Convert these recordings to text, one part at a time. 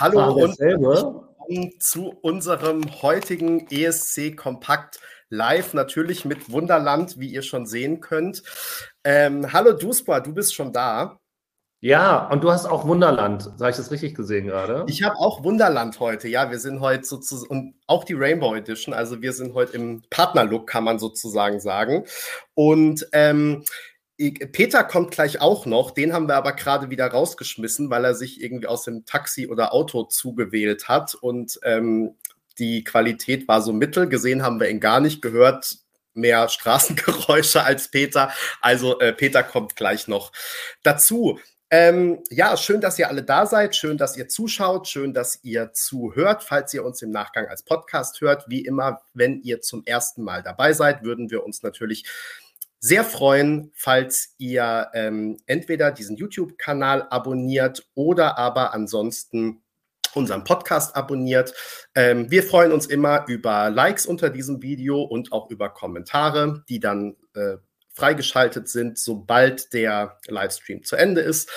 Hallo ah, und willkommen zu unserem heutigen ESC Kompakt live, natürlich mit Wunderland, wie ihr schon sehen könnt. Ähm, hallo Duspa, du bist schon da. Ja, und du hast auch Wunderland. Habe ich das richtig gesehen gerade? Ich habe auch Wunderland heute. Ja, wir sind heute sozusagen und auch die Rainbow Edition. Also wir sind heute im Partnerlook, kann man sozusagen sagen. Und ähm, Peter kommt gleich auch noch, den haben wir aber gerade wieder rausgeschmissen, weil er sich irgendwie aus dem Taxi oder Auto zugewählt hat und ähm, die Qualität war so mittel. Gesehen haben wir ihn gar nicht, gehört mehr Straßengeräusche als Peter. Also äh, Peter kommt gleich noch dazu. Ähm, ja, schön, dass ihr alle da seid, schön, dass ihr zuschaut, schön, dass ihr zuhört. Falls ihr uns im Nachgang als Podcast hört, wie immer, wenn ihr zum ersten Mal dabei seid, würden wir uns natürlich sehr freuen, falls ihr ähm, entweder diesen YouTube-Kanal abonniert oder aber ansonsten unseren Podcast abonniert. Ähm, wir freuen uns immer über Likes unter diesem Video und auch über Kommentare, die dann äh, freigeschaltet sind, sobald der Livestream zu Ende ist.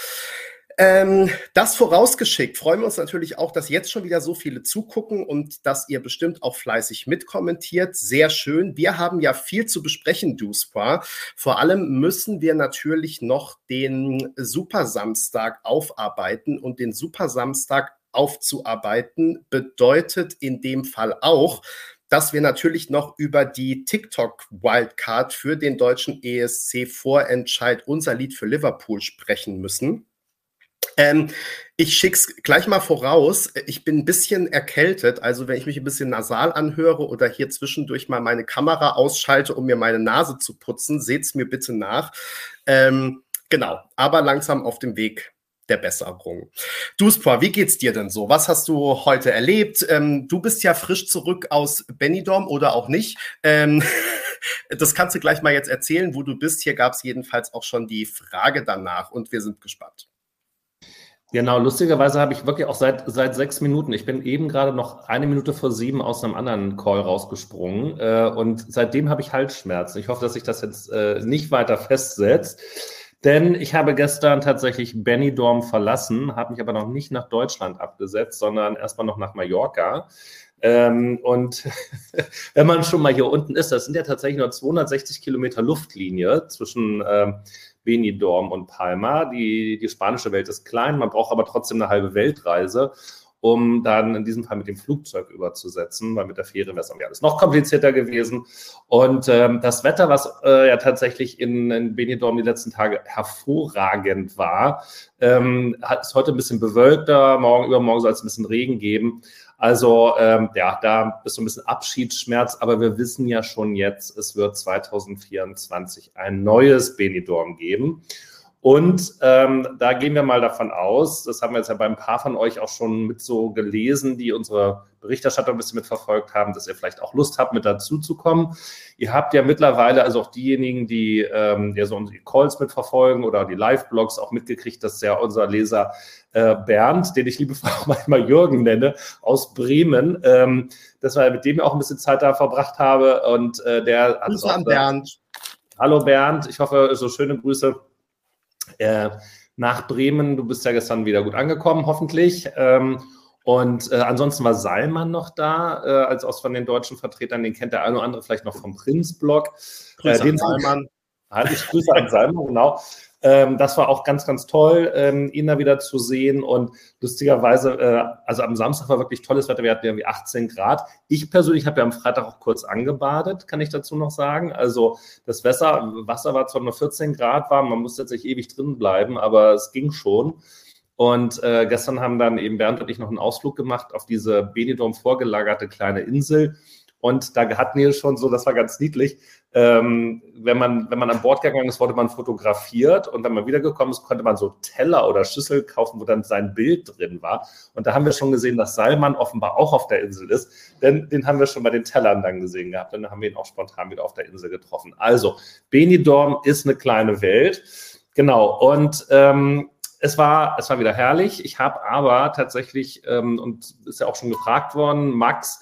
Ähm, das vorausgeschickt freuen wir uns natürlich auch, dass jetzt schon wieder so viele zugucken und dass ihr bestimmt auch fleißig mitkommentiert. Sehr schön. Wir haben ja viel zu besprechen, Duspa. Vor allem müssen wir natürlich noch den Super Samstag aufarbeiten und den Super Samstag aufzuarbeiten bedeutet in dem Fall auch, dass wir natürlich noch über die TikTok-Wildcard für den deutschen ESC-Vorentscheid, unser Lied für Liverpool, sprechen müssen. Ähm, ich schick's gleich mal voraus. Ich bin ein bisschen erkältet. Also wenn ich mich ein bisschen nasal anhöre oder hier zwischendurch mal meine Kamera ausschalte, um mir meine Nase zu putzen, seht's mir bitte nach. Ähm, genau, aber langsam auf dem Weg der Besserung. Duspa, wie geht's dir denn so? Was hast du heute erlebt? Ähm, du bist ja frisch zurück aus Benidorm oder auch nicht. Ähm, das kannst du gleich mal jetzt erzählen, wo du bist. Hier gab es jedenfalls auch schon die Frage danach und wir sind gespannt. Genau, lustigerweise habe ich wirklich auch seit, seit sechs Minuten, ich bin eben gerade noch eine Minute vor sieben aus einem anderen Call rausgesprungen äh, und seitdem habe ich Halsschmerzen. Ich hoffe, dass sich das jetzt äh, nicht weiter festsetzt, denn ich habe gestern tatsächlich Benidorm verlassen, habe mich aber noch nicht nach Deutschland abgesetzt, sondern erstmal noch nach Mallorca. Ähm, und wenn man schon mal hier unten ist, das sind ja tatsächlich nur 260 Kilometer Luftlinie zwischen ähm, Benidorm und Palma. Die, die spanische Welt ist klein, man braucht aber trotzdem eine halbe Weltreise, um dann in diesem Fall mit dem Flugzeug überzusetzen, weil mit der Fähre wäre es irgendwie alles noch komplizierter gewesen. Und ähm, das Wetter, was äh, ja tatsächlich in, in Benidorm die letzten Tage hervorragend war, ähm, hat, ist heute ein bisschen bewölkter, morgen, übermorgen soll es ein bisschen Regen geben. Also ähm, ja, da ist so ein bisschen Abschiedsschmerz, aber wir wissen ja schon jetzt, es wird 2024 ein neues Benidorm geben. Und ähm, da gehen wir mal davon aus, das haben wir jetzt ja bei ein paar von euch auch schon mit so gelesen, die unsere Berichterstattung ein bisschen mitverfolgt haben, dass ihr vielleicht auch Lust habt, mit dazu zu kommen. Ihr habt ja mittlerweile, also auch diejenigen, die ähm, ja so unsere Calls mitverfolgen oder die Live-Blogs auch mitgekriegt, dass ja unser Leser äh, Bernd, den ich liebevoll auch manchmal Jürgen nenne, aus Bremen, ähm, dass wir mit dem auch ein bisschen Zeit da verbracht habe und äh, der Grüße an Bernd. Hallo Bernd, ich hoffe, so schöne Grüße äh, nach Bremen. Du bist ja gestern wieder gut angekommen, hoffentlich. Ähm, und äh, ansonsten war Salman noch da, äh, als aus von den deutschen Vertretern. Den kennt der eine oder andere vielleicht noch vom Prinz-Blog. Grüße äh, den an Salman. Halt, ich grüße an Salman, genau. Ähm, das war auch ganz, ganz toll, ähm, ihn da wieder zu sehen. Und lustigerweise, äh, also am Samstag war wirklich tolles Wetter. Wir hatten irgendwie 18 Grad. Ich persönlich habe ja am Freitag auch kurz angebadet, kann ich dazu noch sagen. Also das Wasser, Wasser war zwar nur 14 Grad warm, man musste jetzt nicht ewig drin bleiben, aber es ging schon. Und äh, gestern haben dann eben Bernd und ich noch einen Ausflug gemacht auf diese Benidorm vorgelagerte kleine Insel. Und da hatten wir schon so, das war ganz niedlich, ähm, wenn, man, wenn man an Bord gegangen ist, wurde man fotografiert und wenn man wiedergekommen ist, konnte man so Teller oder Schüssel kaufen, wo dann sein Bild drin war. Und da haben wir schon gesehen, dass Salman offenbar auch auf der Insel ist, denn den haben wir schon bei den Tellern dann gesehen gehabt. Dann haben wir ihn auch spontan wieder auf der Insel getroffen. Also, Benidorm ist eine kleine Welt. Genau. Und ähm, es war, es war wieder herrlich. Ich habe aber tatsächlich, ähm, und ist ja auch schon gefragt worden, Max,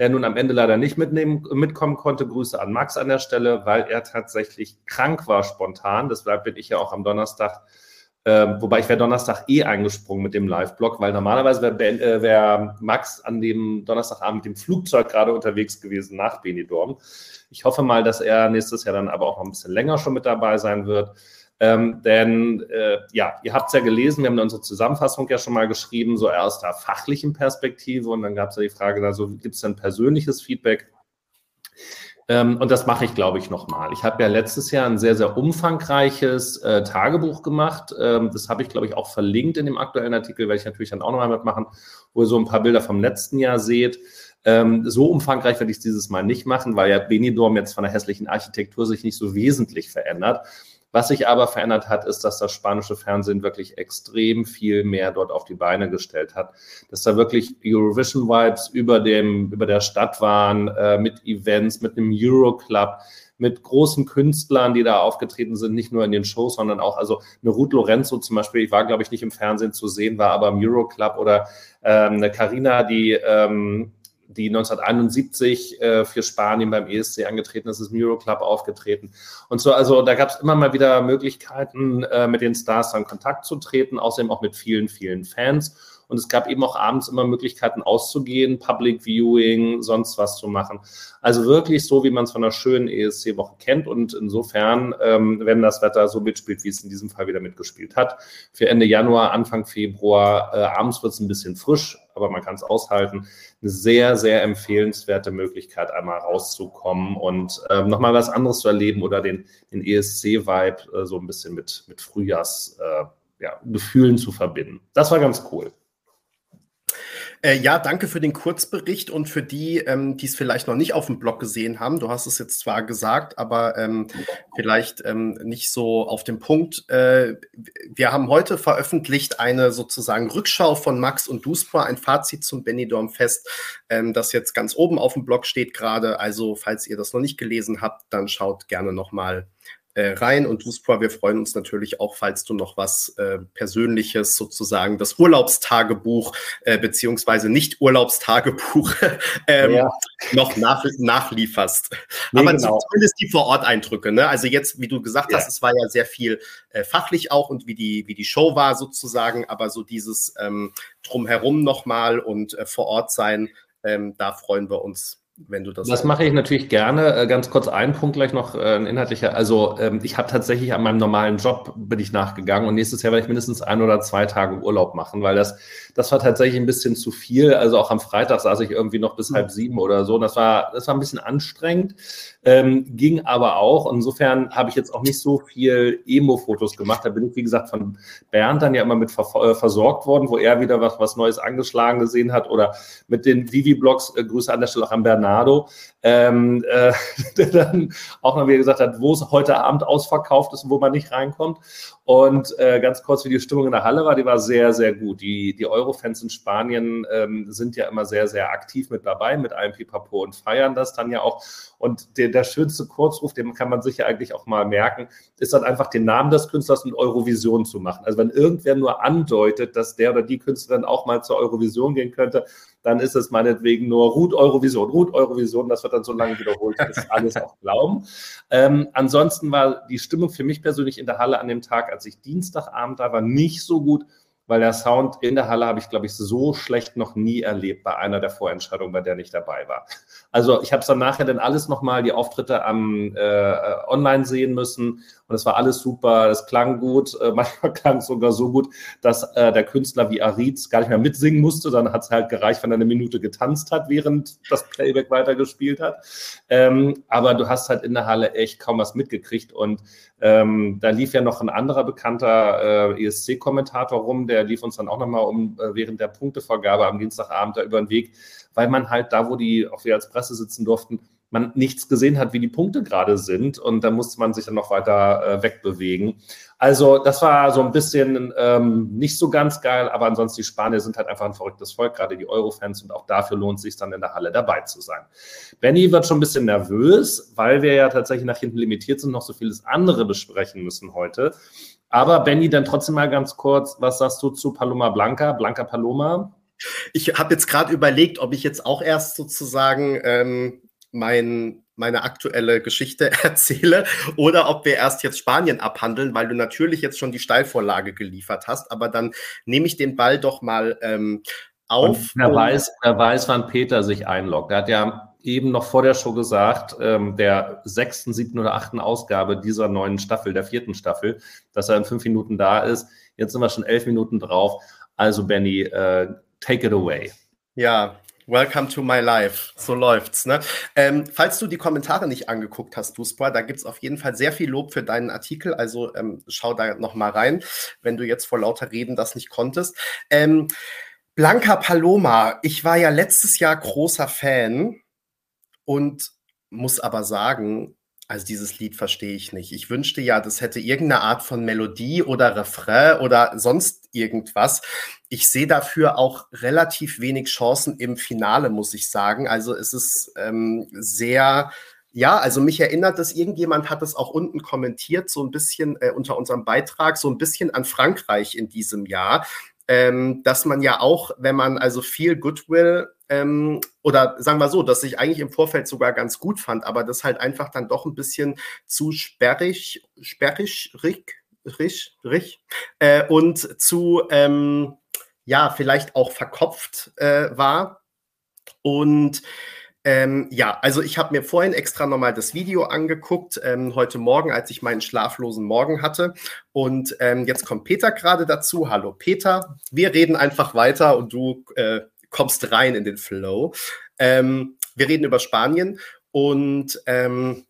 der nun am Ende leider nicht mitnehmen, mitkommen konnte. Grüße an Max an der Stelle, weil er tatsächlich krank war spontan. Deshalb bin ich ja auch am Donnerstag äh, wobei ich wäre Donnerstag eh eingesprungen mit dem Live-Blog, weil normalerweise wäre äh, wär Max an dem Donnerstagabend mit dem Flugzeug gerade unterwegs gewesen nach Benidorm. Ich hoffe mal, dass er nächstes Jahr dann aber auch noch ein bisschen länger schon mit dabei sein wird. Ähm, denn äh, ja, ihr habt es ja gelesen, wir haben unsere Zusammenfassung ja schon mal geschrieben, so aus der fachlichen Perspektive. Und dann gab es ja die Frage, also gibt es denn persönliches Feedback? Ähm, und das mache ich, glaube ich, nochmal. Ich habe ja letztes Jahr ein sehr, sehr umfangreiches äh, Tagebuch gemacht. Ähm, das habe ich, glaube ich, auch verlinkt in dem aktuellen Artikel, werde ich natürlich dann auch nochmal mitmachen, wo ihr so ein paar Bilder vom letzten Jahr seht. Ähm, so umfangreich werde ich es dieses Mal nicht machen, weil ja Benidorm jetzt von der hässlichen Architektur sich nicht so wesentlich verändert. Was sich aber verändert hat, ist, dass das spanische Fernsehen wirklich extrem viel mehr dort auf die Beine gestellt hat. Dass da wirklich Eurovision-Vibes über, dem, über der Stadt waren, äh, mit Events, mit einem Euroclub, mit großen Künstlern, die da aufgetreten sind, nicht nur in den Shows, sondern auch, also eine Ruth Lorenzo zum Beispiel, ich war, glaube ich, nicht im Fernsehen zu sehen, war aber im Euroclub oder ähm, eine Carina, die ähm, die 1971 äh, für Spanien beim ESC angetreten ist, ist im Euroclub aufgetreten. Und so, also da gab es immer mal wieder Möglichkeiten, äh, mit den Stars in Kontakt zu treten, außerdem auch mit vielen, vielen Fans. Und es gab eben auch abends immer Möglichkeiten auszugehen, Public Viewing, sonst was zu machen. Also wirklich so, wie man es von einer schönen ESC-Woche kennt. Und insofern, ähm, wenn das Wetter so mitspielt, wie es in diesem Fall wieder mitgespielt hat, für Ende Januar, Anfang Februar, äh, abends wird es ein bisschen frisch, aber man kann es aushalten. Eine sehr, sehr empfehlenswerte Möglichkeit, einmal rauszukommen und ähm, nochmal was anderes zu erleben oder den, den ESC-Vibe äh, so ein bisschen mit, mit Frühjahrsgefühlen äh, ja, zu verbinden. Das war ganz cool. Äh, ja, danke für den Kurzbericht und für die, ähm, die es vielleicht noch nicht auf dem Blog gesehen haben. Du hast es jetzt zwar gesagt, aber ähm, vielleicht ähm, nicht so auf dem Punkt. Äh, wir haben heute veröffentlicht eine sozusagen Rückschau von Max und Duspa, ein Fazit zum Benidorm Fest, ähm, das jetzt ganz oben auf dem Blog steht gerade. Also, falls ihr das noch nicht gelesen habt, dann schaut gerne nochmal rein. Und Duspra, wir freuen uns natürlich auch, falls du noch was äh, Persönliches, sozusagen das Urlaubstagebuch äh, beziehungsweise nicht Urlaubstagebuch ähm, ja. noch nach, nachlieferst. Nee, Aber genau. zumindest die Vor-Ort-Eindrücke. Ne? Also jetzt, wie du gesagt ja. hast, es war ja sehr viel äh, fachlich auch und wie die, wie die Show war sozusagen, aber so dieses ähm, drumherum nochmal und äh, vor Ort sein, ähm, da freuen wir uns wenn du das. Das mache ich natürlich gerne. Äh, ganz kurz einen Punkt gleich noch, äh, ein inhaltlicher. Also ähm, ich habe tatsächlich an meinem normalen Job bin ich nachgegangen und nächstes Jahr werde ich mindestens ein oder zwei Tage Urlaub machen, weil das, das war tatsächlich ein bisschen zu viel. Also auch am Freitag saß ich irgendwie noch bis halb sieben oder so. Und das war, das war ein bisschen anstrengend, ähm, ging aber auch. Insofern habe ich jetzt auch nicht so viel Emo-Fotos gemacht. Da bin ich, wie gesagt, von Bernd dann ja immer mit äh, versorgt worden, wo er wieder was, was Neues angeschlagen gesehen hat oder mit den Vivi-Blogs. Äh, Grüße an der Stelle auch an Bernard Bernardo, ähm, äh, der dann auch noch wieder gesagt hat, wo es heute Abend ausverkauft ist und wo man nicht reinkommt. Und äh, ganz kurz, wie die Stimmung in der Halle war, die war sehr, sehr gut. Die, die Euro-Fans in Spanien ähm, sind ja immer sehr, sehr aktiv mit dabei, mit allem Pipapo und feiern das dann ja auch. Und der, der schönste Kurzruf, den kann man sich ja eigentlich auch mal merken, ist dann einfach den Namen des Künstlers und Eurovision zu machen. Also wenn irgendwer nur andeutet, dass der oder die Künstlerin auch mal zur Eurovision gehen könnte, dann ist es meinetwegen nur Ruth Eurovision, Ruth Eurovision, das wird dann so lange wiederholt, bis alles auch glauben. Ähm, ansonsten war die Stimmung für mich persönlich in der Halle an dem Tag, als ich Dienstagabend da war, nicht so gut, weil der Sound in der Halle habe ich, glaube ich, so schlecht noch nie erlebt bei einer der Vorentscheidungen, bei der ich dabei war. Also ich habe es dann nachher dann alles nochmal, die Auftritte am äh, online sehen müssen. Und es war alles super, es klang gut, äh, manchmal klang es sogar so gut, dass äh, der Künstler wie Aritz gar nicht mehr mitsingen musste, dann hat es halt gereicht, wenn er eine Minute getanzt hat, während das Playback weitergespielt hat. Ähm, aber du hast halt in der Halle echt kaum was mitgekriegt. Und ähm, da lief ja noch ein anderer bekannter äh, ESC-Kommentator rum, der lief uns dann auch nochmal um äh, während der Punktevergabe am Dienstagabend da über den Weg, weil man halt da, wo die, auch wir als Presse sitzen durften, man nichts gesehen hat, wie die Punkte gerade sind und da musste man sich dann noch weiter äh, wegbewegen. Also das war so ein bisschen ähm, nicht so ganz geil, aber ansonsten die Spanier sind halt einfach ein verrücktes Volk, gerade die Euro-Fans und auch dafür lohnt es sich dann in der Halle dabei zu sein. Benny wird schon ein bisschen nervös, weil wir ja tatsächlich nach hinten limitiert sind, noch so vieles andere besprechen müssen heute. Aber Benny, dann trotzdem mal ganz kurz, was sagst du zu Paloma Blanca, Blanca Paloma? Ich habe jetzt gerade überlegt, ob ich jetzt auch erst sozusagen ähm, mein, meine aktuelle Geschichte erzähle oder ob wir erst jetzt Spanien abhandeln, weil du natürlich jetzt schon die Steilvorlage geliefert hast. Aber dann nehme ich den Ball doch mal ähm, auf. Und wer, weiß, wer weiß, wann Peter sich einloggt. Er hat ja eben noch vor der Show gesagt, ähm, der sechsten, siebten oder achten Ausgabe dieser neuen Staffel, der vierten Staffel, dass er in fünf Minuten da ist. Jetzt sind wir schon elf Minuten drauf. Also, Benny, äh, take it away. Ja, Welcome to my life. So läuft's. Ne? Ähm, falls du die Kommentare nicht angeguckt hast, Duspa, da gibt's auf jeden Fall sehr viel Lob für deinen Artikel. Also ähm, schau da noch mal rein, wenn du jetzt vor lauter Reden das nicht konntest. Ähm, Blanca Paloma, ich war ja letztes Jahr großer Fan und muss aber sagen, also dieses Lied verstehe ich nicht. Ich wünschte ja, das hätte irgendeine Art von Melodie oder Refrain oder sonst irgendwas. Ich sehe dafür auch relativ wenig Chancen im Finale, muss ich sagen. Also es ist ähm, sehr, ja, also mich erinnert das, irgendjemand hat es auch unten kommentiert, so ein bisschen äh, unter unserem Beitrag, so ein bisschen an Frankreich in diesem Jahr. Ähm, dass man ja auch, wenn man also viel Goodwill ähm, oder sagen wir so, dass ich eigentlich im Vorfeld sogar ganz gut fand, aber das halt einfach dann doch ein bisschen zu sperrig, sperrig, rick, rich, rich, äh, und zu, ähm, ja, vielleicht auch verkopft äh, war. Und ähm, ja, also ich habe mir vorhin extra nochmal das Video angeguckt, ähm, heute Morgen, als ich meinen schlaflosen Morgen hatte. Und ähm, jetzt kommt Peter gerade dazu. Hallo Peter, wir reden einfach weiter und du äh, kommst rein in den Flow. Ähm, wir reden über Spanien und ähm,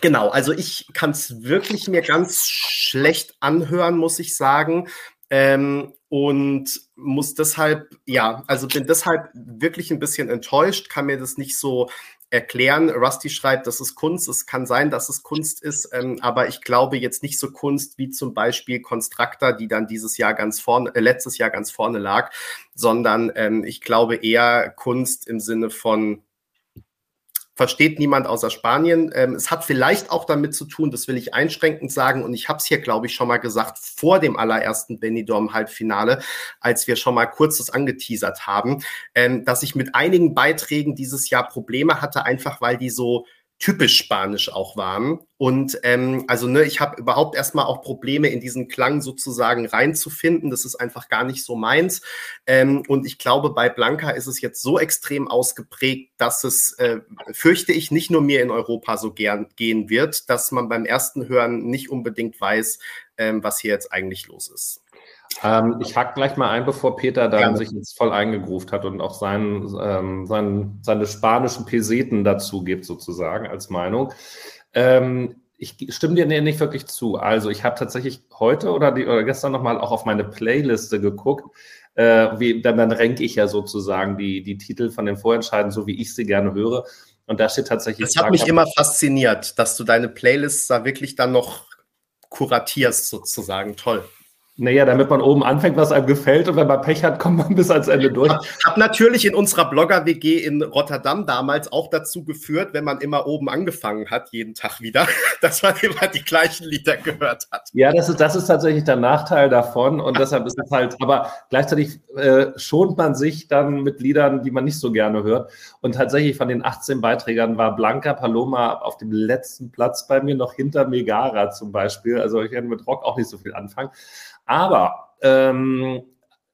genau, also ich kann es wirklich mir ganz schlecht anhören, muss ich sagen. Ähm, und muss deshalb, ja, also bin deshalb wirklich ein bisschen enttäuscht, kann mir das nicht so erklären. Rusty schreibt, das ist Kunst. Es kann sein, dass es Kunst ist, ähm, aber ich glaube jetzt nicht so Kunst wie zum Beispiel Constructor, die dann dieses Jahr ganz vorne, äh, letztes Jahr ganz vorne lag, sondern ähm, ich glaube eher Kunst im Sinne von versteht niemand außer Spanien. Ähm, es hat vielleicht auch damit zu tun, das will ich einschränkend sagen, und ich habe es hier, glaube ich, schon mal gesagt, vor dem allerersten Benidorm-Halbfinale, als wir schon mal kurz das angeteasert haben, ähm, dass ich mit einigen Beiträgen dieses Jahr Probleme hatte, einfach weil die so typisch Spanisch auch waren. Und ähm, also ne, ich habe überhaupt erstmal auch Probleme in diesen Klang sozusagen reinzufinden. Das ist einfach gar nicht so meins. Ähm, und ich glaube, bei Blanca ist es jetzt so extrem ausgeprägt, dass es, äh, fürchte ich, nicht nur mir in Europa so gern gehen wird, dass man beim ersten Hören nicht unbedingt weiß, ähm, was hier jetzt eigentlich los ist. Ähm, ich hack gleich mal ein, bevor Peter dann Gerne. sich jetzt voll eingegruft hat und auch seinen, ähm, seinen, seine spanischen Peseten dazu gibt, sozusagen, als Meinung. Ähm, ich stimme dir nicht wirklich zu. Also ich habe tatsächlich heute oder, die, oder gestern nochmal auch auf meine Playliste geguckt. Äh, wie, dann, dann renke ich ja sozusagen die, die Titel von den Vorentscheiden, so wie ich sie gerne höre. Und da steht tatsächlich. Das hat mich immer fasziniert, dass du deine Playlists da wirklich dann noch kuratierst, sozusagen. Toll. Naja, damit man oben anfängt, was einem gefällt und wenn man Pech hat, kommt man bis ans Ende durch. Ich habe natürlich in unserer Blogger-WG in Rotterdam damals auch dazu geführt, wenn man immer oben angefangen hat, jeden Tag wieder, dass man immer die gleichen Lieder gehört hat. Ja, das ist, das ist tatsächlich der Nachteil davon und deshalb ist es halt, aber gleichzeitig äh, schont man sich dann mit Liedern, die man nicht so gerne hört. Und tatsächlich von den 18 Beiträgern war Blanca Paloma auf dem letzten Platz bei mir noch hinter Megara zum Beispiel. Also ich kann mit Rock auch nicht so viel anfangen. Aber ähm,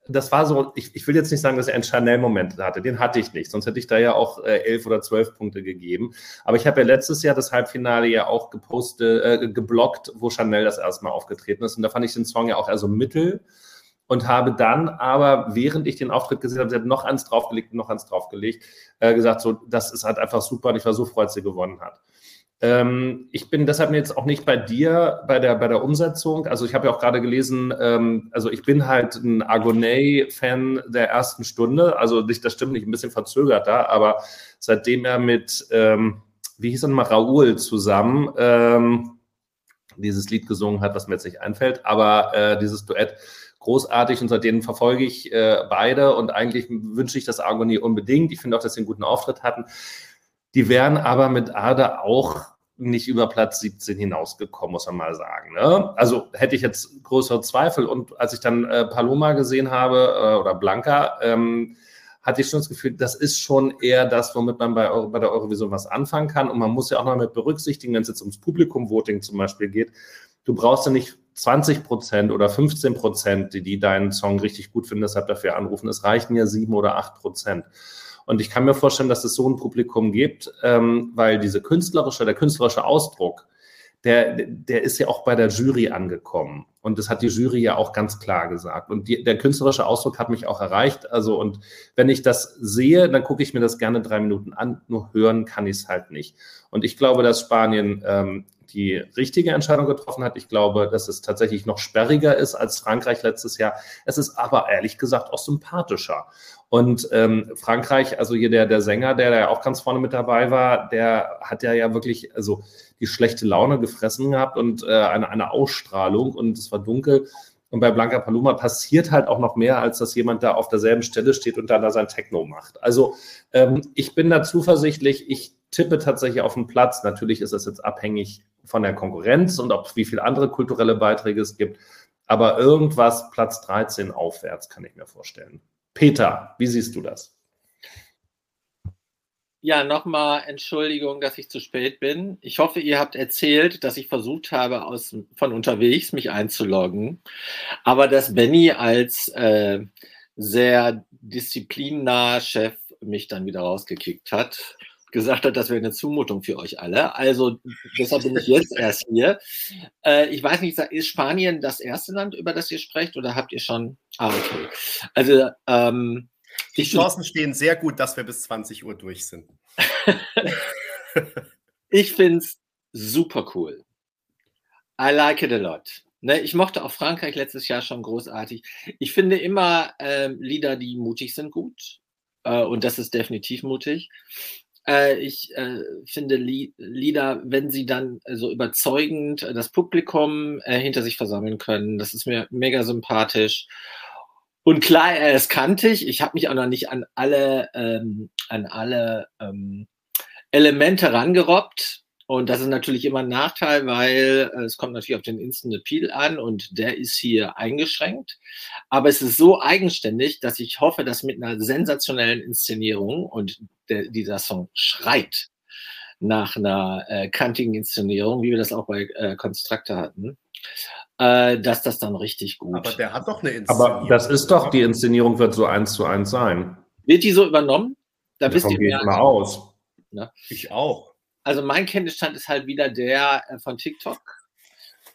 das war so, ich, ich will jetzt nicht sagen, dass er einen Chanel-Moment hatte, den hatte ich nicht, sonst hätte ich da ja auch äh, elf oder zwölf Punkte gegeben. Aber ich habe ja letztes Jahr das Halbfinale ja auch gepostet, äh, geblockt, wo Chanel das erstmal aufgetreten ist. Und da fand ich den Song ja auch eher so mittel und habe dann aber, während ich den Auftritt gesehen habe, sie hat noch eins draufgelegt, noch eins draufgelegt, äh, gesagt, so, das ist halt einfach super und ich war so froh, als sie gewonnen hat. Ähm, ich bin deshalb jetzt auch nicht bei dir bei der, bei der Umsetzung. Also ich habe ja auch gerade gelesen, ähm, also ich bin halt ein Agonet-Fan der ersten Stunde. Also das stimmt nicht, ein bisschen verzögert da, aber seitdem er mit, ähm, wie hieß er nochmal, Raoul zusammen ähm, dieses Lied gesungen hat, was mir jetzt nicht einfällt, aber äh, dieses Duett großartig und seitdem verfolge ich äh, beide und eigentlich wünsche ich das Agonie unbedingt. Ich finde auch, dass sie einen guten Auftritt hatten. Die wären aber mit Ada auch nicht über Platz 17 hinausgekommen, muss man mal sagen. Ne? Also hätte ich jetzt größere Zweifel. Und als ich dann äh, Paloma gesehen habe äh, oder Blanca, ähm, hatte ich schon das Gefühl, das ist schon eher das, womit man bei, bei der Eurovision was anfangen kann. Und man muss ja auch noch mit berücksichtigen, wenn es jetzt ums Publikum-Voting zum Beispiel geht, du brauchst ja nicht 20 Prozent oder 15 Prozent, die, die deinen Song richtig gut finden, deshalb dafür anrufen. Es reichen ja sieben oder acht Prozent. Und ich kann mir vorstellen, dass es so ein Publikum gibt, ähm, weil diese künstlerische, der künstlerische Ausdruck, der, der ist ja auch bei der Jury angekommen. Und das hat die Jury ja auch ganz klar gesagt. Und die, der künstlerische Ausdruck hat mich auch erreicht. Also, und wenn ich das sehe, dann gucke ich mir das gerne drei Minuten an. Nur hören kann ich es halt nicht. Und ich glaube, dass Spanien ähm, die richtige Entscheidung getroffen hat. Ich glaube, dass es tatsächlich noch sperriger ist als Frankreich letztes Jahr. Es ist aber ehrlich gesagt auch sympathischer. Und ähm, Frankreich, also hier der, der Sänger, der da auch ganz vorne mit dabei war, der hat ja ja wirklich also die schlechte Laune gefressen gehabt und äh, eine, eine Ausstrahlung und es war dunkel. Und bei Blanca Paloma passiert halt auch noch mehr, als dass jemand da auf derselben Stelle steht und dann da sein Techno macht. Also ähm, ich bin da zuversichtlich. Ich tippe tatsächlich auf den Platz. Natürlich ist es jetzt abhängig von der Konkurrenz und ob wie viele andere kulturelle Beiträge es gibt. Aber irgendwas Platz 13 aufwärts kann ich mir vorstellen. Peter, wie siehst du das? Ja, nochmal Entschuldigung, dass ich zu spät bin. Ich hoffe, ihr habt erzählt, dass ich versucht habe, aus, von unterwegs mich einzuloggen. Aber dass Benny als äh, sehr disziplinnah Chef mich dann wieder rausgekickt hat gesagt hat, das wäre eine Zumutung für euch alle. Also deshalb bin ich jetzt erst hier. Äh, ich weiß nicht, ist Spanien das erste Land, über das ihr sprecht, oder habt ihr schon? Ah, okay. Also ähm, die Chancen stehen sehr gut, dass wir bis 20 Uhr durch sind. ich finde es super cool. I like it a lot. Ne, ich mochte auch Frankreich letztes Jahr schon großartig. Ich finde immer äh, Lieder, die mutig sind, gut. Äh, und das ist definitiv mutig. Äh, ich äh, finde Lieder, wenn sie dann so überzeugend das Publikum äh, hinter sich versammeln können, das ist mir mega sympathisch. Und klar, er ist kantig. Ich habe mich auch noch nicht an alle, ähm, an alle ähm, Elemente rangerobbt. Und das ist natürlich immer ein Nachteil, weil äh, es kommt natürlich auf den Instant Appeal an und der ist hier eingeschränkt. Aber es ist so eigenständig, dass ich hoffe, dass mit einer sensationellen Inszenierung und der, dieser Song schreit nach einer äh, kantigen Inszenierung, wie wir das auch bei äh, Constructor hatten, äh, dass das dann richtig gut. Aber der hat doch eine Inszenierung. Aber das ist doch, die Inszenierung wird so eins zu eins sein. Wird die so übernommen? Da wisst ihr mehr. Mal aus. Ne? Ich auch also mein Kenntnisstand ist halt wieder der äh, von TikTok.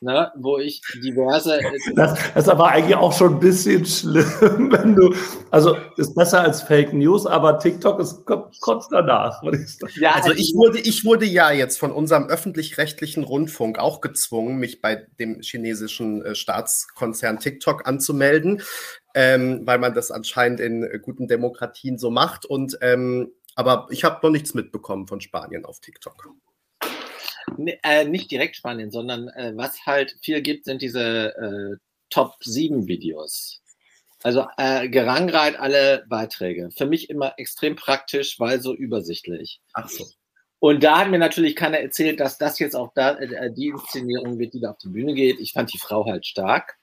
Ne, wo ich diverse. Äh, das, das, ist aber eigentlich auch schon ein bisschen schlimm, wenn du. Also ist besser als Fake News, aber TikTok ist kurz danach. Ja, also ich wurde, ich wurde ja jetzt von unserem öffentlich-rechtlichen Rundfunk auch gezwungen, mich bei dem chinesischen äh, Staatskonzern TikTok anzumelden, ähm, weil man das anscheinend in guten Demokratien so macht. Und ähm, aber ich habe noch nichts mitbekommen von Spanien auf TikTok. Nee, äh, nicht direkt Spanien, sondern äh, was halt viel gibt, sind diese äh, Top 7 Videos. Also äh, gerangreit alle Beiträge. Für mich immer extrem praktisch, weil so übersichtlich. Ach so. Und da hat mir natürlich keiner erzählt, dass das jetzt auch da äh, die Inszenierung wird, die da auf die Bühne geht. Ich fand die Frau halt stark.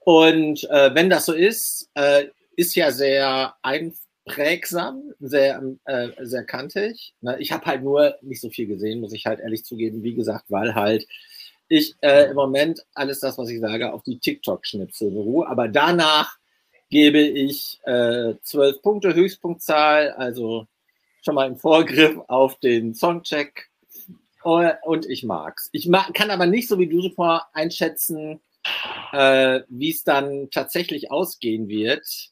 Und äh, wenn das so ist, äh, ist ja sehr einfach prägsam, sehr, äh, sehr kantig. Ne? Ich habe halt nur nicht so viel gesehen, muss ich halt ehrlich zugeben. Wie gesagt, weil halt ich äh, im Moment alles das, was ich sage, auf die TikTok-Schnipsel beruhe. Aber danach gebe ich äh, zwölf äh, Punkte Höchstpunktzahl, also schon mal im Vorgriff auf den Songcheck. Und ich mag's. Ich mag, kann aber nicht so wie du super einschätzen, äh, wie es dann tatsächlich ausgehen wird.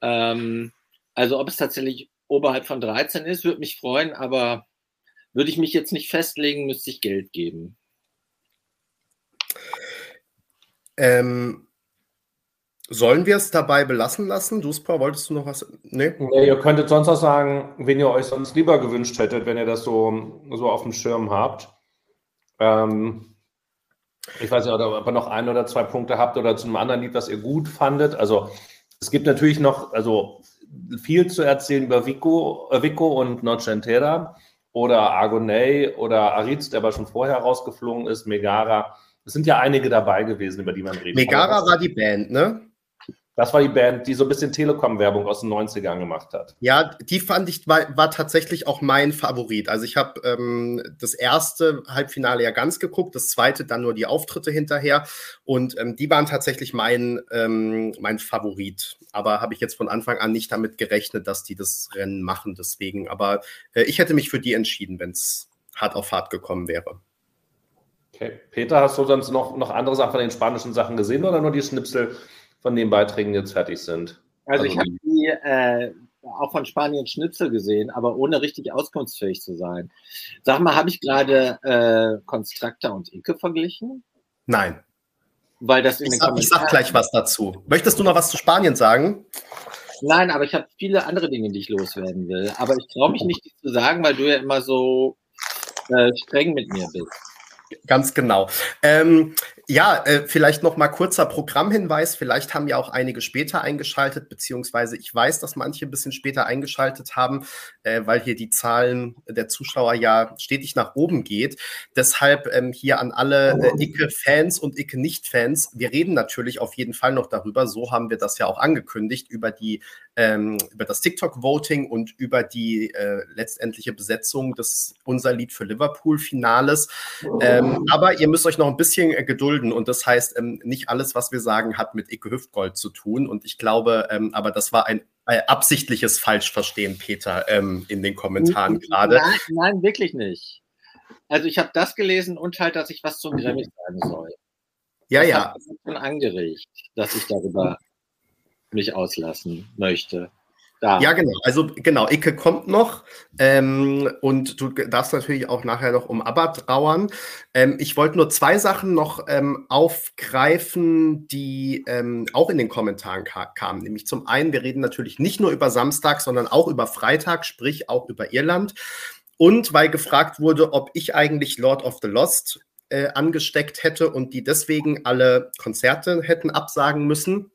Ähm, also ob es tatsächlich oberhalb von 13 ist, würde mich freuen, aber würde ich mich jetzt nicht festlegen, müsste ich Geld geben. Ähm, sollen wir es dabei belassen lassen? Duspa, wolltest du noch was? Nee? nee? Ihr könntet sonst auch sagen, wen ihr euch sonst lieber gewünscht hättet, wenn ihr das so, so auf dem Schirm habt. Ähm, ich weiß nicht, ob ihr noch ein oder zwei Punkte habt oder zu einem anderen Lied, was ihr gut fandet. Also es gibt natürlich noch, also viel zu erzählen über Vico, äh, Vico und Noche Entera oder Argonay oder Aritz, der aber schon vorher rausgeflogen ist, Megara. Es sind ja einige dabei gewesen, über die man redet. Megara war die Band, ne? Das war die Band, die so ein bisschen Telekom-Werbung aus den 90ern gemacht hat. Ja, die fand ich, war, war tatsächlich auch mein Favorit. Also ich habe ähm, das erste Halbfinale ja ganz geguckt, das zweite dann nur die Auftritte hinterher. Und ähm, die waren tatsächlich mein, ähm, mein Favorit. Aber habe ich jetzt von Anfang an nicht damit gerechnet, dass die das Rennen machen. Deswegen, aber äh, ich hätte mich für die entschieden, wenn es hart auf hart gekommen wäre. Okay. Peter, hast du sonst noch, noch andere Sachen von den spanischen Sachen gesehen oder nur die Schnipsel? von den Beiträgen die jetzt fertig sind? Also, also ich habe die äh, auch von Spanien Schnitzel gesehen, aber ohne richtig auskunftsfähig zu sein. Sag mal, habe ich gerade äh, Constructor und Icke verglichen? Nein. Weil das in ich, sag, ich sag gleich was dazu. Möchtest du noch was zu Spanien sagen? Nein, aber ich habe viele andere Dinge, die ich loswerden will. Aber ich traue mich nicht, die zu sagen, weil du ja immer so äh, streng mit mir bist. Ganz genau. Ähm, ja, äh, vielleicht noch mal kurzer Programmhinweis. Vielleicht haben ja auch einige später eingeschaltet, beziehungsweise ich weiß, dass manche ein bisschen später eingeschaltet haben, äh, weil hier die Zahlen der Zuschauer ja stetig nach oben geht. Deshalb ähm, hier an alle äh, Icke-Fans und Icke-Nicht-Fans. Wir reden natürlich auf jeden Fall noch darüber. So haben wir das ja auch angekündigt über die ähm, über das TikTok-Voting und über die äh, letztendliche Besetzung des Unser Lied für Liverpool-Finales. Ähm, aber ihr müsst euch noch ein bisschen äh, gedulden und das heißt, ähm, nicht alles, was wir sagen, hat mit Icke Hüftgold zu tun. Und ich glaube, ähm, aber das war ein äh, absichtliches Falschverstehen, Peter, ähm, in den Kommentaren gerade. Nein, nein, wirklich nicht. Also ich habe das gelesen und halt, dass ich was zum Grammy sagen soll. Ja, das ja. Ich schon angeregt, dass ich darüber mich auslassen möchte. Da. Ja, genau. Also genau, Icke kommt noch ähm, und du darfst natürlich auch nachher noch um ABBA trauern. Ähm, ich wollte nur zwei Sachen noch ähm, aufgreifen, die ähm, auch in den Kommentaren ka kamen. Nämlich zum einen, wir reden natürlich nicht nur über Samstag, sondern auch über Freitag, sprich auch über Irland. Und weil gefragt wurde, ob ich eigentlich Lord of the Lost äh, angesteckt hätte und die deswegen alle Konzerte hätten absagen müssen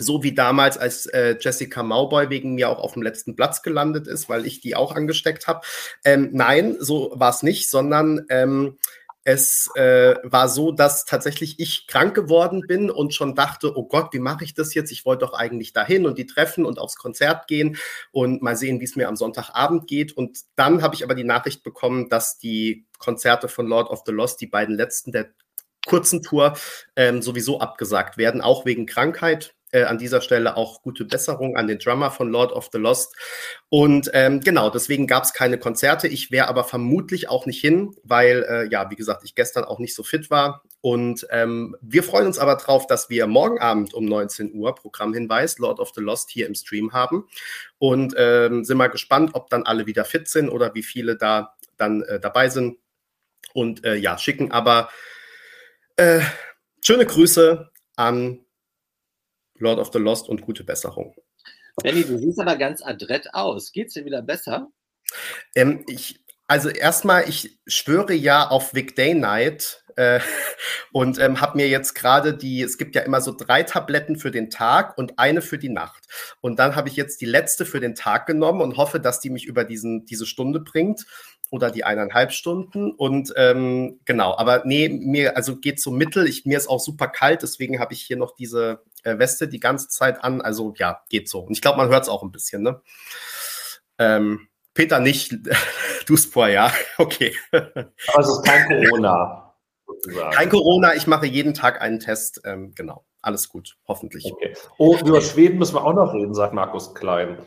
so wie damals, als äh, Jessica Mauboy wegen mir auch auf dem letzten Platz gelandet ist, weil ich die auch angesteckt habe. Ähm, nein, so war es nicht, sondern ähm, es äh, war so, dass tatsächlich ich krank geworden bin und schon dachte, oh Gott, wie mache ich das jetzt? Ich wollte doch eigentlich dahin und die treffen und aufs Konzert gehen und mal sehen, wie es mir am Sonntagabend geht. Und dann habe ich aber die Nachricht bekommen, dass die Konzerte von Lord of the Lost, die beiden letzten der kurzen Tour, ähm, sowieso abgesagt werden, auch wegen Krankheit. Äh, an dieser Stelle auch gute Besserung an den Drummer von Lord of the Lost. Und ähm, genau, deswegen gab es keine Konzerte. Ich wäre aber vermutlich auch nicht hin, weil, äh, ja, wie gesagt, ich gestern auch nicht so fit war. Und ähm, wir freuen uns aber drauf, dass wir morgen Abend um 19 Uhr Programmhinweis Lord of the Lost hier im Stream haben. Und ähm, sind mal gespannt, ob dann alle wieder fit sind oder wie viele da dann äh, dabei sind. Und äh, ja, schicken aber äh, schöne Grüße an Lord of the Lost und gute Besserung. Benny, du siehst aber ganz adrett aus. Geht's dir wieder besser? Ähm, ich, also erstmal, ich schwöre ja auf Vic Day Night äh, und ähm, habe mir jetzt gerade die, es gibt ja immer so drei Tabletten für den Tag und eine für die Nacht. Und dann habe ich jetzt die letzte für den Tag genommen und hoffe, dass die mich über diesen, diese Stunde bringt oder die eineinhalb Stunden. Und ähm, genau, aber nee, mir, also geht so mittel. Ich, mir ist auch super kalt, deswegen habe ich hier noch diese äh, Weste die ganze Zeit an. Also ja, geht so. Und ich glaube, man hört es auch ein bisschen, ne? Ähm, Peter nicht, du Spor, ja, okay. Aber es ist kein Corona. Sozusagen. Kein Corona, ich mache jeden Tag einen Test, ähm, genau. Alles gut, hoffentlich. Okay. Oh, über Schweden müssen wir auch noch reden, sagt Markus Klein.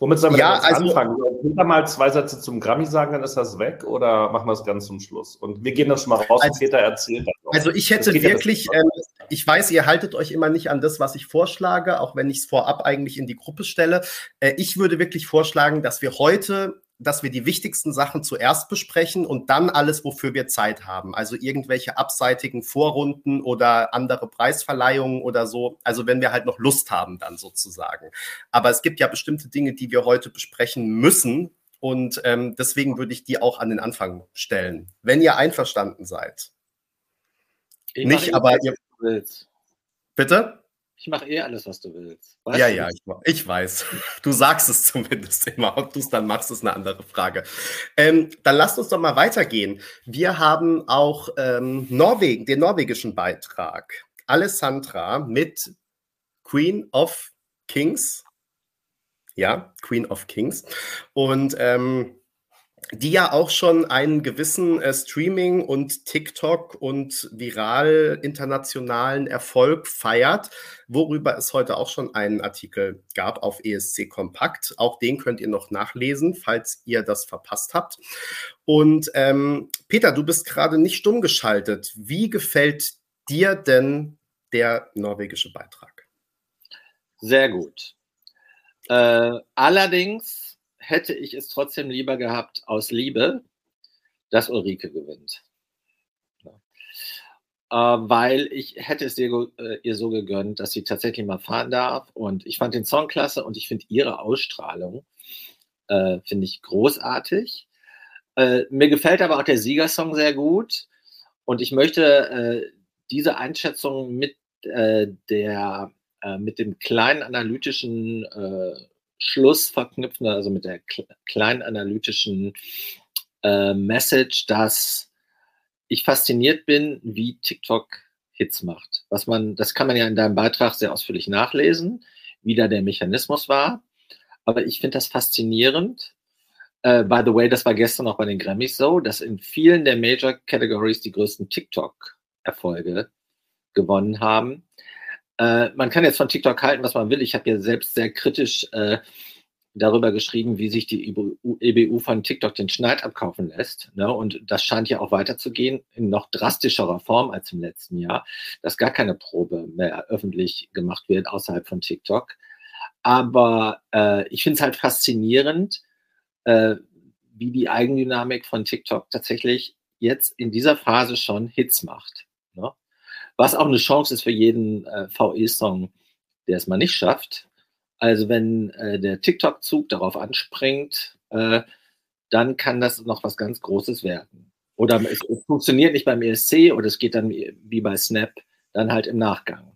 Womit sollen wir ja, also, anfangen? Sollen wir mal zwei Sätze zum Grammy sagen, dann ist das weg oder machen wir es ganz zum Schluss? Und wir gehen das schon mal raus also, Peter erzählt. Also ich hätte wirklich, ja ähm, ich weiß, ihr haltet euch immer nicht an das, was ich vorschlage, auch wenn ich es vorab eigentlich in die Gruppe stelle. Äh, ich würde wirklich vorschlagen, dass wir heute dass wir die wichtigsten Sachen zuerst besprechen und dann alles, wofür wir Zeit haben. Also irgendwelche abseitigen Vorrunden oder andere Preisverleihungen oder so. Also wenn wir halt noch Lust haben, dann sozusagen. Aber es gibt ja bestimmte Dinge, die wir heute besprechen müssen. Und ähm, deswegen würde ich die auch an den Anfang stellen, wenn ihr einverstanden seid. Ich Nicht, aber ihr. Bitte? Ich mache eh alles, was du willst. Weißt ja, du? ja, ich, ich, weiß. Du sagst es zumindest immer. Ob du es dann machst, ist eine andere Frage. Ähm, dann lasst uns doch mal weitergehen. Wir haben auch ähm, Norwegen, den norwegischen Beitrag. Alessandra mit Queen of Kings. Ja, Queen of Kings. Und ähm, die ja auch schon einen gewissen äh, Streaming- und TikTok- und viral internationalen Erfolg feiert, worüber es heute auch schon einen Artikel gab auf ESC Kompakt. Auch den könnt ihr noch nachlesen, falls ihr das verpasst habt. Und ähm, Peter, du bist gerade nicht stumm geschaltet. Wie gefällt dir denn der norwegische Beitrag? Sehr gut. Äh, allerdings hätte ich es trotzdem lieber gehabt aus Liebe, dass Ulrike gewinnt. Äh, weil ich hätte es ihr, äh, ihr, so gegönnt, dass sie tatsächlich mal fahren darf. Und ich fand den Song klasse und ich finde ihre Ausstrahlung, äh, finde ich großartig. Äh, mir gefällt aber auch der Siegersong sehr gut. Und ich möchte äh, diese Einschätzung mit äh, der mit dem kleinen analytischen Schluss verknüpfen, also mit der kleinen analytischen äh, Message, dass ich fasziniert bin, wie TikTok Hits macht. Was man, das kann man ja in deinem Beitrag sehr ausführlich nachlesen, wie da der Mechanismus war. Aber ich finde das faszinierend. Uh, by the way, das war gestern auch bei den Grammys so, dass in vielen der Major Categories die größten TikTok-Erfolge gewonnen haben. Äh, man kann jetzt von TikTok halten, was man will. Ich habe ja selbst sehr kritisch äh, darüber geschrieben, wie sich die EBU e von TikTok den Schneid abkaufen lässt. Ne? Und das scheint ja auch weiterzugehen in noch drastischerer Form als im letzten Jahr, dass gar keine Probe mehr öffentlich gemacht wird außerhalb von TikTok. Aber äh, ich finde es halt faszinierend, äh, wie die Eigendynamik von TikTok tatsächlich jetzt in dieser Phase schon Hits macht. Ne? Was auch eine Chance ist für jeden äh, VE-Song, der es mal nicht schafft. Also wenn äh, der TikTok-Zug darauf anspringt, äh, dann kann das noch was ganz Großes werden. Oder es, es funktioniert nicht beim ESC oder es geht dann wie bei Snap dann halt im Nachgang.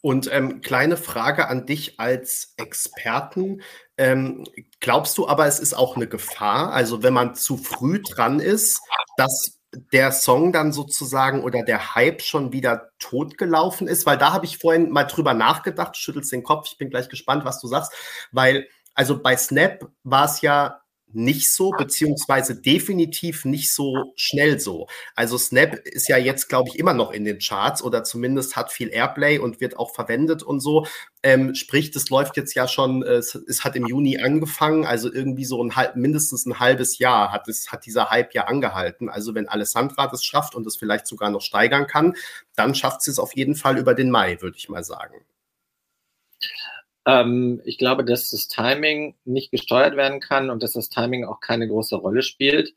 Und ähm, kleine Frage an dich als Experten. Ähm, glaubst du aber, es ist auch eine Gefahr? Also wenn man zu früh dran ist, dass der Song dann sozusagen oder der Hype schon wieder totgelaufen ist? Weil da habe ich vorhin mal drüber nachgedacht, schüttelst den Kopf, ich bin gleich gespannt, was du sagst, weil also bei Snap war es ja nicht so, beziehungsweise definitiv nicht so schnell so. Also Snap ist ja jetzt, glaube ich, immer noch in den Charts oder zumindest hat viel Airplay und wird auch verwendet und so. Ähm, sprich, das läuft jetzt ja schon, äh, es, es, hat im Juni angefangen, also irgendwie so ein halb, mindestens ein halbes Jahr hat es, hat dieser Hype ja angehalten. Also wenn Alessandra das schafft und es vielleicht sogar noch steigern kann, dann schafft sie es auf jeden Fall über den Mai, würde ich mal sagen. Ähm, ich glaube, dass das Timing nicht gesteuert werden kann und dass das Timing auch keine große Rolle spielt.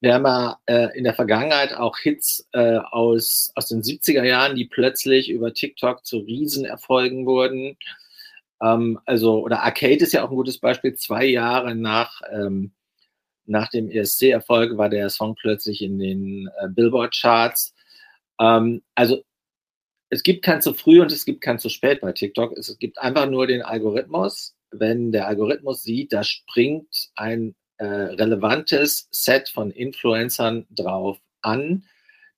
Wir haben ja äh, in der Vergangenheit auch Hits äh, aus, aus den 70er Jahren, die plötzlich über TikTok zu Riesenerfolgen wurden. Ähm, also, oder Arcade ist ja auch ein gutes Beispiel. Zwei Jahre nach, ähm, nach dem ESC-Erfolg war der Song plötzlich in den äh, Billboard-Charts. Ähm, also es gibt kein zu früh und es gibt kein zu spät bei TikTok. Es gibt einfach nur den Algorithmus. Wenn der Algorithmus sieht, da springt ein äh, relevantes Set von Influencern drauf an,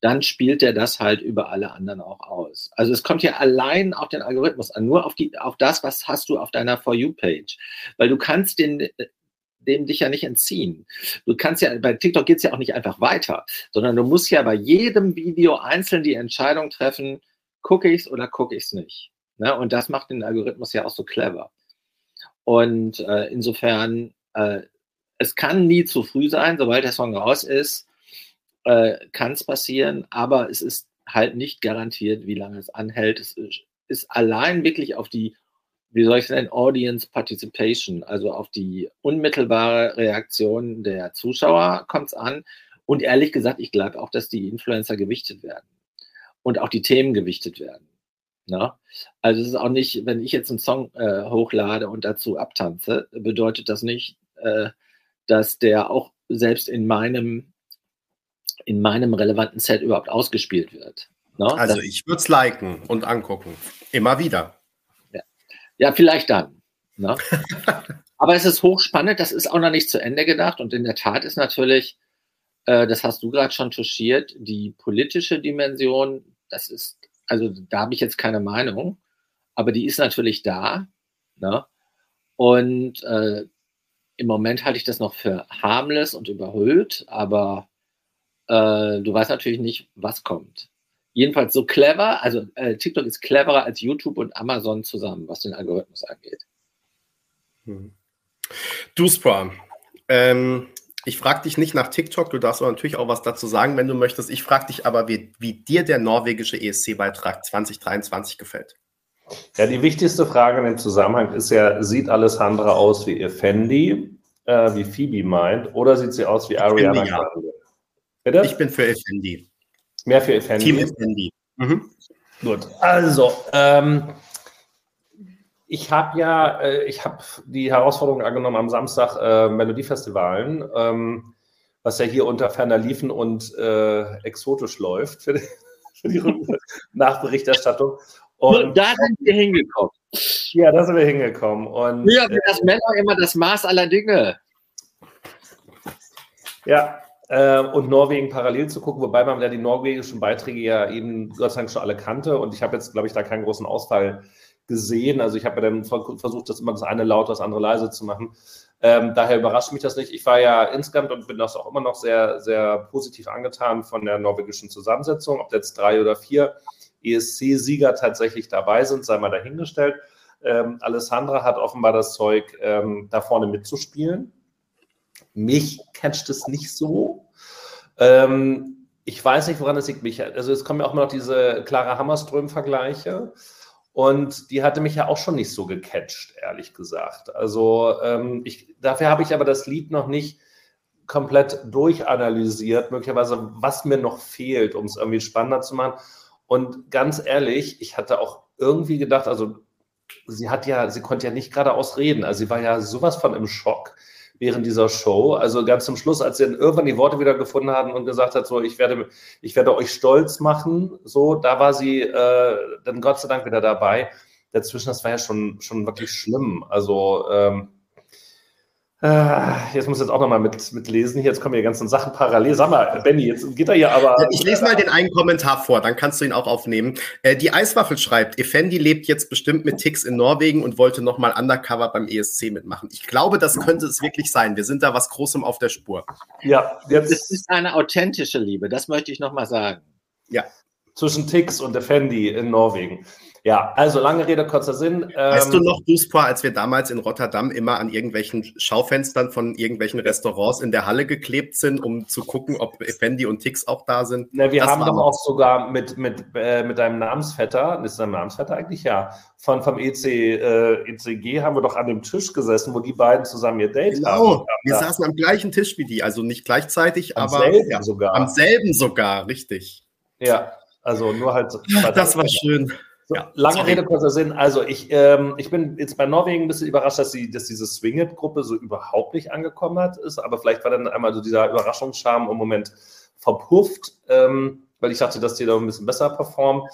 dann spielt er das halt über alle anderen auch aus. Also es kommt ja allein auf den Algorithmus an, nur auf, die, auf das, was hast du auf deiner For You-Page. Weil du kannst den, dem dich ja nicht entziehen. Du kannst ja, bei TikTok geht es ja auch nicht einfach weiter, sondern du musst ja bei jedem Video einzeln die Entscheidung treffen, gucke ich es oder gucke ich es nicht. Ne? Und das macht den Algorithmus ja auch so clever. Und äh, insofern, äh, es kann nie zu früh sein, sobald der Song raus ist, äh, kann es passieren, aber es ist halt nicht garantiert, wie lange es anhält. Es ist allein wirklich auf die, wie soll ich es nennen, Audience Participation, also auf die unmittelbare Reaktion der Zuschauer kommt es an. Und ehrlich gesagt, ich glaube auch, dass die Influencer gewichtet werden und auch die Themen gewichtet werden. Ne? Also es ist auch nicht, wenn ich jetzt einen Song äh, hochlade und dazu abtanze, bedeutet das nicht, äh, dass der auch selbst in meinem in meinem relevanten Set überhaupt ausgespielt wird. Ne? Also das, ich würde es liken und angucken. Immer wieder. Ja, ja vielleicht dann. Ne? Aber es ist hochspannend, das ist auch noch nicht zu Ende gedacht und in der Tat ist natürlich, äh, das hast du gerade schon touchiert, die politische Dimension das ist, also da habe ich jetzt keine Meinung. aber die ist natürlich da. Ne? Und äh, im Moment halte ich das noch für harmless und überhöht, aber äh, du weißt natürlich nicht, was kommt. Jedenfalls so clever, also äh, TikTok ist cleverer als YouTube und Amazon zusammen, was den Algorithmus angeht. Hm. Du, Spra, ähm, ich frage dich nicht nach TikTok, du darfst aber natürlich auch was dazu sagen, wenn du möchtest. Ich frage dich aber, wie, wie dir der norwegische ESC-Beitrag 2023 gefällt. Ja, die wichtigste Frage in dem Zusammenhang ist ja, sieht Alessandra aus wie Effendi, äh, wie Phoebe meint, oder sieht sie aus wie Ariana Grande? Bitte? Ich bin für Effendi. Mehr für Effendi? Team Effendi. Mhm. Gut, also, ähm, ich habe ja, äh, ich habe die Herausforderung angenommen am Samstag äh, Melodiefestivalen, ähm, was ja hier unter ferner Liefen und äh, exotisch läuft für die, für die Nachberichterstattung. Und da sind wir hingekommen. Ja, da sind wir hingekommen. Und, ja, äh, das Männer immer das Maß aller Dinge. Ja, äh, und Norwegen parallel zu gucken, wobei man ja die norwegischen Beiträge ja eben Gott sei Dank schon alle kannte. Und ich habe jetzt, glaube ich, da keinen großen Ausfall gesehen. Also ich habe ja dann versucht, das immer das eine laut, das andere leise zu machen. Ähm, daher überrascht mich das nicht. Ich war ja insgesamt und bin das auch immer noch sehr, sehr positiv angetan von der norwegischen Zusammensetzung. Ob jetzt drei oder vier ESC-Sieger tatsächlich dabei sind, sei mal dahingestellt. Ähm, Alessandra hat offenbar das Zeug, ähm, da vorne mitzuspielen. Mich catcht es nicht so. Ähm, ich weiß nicht, woran es liegt. Mich, also es kommen ja auch immer noch diese Clara Hammerström-Vergleiche. Und die hatte mich ja auch schon nicht so gecatcht, ehrlich gesagt. Also ähm, ich, dafür habe ich aber das Lied noch nicht komplett durchanalysiert, möglicherweise, was mir noch fehlt, um es irgendwie spannender zu machen. Und ganz ehrlich, ich hatte auch irgendwie gedacht, also sie hat ja, sie konnte ja nicht geradeaus reden. Also sie war ja sowas von im Schock während dieser Show. Also ganz zum Schluss, als sie dann irgendwann die Worte wieder gefunden hatten und gesagt hat, so, ich werde, ich werde euch stolz machen, so, da war sie äh, dann Gott sei Dank wieder dabei. Dazwischen, das war ja schon, schon wirklich schlimm. Also ähm, äh, jetzt muss ich jetzt auch nochmal mit, mit lesen. Jetzt kommen die ganzen Sachen parallel. Sag mal, Benny, jetzt geht er hier aber. Ich lese mal den einen Kommentar vor, dann kannst du ihn auch aufnehmen. Äh, die Eiswaffel schreibt, Effendi lebt jetzt bestimmt mit Ticks in Norwegen und wollte nochmal Undercover beim ESC mitmachen. Ich glaube, das könnte es wirklich sein. Wir sind da was Großem auf der Spur. Ja, jetzt. Das ist eine authentische Liebe, das möchte ich nochmal sagen. Ja. Zwischen Tix und Effendi in Norwegen. Ja, also lange Rede, kurzer Sinn. Weißt du ähm, noch, Duspor, als wir damals in Rotterdam immer an irgendwelchen Schaufenstern von irgendwelchen Restaurants in der Halle geklebt sind, um zu gucken, ob Effendi und Tix auch da sind? Na, wir das haben doch auch sogar mit, mit, äh, mit deinem Namensvetter, ist dein Namensvetter eigentlich? Ja, von, vom EC, äh, ECG haben wir doch an dem Tisch gesessen, wo die beiden zusammen ihr Date genau. haben. Genau, wir ja. saßen am gleichen Tisch wie die, also nicht gleichzeitig, am aber selben ja, sogar. am selben sogar, richtig. Ja, also nur halt. Das war schön. So, ja, lange sorry. Rede, kurzer Sinn. Also ich, ähm, ich bin jetzt bei Norwegen ein bisschen überrascht, dass, sie, dass diese Swing-It-Gruppe so überhaupt nicht angekommen hat, ist. Aber vielleicht war dann einmal so dieser Überraschungsscham im Moment verpufft, ähm, weil ich dachte, dass die da ein bisschen besser performen.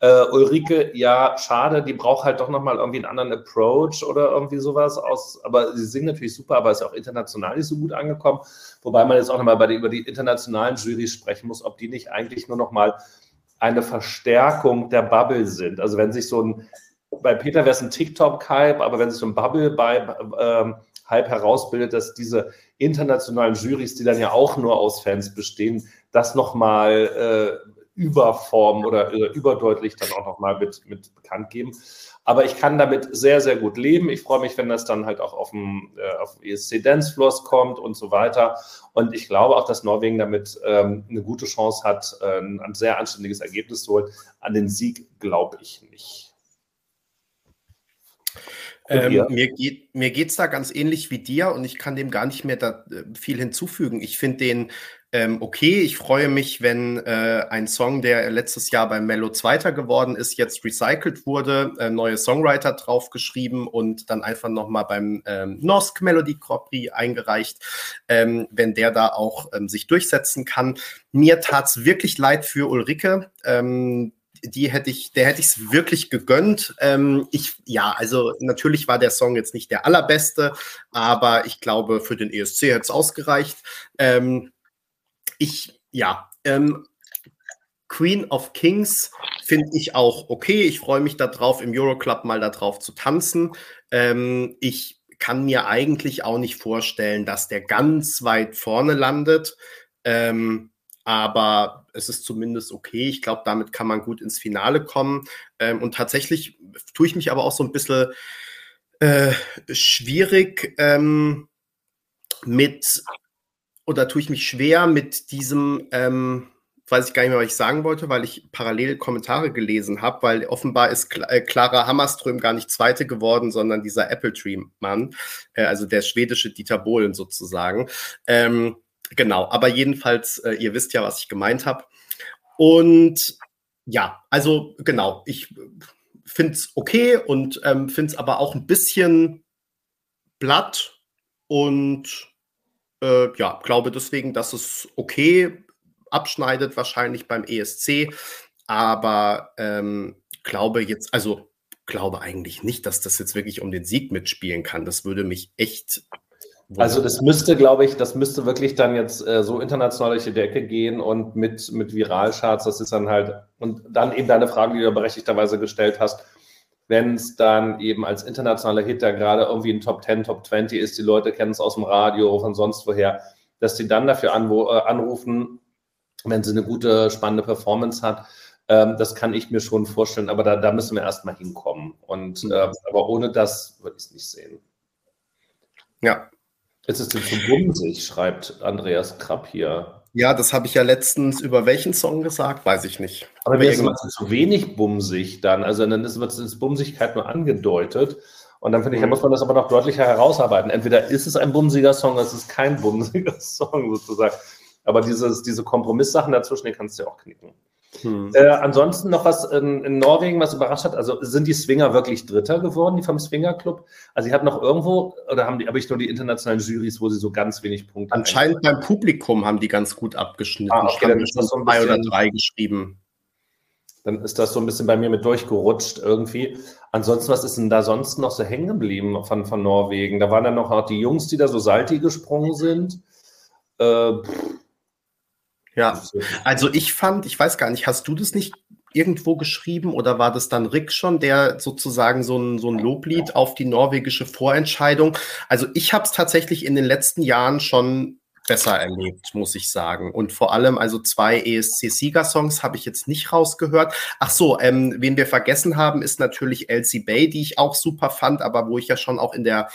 Äh, Ulrike, ja, schade, die braucht halt doch nochmal irgendwie einen anderen Approach oder irgendwie sowas aus. Aber sie singen natürlich super, aber ist auch international nicht so gut angekommen. Wobei man jetzt auch nochmal über die internationalen Jurys sprechen muss, ob die nicht eigentlich nur nochmal eine Verstärkung der Bubble sind. Also wenn sich so ein, bei Peter wäre es ein TikTok-Hype, aber wenn sich so ein Bubble bei ähm, herausbildet, dass diese internationalen Jurys, die dann ja auch nur aus Fans bestehen, das nochmal äh, überformen oder äh, überdeutlich dann auch nochmal mit, mit bekannt geben. Aber ich kann damit sehr, sehr gut leben. Ich freue mich, wenn das dann halt auch auf dem äh, auf ESC Dance Floors kommt und so weiter. Und ich glaube auch, dass Norwegen damit ähm, eine gute Chance hat, äh, ein sehr anständiges Ergebnis zu holen. An den Sieg glaube ich nicht. Ähm, mir geht mir geht's da ganz ähnlich wie dir und ich kann dem gar nicht mehr da, äh, viel hinzufügen. Ich finde den ähm, okay. Ich freue mich, wenn äh, ein Song, der letztes Jahr beim Mello Zweiter geworden ist, jetzt recycelt wurde, äh, neue Songwriter draufgeschrieben und dann einfach nochmal beim ähm, Norsk Melody Prix eingereicht, ähm, wenn der da auch ähm, sich durchsetzen kann. Mir tat's wirklich leid für Ulrike. Ähm, die hätte ich, der hätte ich es wirklich gegönnt. Ähm, ich, ja, also natürlich war der Song jetzt nicht der allerbeste, aber ich glaube, für den ESC hätte es ausgereicht. Ähm, ich, ja, ähm, Queen of Kings finde ich auch okay. Ich freue mich darauf, im Euroclub mal darauf zu tanzen. Ähm, ich kann mir eigentlich auch nicht vorstellen, dass der ganz weit vorne landet. Ähm, aber es ist zumindest okay. Ich glaube, damit kann man gut ins Finale kommen. Ähm, und tatsächlich tue ich mich aber auch so ein bisschen äh, schwierig ähm, mit, oder tue ich mich schwer mit diesem, ähm, weiß ich gar nicht mehr, was ich sagen wollte, weil ich parallel Kommentare gelesen habe, weil offenbar ist äh, Clara Hammerström gar nicht Zweite geworden, sondern dieser Apple Tree-Mann, äh, also der schwedische Dieter Bohlen sozusagen. Ähm, Genau, aber jedenfalls, äh, ihr wisst ja, was ich gemeint habe. Und ja, also genau, ich finde es okay und ähm, finde es aber auch ein bisschen blatt und äh, ja, glaube deswegen, dass es okay abschneidet, wahrscheinlich beim ESC, aber ähm, glaube jetzt, also glaube eigentlich nicht, dass das jetzt wirklich um den Sieg mitspielen kann. Das würde mich echt also das müsste, glaube ich, das müsste wirklich dann jetzt äh, so international durch die Decke gehen und mit, mit Viralcharts, das ist dann halt, und dann eben deine Frage, die du berechtigterweise gestellt hast, wenn es dann eben als internationaler Hit da gerade irgendwie ein Top 10, Top 20 ist, die Leute kennen es aus dem Radio, von sonst woher, dass die dann dafür äh, anrufen, wenn sie eine gute, spannende Performance hat. Ähm, das kann ich mir schon vorstellen, aber da, da müssen wir erstmal hinkommen. Und, mhm. äh, aber ohne das würde ich es nicht sehen. Ja, ist es denn zu bumsig, schreibt Andreas Krapp hier. Ja, das habe ich ja letztens über welchen Song gesagt, weiß ich nicht. Aber mir ist es zu wenig bumsig dann. Also dann ist, wird es Bumsigkeit nur angedeutet. Und dann finde ich, mhm. da muss man das aber noch deutlicher herausarbeiten. Entweder ist es ein bumsiger Song oder es ist kein bumsiger Song sozusagen. Aber dieses, diese Kompromisssachen dazwischen, die kannst du ja auch knicken. Hm. Äh, ansonsten noch was in, in, Norwegen, was überrascht hat. Also sind die Swinger wirklich Dritter geworden, die vom Swinger Club? Also, sie hat noch irgendwo, oder haben die, habe ich nur die internationalen Jurys, wo sie so ganz wenig Punkte Anscheinend beim Publikum haben die ganz gut abgeschnitten. Ah, okay, dann ist das so ein zwei oder drei geschrieben. Dann ist das so ein bisschen bei mir mit durchgerutscht irgendwie. Ansonsten, was ist denn da sonst noch so hängen geblieben von, von Norwegen? Da waren dann noch die Jungs, die da so salty gesprungen sind. Äh, pff ja, also ich fand, ich weiß gar nicht, hast du das nicht irgendwo geschrieben oder war das dann Rick schon, der sozusagen so ein, so ein Loblied auf die norwegische Vorentscheidung? Also ich habe es tatsächlich in den letzten Jahren schon besser erlebt, muss ich sagen. Und vor allem also zwei ESC-Sieger-Songs habe ich jetzt nicht rausgehört. Ach so, ähm, wen wir vergessen haben, ist natürlich Elsie Bay, die ich auch super fand, aber wo ich ja schon auch in der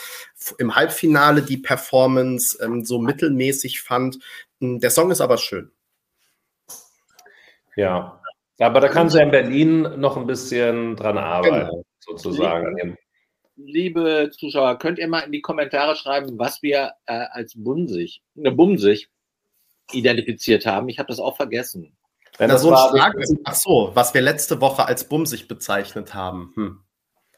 im Halbfinale die Performance ähm, so mittelmäßig fand. Hm, der Song ist aber schön. Ja, aber da kann sie in Berlin noch ein bisschen dran arbeiten, genau. sozusagen. Liebe, liebe, Zuschauer, könnt ihr mal in die Kommentare schreiben, was wir äh, als Bumsig, ne, Bumsig identifiziert haben. Ich habe das auch vergessen. Wenn das so ein Ach so, was wir letzte Woche als Bumsig bezeichnet haben. Hm.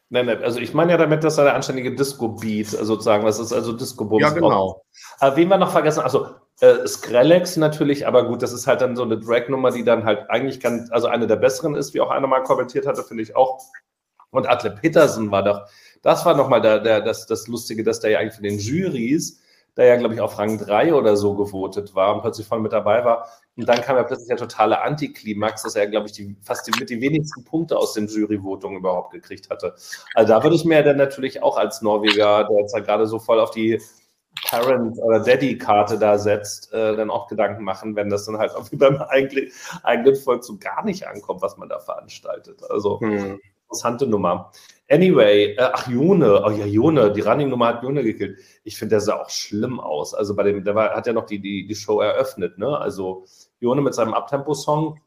Nein, nein, also ich meine ja damit, dass er der anständige Disco-Beat sozusagen, das ist also Disco-Bums. Ja, genau. Aber wen wir noch vergessen, also äh, Skrillex natürlich, aber gut, das ist halt dann so eine Drag-Nummer, die dann halt eigentlich ganz, also eine der besseren ist, wie auch einer mal kommentiert hatte, finde ich auch. Und Atle Petersen war doch, das war nochmal der, der, das, das Lustige, dass der ja eigentlich für den Juries, der ja, glaube ich, auf Rang 3 oder so gewotet war und plötzlich voll mit dabei war. Und dann kam ja plötzlich der totale Antiklimax, dass er, glaube ich, die, fast die, mit die wenigsten Punkte aus den Jury-Votungen überhaupt gekriegt hatte. Also da würde ich mir dann natürlich auch als Norweger, der jetzt halt gerade so voll auf die Parent- oder Daddy-Karte da setzt, äh, dann auch Gedanken machen, wenn das dann halt auch wie beim eigenen, Volk so gar nicht ankommt, was man da veranstaltet. Also hm. interessante Nummer. Anyway, äh, ach Jone, oh ja, Jone, die Running-Nummer hat Jone gekillt. Ich finde, der sah auch schlimm aus. Also bei dem, der war, hat ja noch die, die, die Show eröffnet, ne? Also Jone mit seinem Abtempo-Song.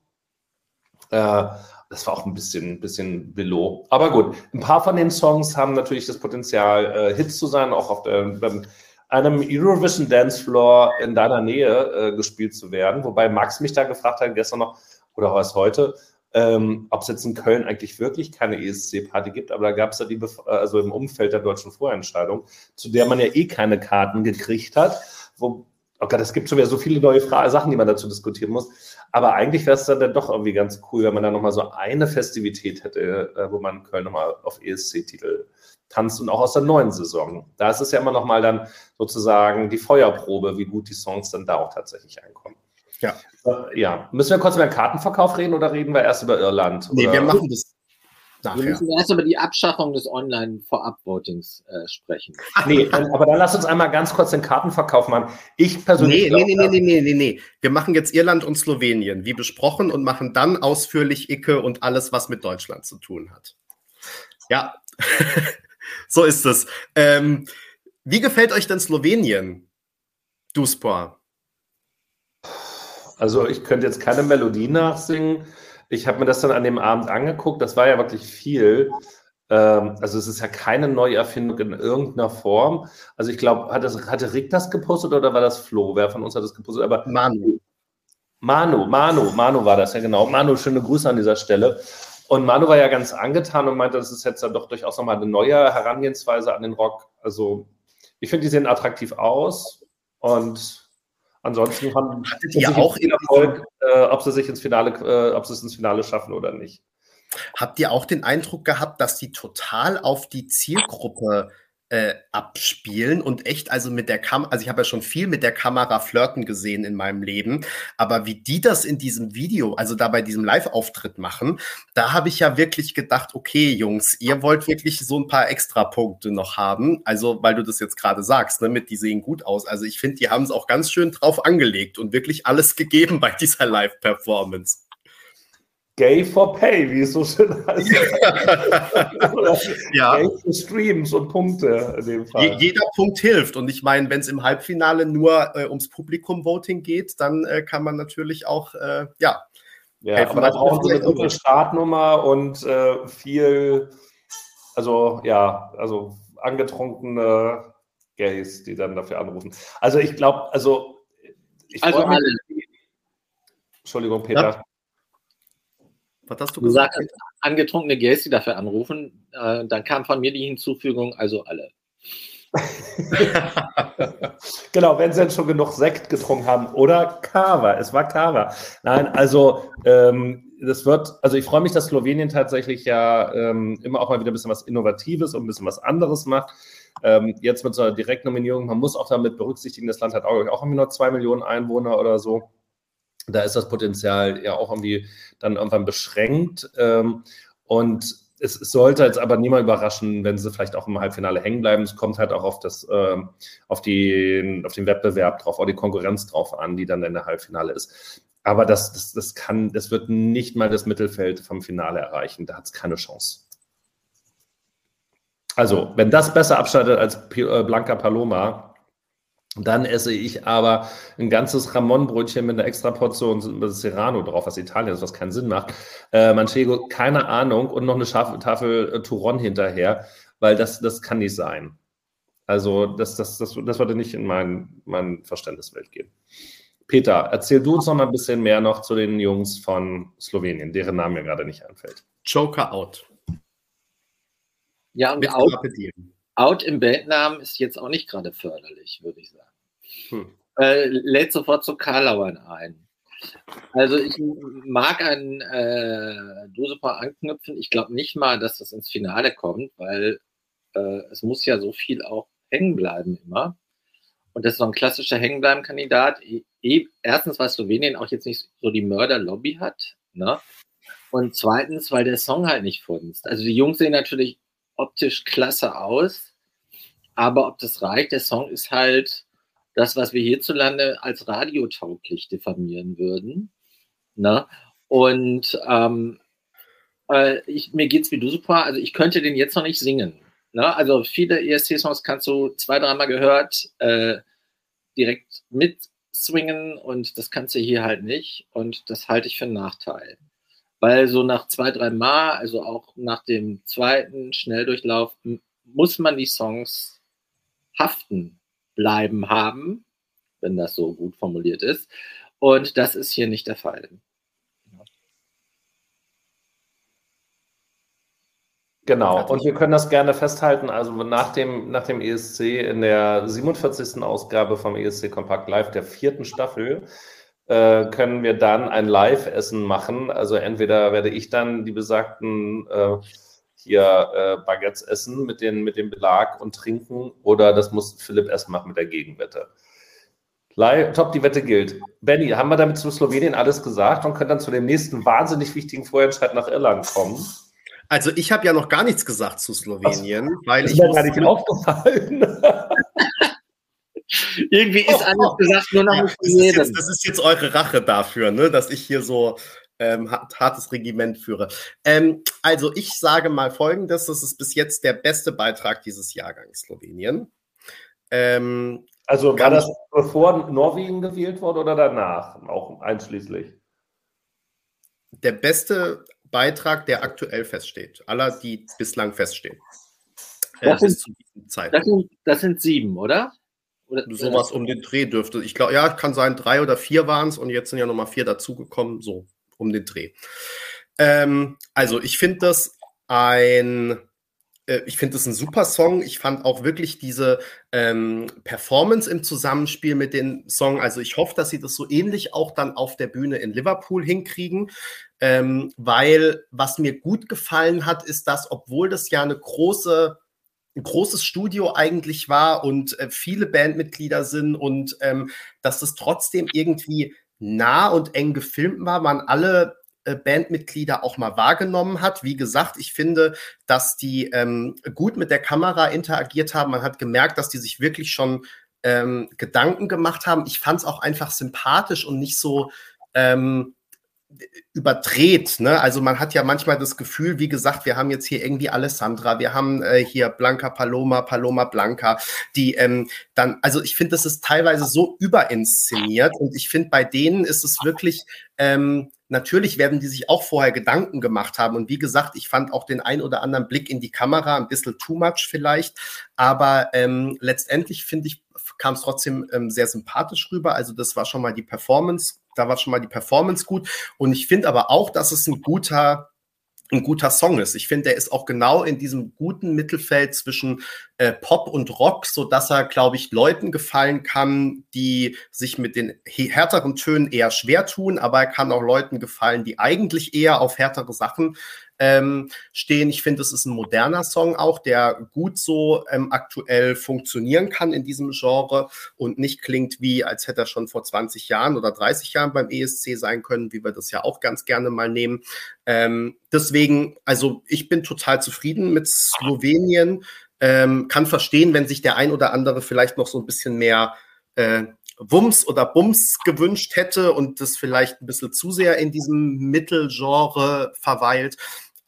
Äh, das war auch ein bisschen, bisschen below. Aber gut, ein paar von den Songs haben natürlich das Potenzial, äh, Hits zu sein, auch auf der, beim einem Eurovision Dance Floor in deiner Nähe äh, gespielt zu werden. Wobei Max mich da gefragt hat, gestern noch oder was heute, ähm, ob es jetzt in Köln eigentlich wirklich keine ESC-Party gibt, aber da gab es ja die, Bef also im Umfeld der deutschen Vorentscheidung, zu der man ja eh keine Karten gekriegt hat. Wo, oh Gott, es gibt schon wieder so viele neue Fra Sachen, die man dazu diskutieren muss. Aber eigentlich wäre es dann, doch irgendwie ganz cool, wenn man da nochmal so eine Festivität hätte, äh, wo man Köln nochmal auf ESC-Titel tanzt und auch aus der neuen Saison. Da ist es ja immer noch mal dann sozusagen die Feuerprobe, wie gut die Songs dann da auch tatsächlich einkommen. Ja. ja. Müssen wir kurz über den Kartenverkauf reden oder reden wir erst über Irland? Nee, oder? wir machen das Nachher. Wir müssen erst über die Abschaffung des Online-Vorab-Votings äh, sprechen. Nee, aber dann lass uns einmal ganz kurz den Kartenverkauf machen. Ich persönlich. Nee, nee, nee, nee, nee, nee, nee. Wir machen jetzt Irland und Slowenien, wie besprochen, und machen dann ausführlich Icke und alles, was mit Deutschland zu tun hat. Ja, so ist es. Ähm, wie gefällt euch denn Slowenien, Duspor? Also, ich könnte jetzt keine Melodie nachsingen. Ich habe mir das dann an dem Abend angeguckt. Das war ja wirklich viel. Ähm, also es ist ja keine Neuerfindung in irgendeiner Form. Also ich glaube, hat hatte Rick das gepostet oder war das Flo? Wer von uns hat das gepostet? Aber Manu. Manu, Manu, Manu war das ja genau. Manu, schöne Grüße an dieser Stelle. Und Manu war ja ganz angetan und meinte, das ist jetzt dann doch durchaus nochmal eine neue Herangehensweise an den Rock. Also ich finde, die sehen attraktiv aus und Ansonsten haben die auch Erfolg, äh, ob sie sich ins Finale, äh, ob sie es ins Finale schaffen oder nicht. Habt ihr auch den Eindruck gehabt, dass die total auf die Zielgruppe äh, abspielen und echt also mit der Kamera, also ich habe ja schon viel mit der Kamera flirten gesehen in meinem Leben, aber wie die das in diesem Video, also da bei diesem Live-Auftritt machen, da habe ich ja wirklich gedacht, okay, Jungs, ihr wollt wirklich so ein paar Extrapunkte noch haben, also weil du das jetzt gerade sagst, ne, mit die sehen gut aus, also ich finde, die haben es auch ganz schön drauf angelegt und wirklich alles gegeben bei dieser Live-Performance. Gay for Pay, wie es so schön heißt. ja. Gay for Streams und Punkte in dem Fall. jeder Punkt hilft. Und ich meine, wenn es im Halbfinale nur äh, ums Publikum-Voting geht, dann äh, kann man natürlich auch, äh, ja. Ja, helfen, aber da brauchen sie eine gute Startnummer und äh, viel, also ja, also angetrunkene Gays, die dann dafür anrufen. Also ich glaube, also ich also alle. Entschuldigung, Peter. Ja. Was hast du gesagt? Sagst, angetrunkene Gays, die dafür anrufen. Äh, dann kam von mir die Hinzufügung, also alle. genau, wenn sie jetzt schon genug Sekt getrunken haben. Oder Kava, es war Kava. Nein, also ähm, das wird, also ich freue mich, dass Slowenien tatsächlich ja ähm, immer auch mal wieder ein bisschen was Innovatives und ein bisschen was anderes macht. Ähm, jetzt mit so einer Direktnominierung, man muss auch damit berücksichtigen, das Land hat auch, auch irgendwie nur zwei Millionen Einwohner oder so da ist das Potenzial ja auch irgendwie dann irgendwann beschränkt. Ähm, und es sollte jetzt aber niemand überraschen, wenn sie vielleicht auch im Halbfinale hängen bleiben. Es kommt halt auch auf, das, ähm, auf, die, auf den Wettbewerb drauf, auf die Konkurrenz drauf an, die dann in der Halbfinale ist. Aber das, das, das kann, das wird nicht mal das Mittelfeld vom Finale erreichen. Da hat es keine Chance. Also, wenn das besser abschneidet als äh, Blanca Paloma, dann esse ich aber ein ganzes Ramon-Brötchen mit einer extra Portion Serrano drauf, was Italien ist, was keinen Sinn macht. Äh, Manchego, keine Ahnung, und noch eine scharfe Tafel äh, Turon hinterher, weil das, das kann nicht sein. Also, das, das, das, das würde nicht in mein, mein Verständniswelt gehen. Peter, erzähl du uns noch mal ein bisschen mehr noch zu den Jungs von Slowenien, deren Name mir gerade nicht einfällt. Joker out. Ja, und out, out im Bandnamen ist jetzt auch nicht gerade förderlich, würde ich sagen. Hm. Äh, lädt sofort zu Karlauern ein. Also ich mag an äh, Dosepa anknüpfen. Ich glaube nicht mal, dass das ins Finale kommt, weil äh, es muss ja so viel auch hängen bleiben immer. Und das ist so ein klassischer Hängenbleiben-Kandidat. E, e erstens, weil Slowenien auch jetzt nicht so die Mörder-Lobby hat. Ne? Und zweitens, weil der Song halt nicht funzt. Also die Jungs sehen natürlich optisch klasse aus, aber ob das reicht, der Song ist halt das, was wir hierzulande als radiotauglich diffamieren würden. Ne? Und ähm, äh, ich, mir geht es wie du super. Also ich könnte den jetzt noch nicht singen. Ne? Also viele ESC-Songs kannst du zwei, dreimal gehört äh, direkt mitswingen und das kannst du hier halt nicht. Und das halte ich für einen Nachteil. Weil so nach zwei, drei Mal, also auch nach dem zweiten Schnelldurchlauf, muss man die Songs haften bleiben haben, wenn das so gut formuliert ist. Und das ist hier nicht der Fall. Genau, und wir können das gerne festhalten. Also nach dem, nach dem ESC in der 47. Ausgabe vom ESC Kompakt Live der vierten Staffel äh, können wir dann ein Live-Essen machen. Also entweder werde ich dann die besagten äh, hier äh, Baguettes essen mit, den, mit dem Belag und trinken oder das muss Philipp erst machen mit der Gegenwette. Top, die Wette gilt. Benny, haben wir damit zu Slowenien alles gesagt und können dann zu dem nächsten wahnsinnig wichtigen Vorentscheid nach Irland kommen? Also ich habe ja noch gar nichts gesagt zu Slowenien, Was? weil ist ich mir gar nicht aufgefallen. Irgendwie ist alles gesagt, nur noch nicht das, ist jetzt, das ist jetzt eure Rache dafür, ne, dass ich hier so ähm, hart- hartes Regiment führe. Ähm, also ich sage mal Folgendes, das ist bis jetzt der beste Beitrag dieses Jahrgangs Slowenien. Ähm, Also war Ganz- das bevor Norwegen gewählt wurde oder danach? Auch einschließlich. der beste Beitrag, der aktuell feststeht, aller, die bislang feststehen. Äh, Das bis ist- zu diesem Zeit. Das sind, das sind sieben, oder? oder Sowas um den Dreh dürfte. Ich glaube, ja, kann sein, drei oder vier waren es und jetzt sind ja nochmal vier dazugekommen, so um den Dreh. Ähm, also, ich finde das ein, äh, ich finde das ein super Song. Ich fand auch wirklich diese ähm, Performance im Zusammenspiel mit den Song. Also, ich hoffe, dass sie das so ähnlich auch dann auf der Bühne in Liverpool hinkriegen. Ähm, weil was mir gut gefallen hat, ist, dass, obwohl das ja eine große ein großes Studio eigentlich war und äh, viele Bandmitglieder sind und ähm, dass es trotzdem irgendwie nah und eng gefilmt war, man alle äh, Bandmitglieder auch mal wahrgenommen hat. Wie gesagt, ich finde, dass die ähm, gut mit der Kamera interagiert haben. Man hat gemerkt, dass die sich wirklich schon ähm, Gedanken gemacht haben. Ich fand es auch einfach sympathisch und nicht so ähm, überdreht. Ne? Also man hat ja manchmal das Gefühl, wie gesagt, wir haben jetzt hier irgendwie Alessandra, wir haben äh, hier Blanca Paloma, Paloma Blanca, die ähm, dann, also ich finde, das ist teilweise so überinszeniert und ich finde, bei denen ist es wirklich, ähm, natürlich werden die sich auch vorher Gedanken gemacht haben und wie gesagt, ich fand auch den ein oder anderen Blick in die Kamera ein bisschen too much vielleicht, aber ähm, letztendlich finde ich, kam es trotzdem ähm, sehr sympathisch rüber. Also das war schon mal die Performance, da war schon mal die Performance gut. Und ich finde aber auch, dass es ein guter, ein guter Song ist. Ich finde, der ist auch genau in diesem guten Mittelfeld zwischen äh, Pop und Rock, so dass er, glaube ich, Leuten gefallen kann, die sich mit den härteren Tönen eher schwer tun, aber er kann auch Leuten gefallen, die eigentlich eher auf härtere Sachen ähm, stehen. Ich finde, es ist ein moderner Song auch, der gut so ähm, aktuell funktionieren kann in diesem Genre und nicht klingt wie, als hätte er schon vor 20 Jahren oder 30 Jahren beim ESC sein können, wie wir das ja auch ganz gerne mal nehmen. Ähm, deswegen, also ich bin total zufrieden mit Slowenien. Ähm, kann verstehen, wenn sich der ein oder andere vielleicht noch so ein bisschen mehr äh, Wumms oder Bums gewünscht hätte und das vielleicht ein bisschen zu sehr in diesem Mittelgenre verweilt.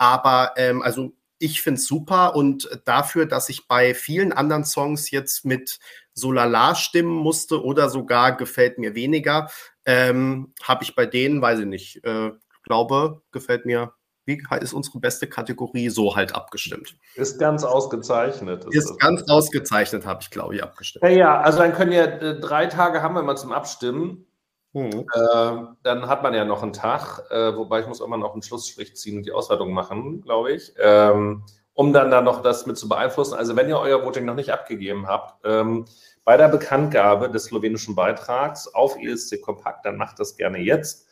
Aber ähm, also ich finde es super und dafür, dass ich bei vielen anderen Songs jetzt mit Solala stimmen musste oder sogar gefällt mir weniger, ähm, habe ich bei denen, weiß ich nicht, äh, glaube, gefällt mir, wie ist unsere beste Kategorie so halt abgestimmt. Ist ganz ausgezeichnet. Ist das. ganz ausgezeichnet, habe ich, glaube ich, abgestimmt. Ja, ja, also dann können ja äh, drei Tage haben wir mal zum Abstimmen. Mhm. Äh, dann hat man ja noch einen Tag, äh, wobei ich muss immer noch einen Schlussstrich ziehen und die Auswertung machen, glaube ich, ähm, um dann da noch das mit zu beeinflussen. Also wenn ihr euer Voting noch nicht abgegeben habt, ähm, bei der Bekanntgabe des slowenischen Beitrags auf ESC Kompakt, dann macht das gerne jetzt,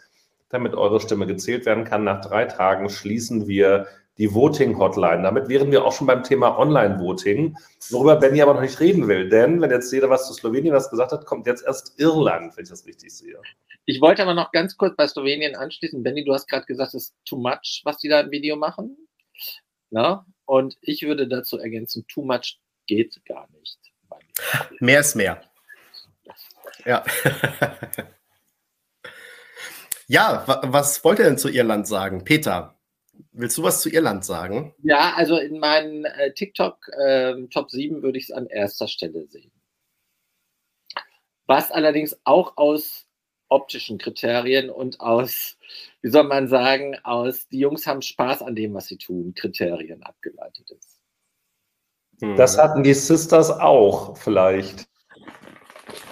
damit eure Stimme gezählt werden kann. Nach drei Tagen schließen wir die Voting-Hotline. Damit wären wir auch schon beim Thema Online-Voting, worüber Benny aber noch nicht reden will. Denn wenn jetzt jeder was zu Slowenien was gesagt hat, kommt jetzt erst Irland, wenn ich das richtig sehe. Ich wollte aber noch ganz kurz bei Slowenien anschließen. Benny, du hast gerade gesagt, es ist too much, was die da im Video machen. Na? Und ich würde dazu ergänzen, too much geht gar nicht. Mehr ist mehr. Ja. ja, wa was wollt ihr denn zu Irland sagen? Peter, willst du was zu Irland sagen? Ja, also in meinen äh, TikTok ähm, Top 7 würde ich es an erster Stelle sehen. Was allerdings auch aus optischen Kriterien und aus, wie soll man sagen, aus die Jungs haben Spaß an dem, was sie tun, Kriterien abgeleitet ist. Hm. Das hatten die Sisters auch vielleicht.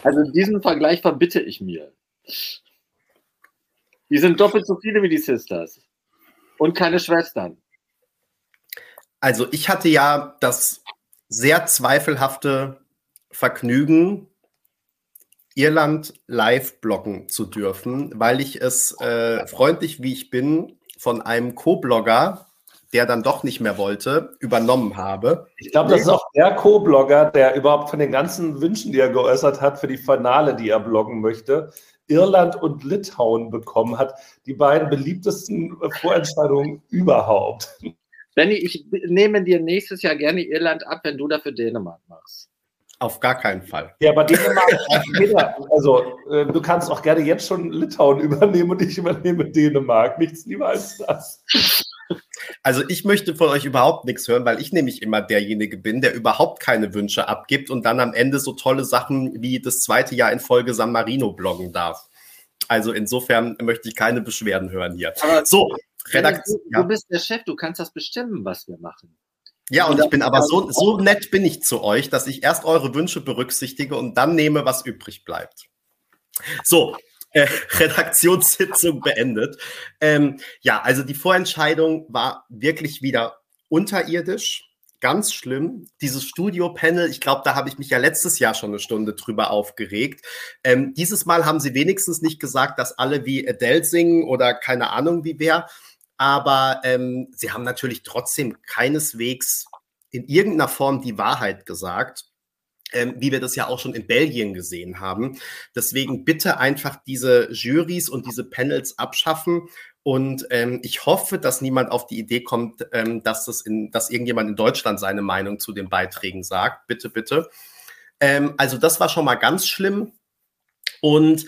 Also diesen Vergleich verbitte ich mir. Die sind doppelt so viele wie die Sisters. Und keine Schwestern. Also ich hatte ja das sehr zweifelhafte Vergnügen, Irland live blocken zu dürfen, weil ich es äh, freundlich wie ich bin von einem Co-Blogger der dann doch nicht mehr wollte, übernommen habe. Ich glaube, das ist auch der Co-Blogger, der überhaupt von den ganzen Wünschen, die er geäußert hat, für die Finale, die er bloggen möchte, Irland und Litauen bekommen hat. Die beiden beliebtesten Vorentscheidungen überhaupt. Benny, ich nehme dir nächstes Jahr gerne Irland ab, wenn du dafür Dänemark machst. Auf gar keinen Fall. Ja, aber Dänemark, also äh, du kannst auch gerne jetzt schon Litauen übernehmen und ich übernehme Dänemark. Nichts lieber als das. Also ich möchte von euch überhaupt nichts hören, weil ich nämlich immer derjenige bin, der überhaupt keine Wünsche abgibt und dann am Ende so tolle Sachen wie das zweite Jahr in Folge San Marino bloggen darf. Also insofern möchte ich keine Beschwerden hören hier. Aber so, Redaktion. Du, du bist der Chef, du kannst das bestimmen, was wir machen. Ja, und ich bin aber so, so nett bin ich zu euch, dass ich erst eure Wünsche berücksichtige und dann nehme, was übrig bleibt. So, Redaktionssitzung beendet. Ähm, ja, also die Vorentscheidung war wirklich wieder unterirdisch. Ganz schlimm. Dieses Studio-Panel, ich glaube, da habe ich mich ja letztes Jahr schon eine Stunde drüber aufgeregt. Ähm, dieses Mal haben sie wenigstens nicht gesagt, dass alle wie Adele singen oder keine Ahnung wie wer aber ähm, sie haben natürlich trotzdem keineswegs in irgendeiner Form die Wahrheit gesagt. Ähm, wie wir das ja auch schon in Belgien gesehen haben. Deswegen bitte einfach diese Juries und diese Panels abschaffen. Und ähm, ich hoffe, dass niemand auf die Idee kommt, ähm, dass, das in, dass irgendjemand in Deutschland seine Meinung zu den Beiträgen sagt. Bitte, bitte. Ähm, also das war schon mal ganz schlimm. Und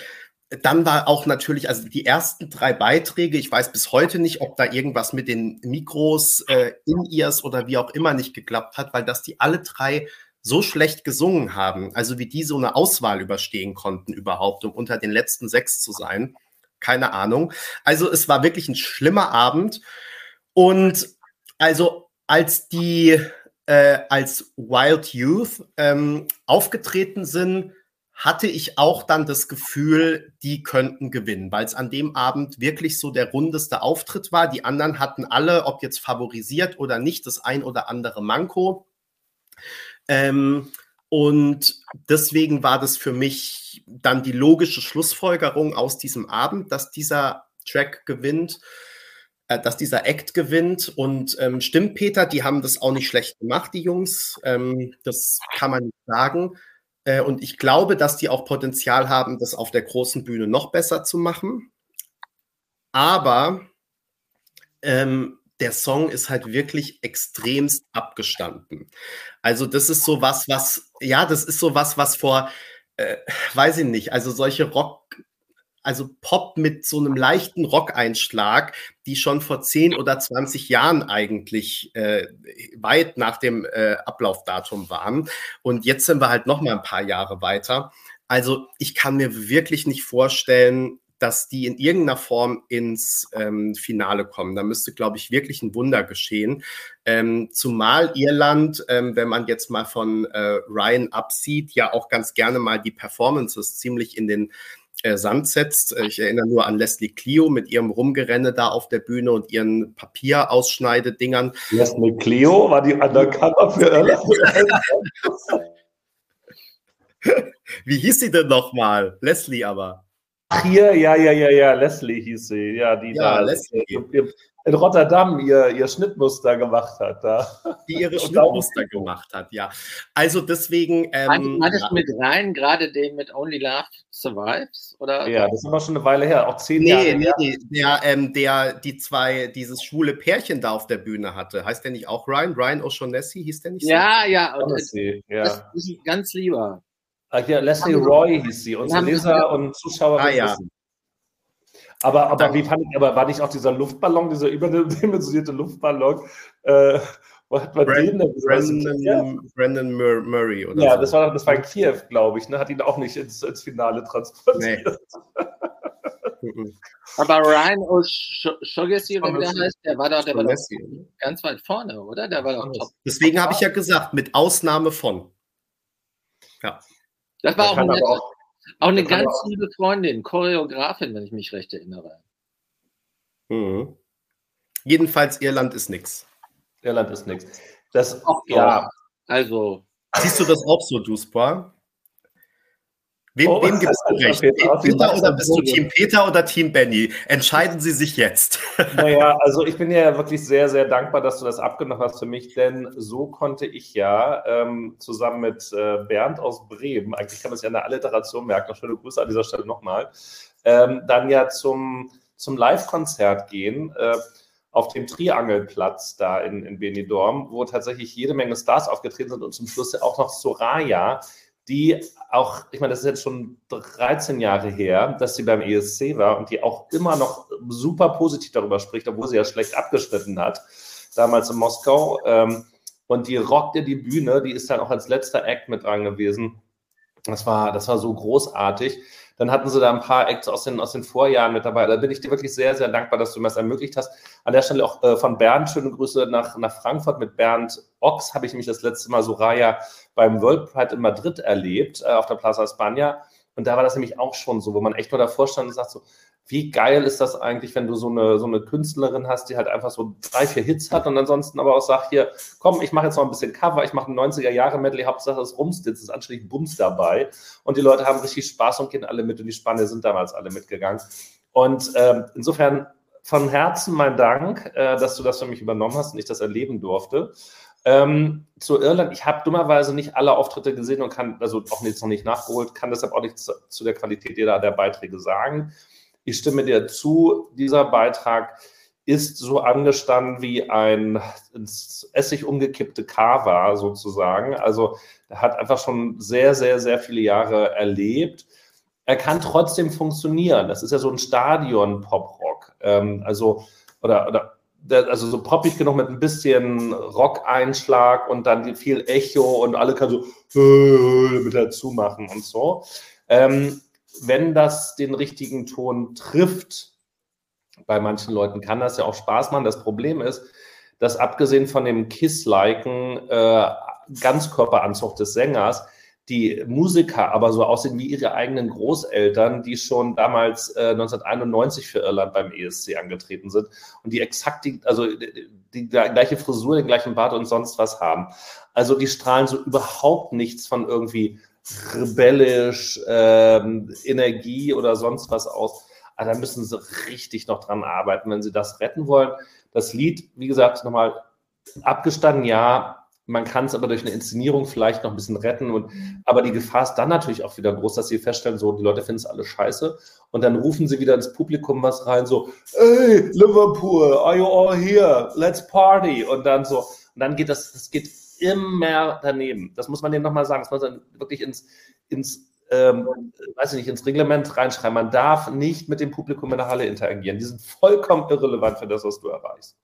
dann war auch natürlich, also die ersten drei Beiträge, ich weiß bis heute nicht, ob da irgendwas mit den Mikros, äh, In-Ears oder wie auch immer nicht geklappt hat, weil das die alle drei so schlecht gesungen haben, also wie die so eine Auswahl überstehen konnten überhaupt, um unter den letzten sechs zu sein. Keine Ahnung. Also es war wirklich ein schlimmer Abend. Und also als die äh, als Wild Youth ähm, aufgetreten sind, hatte ich auch dann das Gefühl, die könnten gewinnen, weil es an dem Abend wirklich so der rundeste Auftritt war. Die anderen hatten alle, ob jetzt favorisiert oder nicht, das ein oder andere Manko. Ähm, und deswegen war das für mich dann die logische Schlussfolgerung aus diesem Abend, dass dieser Track gewinnt, äh, dass dieser Act gewinnt. Und ähm, stimmt, Peter, die haben das auch nicht schlecht gemacht, die Jungs. Ähm, das kann man nicht sagen. Äh, und ich glaube, dass die auch Potenzial haben, das auf der großen Bühne noch besser zu machen. Aber ähm, der Song ist halt wirklich extremst abgestanden. Also das ist so was, was, ja, das ist so was, was vor, äh, weiß ich nicht, also solche Rock, also Pop mit so einem leichten Rockeinschlag, die schon vor 10 oder 20 Jahren eigentlich äh, weit nach dem äh, Ablaufdatum waren. Und jetzt sind wir halt noch mal ein paar Jahre weiter. Also ich kann mir wirklich nicht vorstellen, dass die in irgendeiner Form ins ähm, Finale kommen. Da müsste, glaube ich, wirklich ein Wunder geschehen. Ähm, zumal Irland, ähm, wenn man jetzt mal von äh, Ryan absieht, ja auch ganz gerne mal die Performances ziemlich in den äh, Sand setzt. Äh, ich erinnere nur an Leslie Clio mit ihrem Rumgerenne da auf der Bühne und ihren Papierausschneidedingern. Leslie Clio war die Undercover für Irland. Wie hieß sie denn nochmal? Leslie aber. Ach hier, ja, ja, ja, ja, Leslie hieß sie. Ja, die ja, da Leslie. in Rotterdam ihr, ihr Schnittmuster gemacht hat. Da. Die ihre Schnittmuster gemacht hat, ja. Also deswegen. Ähm, Hattest ja. mit rein, gerade den mit Only Love Survives? Oder? Ja, das ist aber schon eine Weile her, auch zehn nee, Jahre nee, her. Nee, der, ähm, der die zwei, dieses schwule Pärchen da auf der Bühne hatte. Heißt der nicht auch Ryan? Ryan O'Shaughnessy hieß der nicht so? Ja, ja. Das, ja. das ist ganz lieber. Ach ja, Leslie Roy hieß sie. Unsere Leser und Zuschauer ah, ja. wissen. Aber, aber wie fand ich, aber war nicht auch dieser Luftballon, dieser überdimensionierte Luftballon, äh, wo hat man Brandon, den Brandon, ja. Brandon Murray oder Ja, so. das war das war in Kiew, glaube ich, ne? Hat ihn auch nicht ins, ins Finale transportiert. Nee. aber Ryan O'Shaughnessy, wie der heißt, der war doch, der war doch ganz weit vorne, oder? Der war doch top. Deswegen habe ich ja gesagt, mit Ausnahme von. Ja. Das war auch, eine, auch, auch eine ganz auch. liebe Freundin, Choreografin, wenn ich mich recht erinnere. Mhm. Jedenfalls, Irland ist nichts. Irland ist nichts. Das, auch, ja. Also. Siehst du das auch so, Duspa? Wem, oh, wem gibst du recht? Peter, Peter oder bist du Team Peter oder Team Benny? Entscheiden Sie sich jetzt. Naja, also ich bin ja wirklich sehr, sehr dankbar, dass du das abgenommen hast für mich, denn so konnte ich ja ähm, zusammen mit äh, Bernd aus Bremen, eigentlich kann man es ja in der Alliteration merken, schöne Grüße an dieser Stelle nochmal, ähm, dann ja zum, zum Live-Konzert gehen. Äh, auf dem Triangelplatz da in, in Benidorm, wo tatsächlich jede Menge Stars aufgetreten sind und zum Schluss auch noch Soraya, die auch, ich meine, das ist jetzt schon 13 Jahre her, dass sie beim ESC war und die auch immer noch super positiv darüber spricht, obwohl sie ja schlecht abgeschnitten hat, damals in Moskau. Ähm, und die rockte die Bühne, die ist dann auch als letzter Act mit dran gewesen. Das war, das war so großartig. Dann hatten sie da ein paar Acts aus den, aus den Vorjahren mit dabei. Da bin ich dir wirklich sehr, sehr dankbar, dass du mir das ermöglicht hast. An der Stelle auch äh, von Bernd schöne Grüße nach, nach Frankfurt. Mit Bernd Ochs habe ich mich das letzte Mal Soraya beim World Pride in Madrid erlebt, äh, auf der Plaza España. Und da war das nämlich auch schon so, wo man echt nur davor stand und sagt so, wie geil ist das eigentlich, wenn du so eine, so eine Künstlerin hast, die halt einfach so drei, vier Hits hat und ansonsten aber auch sagt, hier, komm, ich mache jetzt noch ein bisschen Cover, ich mache ein 90er-Jahre-Medley, Hauptsache es rumst, jetzt ist anständig Bums dabei. Und die Leute haben richtig Spaß und gehen alle mit und die Spanier sind damals alle mitgegangen. Und ähm, insofern von Herzen mein Dank, äh, dass du das für mich übernommen hast und ich das erleben durfte. Ähm, zu Irland, ich habe dummerweise nicht alle Auftritte gesehen und kann, also auch jetzt noch nicht nachgeholt, kann deshalb auch nichts zu, zu der Qualität jeder der Beiträge sagen. Ich stimme dir zu, dieser Beitrag ist so angestanden wie ein ins Essig umgekippte Kava sozusagen. Also er hat einfach schon sehr, sehr, sehr viele Jahre erlebt. Er kann trotzdem funktionieren. Das ist ja so ein Stadion-Pop-Rock. Ähm, also, oder, oder also so poppig genug mit ein bisschen Rock-Einschlag und dann viel Echo und alle können so mit dazu machen und so. Ähm, wenn das den richtigen Ton trifft, bei manchen Leuten kann das ja auch Spaß machen. Das Problem ist, dass abgesehen von dem Kiss-liken äh, Ganzkörperanzug des Sängers, die Musiker aber so aussehen wie ihre eigenen Großeltern, die schon damals äh, 1991 für Irland beim ESC angetreten sind und die exakt die, also die, die gleiche Frisur, den gleichen Bart und sonst was haben. Also die strahlen so überhaupt nichts von irgendwie rebellisch, ähm, Energie oder sonst was aus. Also da müssen sie richtig noch dran arbeiten, wenn sie das retten wollen. Das Lied, wie gesagt, nochmal abgestanden, ja, man kann es aber durch eine Inszenierung vielleicht noch ein bisschen retten. Und, aber die Gefahr ist dann natürlich auch wieder groß, dass sie feststellen, so, die Leute finden es alle scheiße. Und dann rufen sie wieder ins Publikum was rein, so, hey, Liverpool, are you all here? Let's party. Und dann so, und dann geht das, das geht immer daneben. Das muss man denen nochmal sagen. Das muss man wirklich ins, ins ähm, weiß ich nicht, ins Reglement reinschreiben. Man darf nicht mit dem Publikum in der Halle interagieren. Die sind vollkommen irrelevant für das, was du erreichst.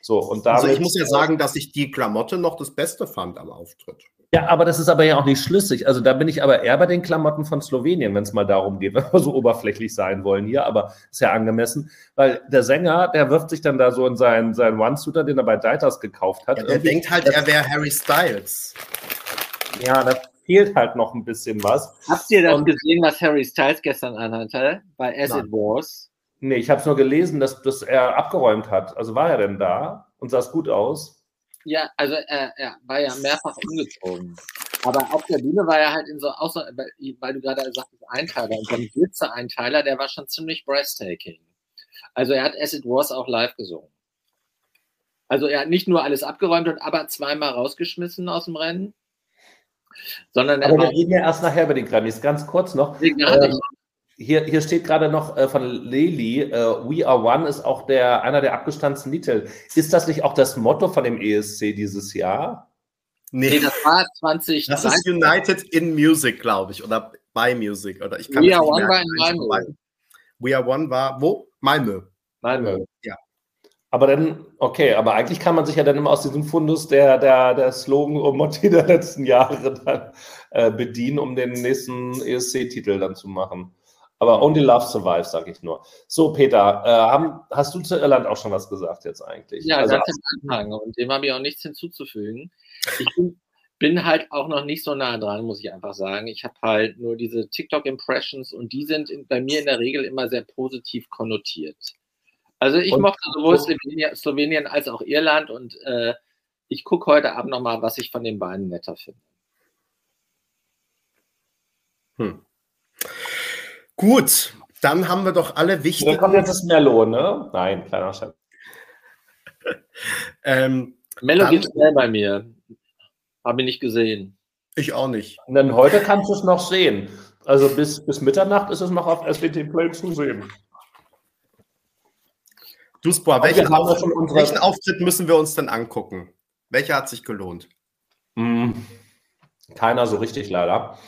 So, und damit, also ich muss ja sagen, dass ich die Klamotte noch das Beste fand am Auftritt. Ja, aber das ist aber ja auch nicht schlüssig. Also da bin ich aber eher bei den Klamotten von Slowenien, wenn es mal darum geht, wenn wir so oberflächlich sein wollen hier, aber ist ja angemessen, weil der Sänger, der wirft sich dann da so in seinen, seinen One-Suiter, den er bei Deitas gekauft hat. Ja, der denkt halt, er wäre Harry Styles. Ja, da fehlt halt noch ein bisschen was. Habt ihr das Und, gesehen, was Harry Styles gestern anhatte bei As It Wars? Nee, ich habe es nur gelesen, dass, dass er abgeräumt hat. Also war er denn da und sah es gut aus? Ja, also er, er war ja mehrfach umgezogen. Aber auf der Bühne war er halt in so, außer, weil du gerade sagtest, Einteiler, und so ein Blitze-Einteiler, der war schon ziemlich breathtaking. Also er hat As It Was auch live gesungen. Also er hat nicht nur alles abgeräumt und aber zweimal rausgeschmissen aus dem Rennen, sondern er Aber wir reden ja erst nachher über die Grammys. Ganz kurz noch. Ähm, hier, hier steht gerade noch äh, von Lely, äh, We Are One ist auch der, einer der abgestanzten Titel. Ist das nicht auch das Motto von dem ESC dieses Jahr? Nee, nee das war 20. Das ist United in Music, glaube ich, oder by Music. Oder ich kann We Are One war in Malmö. We Are One war wo? Malmö. Malmö. Ja. Aber dann, okay, aber eigentlich kann man sich ja dann immer aus diesem Fundus der, der, der Slogan und Motti der letzten Jahre dann äh, bedienen, um den nächsten ESC-Titel dann zu machen. Aber Only Love Survives, sage ich nur. So, Peter, äh, haben, hast du zu Irland auch schon was gesagt jetzt eigentlich? Ja, also, ganz am Anfang und dem habe ich auch nichts hinzuzufügen. Ich bin, bin, halt auch noch nicht so nah dran, muss ich einfach sagen. Ich habe halt nur diese TikTok-Impressions und die sind in, bei mir in der Regel immer sehr positiv konnotiert. Also ich und, mochte sowohl Slowenien, Slowenien, als auch Irland und äh, ich gucke heute Abend nochmal, was ich von den beiden netter finde. Hm. Gut, dann haben wir doch alle wichtigen. Dann kommt jetzt das Mello, ne? Nein, kleiner Schatz. ähm, Mello geht schnell bei mir. Habe ich nicht gesehen. Ich auch nicht. Und dann heute kannst du es noch sehen. Also bis, bis Mitternacht ist es noch auf SWT Play zu sehen. Duspor, welchen, Auf welchen Auftritt müssen wir uns denn angucken? Welcher hat sich gelohnt? Mm, keiner so richtig leider.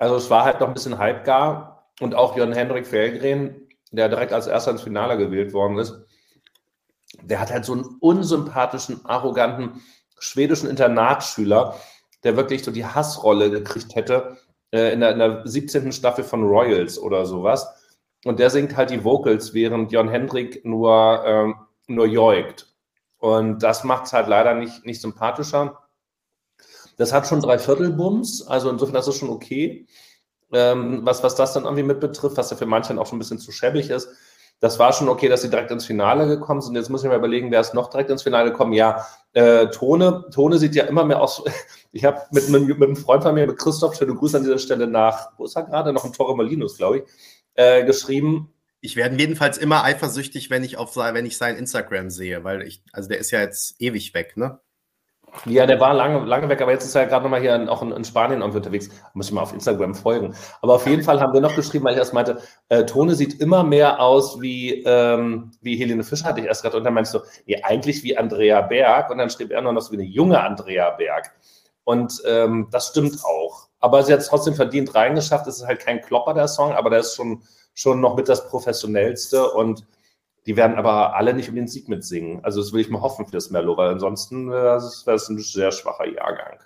Also es war halt noch ein bisschen halbgar und auch Jörn Hendrik Felgren, der direkt als erster ins Finale gewählt worden ist, der hat halt so einen unsympathischen, arroganten schwedischen Internatsschüler, der wirklich so die Hassrolle gekriegt hätte äh, in, der, in der 17. Staffel von Royals oder sowas. Und der singt halt die Vocals, während Jon Hendrik nur, ähm, nur joigt. Und das macht es halt leider nicht, nicht sympathischer. Das hat schon drei Viertelbums, also insofern das ist schon okay. Ähm, was, was das dann irgendwie mit betrifft, was ja für manchen auch schon ein bisschen zu schäbig ist. Das war schon okay, dass sie direkt ins Finale gekommen sind. Jetzt muss ich mir überlegen, wer ist noch direkt ins Finale gekommen. Ja, äh, Tone. Tone sieht ja immer mehr aus. Ich habe mit, mit, mit, einem Freund von mir, mit Christoph, schöne Grüße an dieser Stelle nach, wo ist er gerade? Noch ein Torre Malinus, glaube ich, äh, geschrieben. Ich werde jedenfalls immer eifersüchtig, wenn ich auf wenn ich sein Instagram sehe, weil ich, also der ist ja jetzt ewig weg, ne? Ja, der war lange, lange weg, aber jetzt ist er gerade nochmal hier in, auch in, in, Spanien unterwegs. Muss ich mal auf Instagram folgen. Aber auf jeden Fall haben wir noch geschrieben, weil ich erst meinte, äh, Tone sieht immer mehr aus wie, ähm, wie Helene Fischer, hatte ich erst gerade. Und dann meinst du, nee, eigentlich wie Andrea Berg. Und dann schrieb er noch, so wie eine junge Andrea Berg. Und ähm, das stimmt auch. Aber sie hat es trotzdem verdient reingeschafft. Es ist halt kein Klopper, der Song, aber der ist schon, schon noch mit das Professionellste. Und die werden aber alle nicht um den Sieg mitsingen. Also das will ich mal hoffen für das Merlo, weil ansonsten wäre es ein sehr schwacher Jahrgang.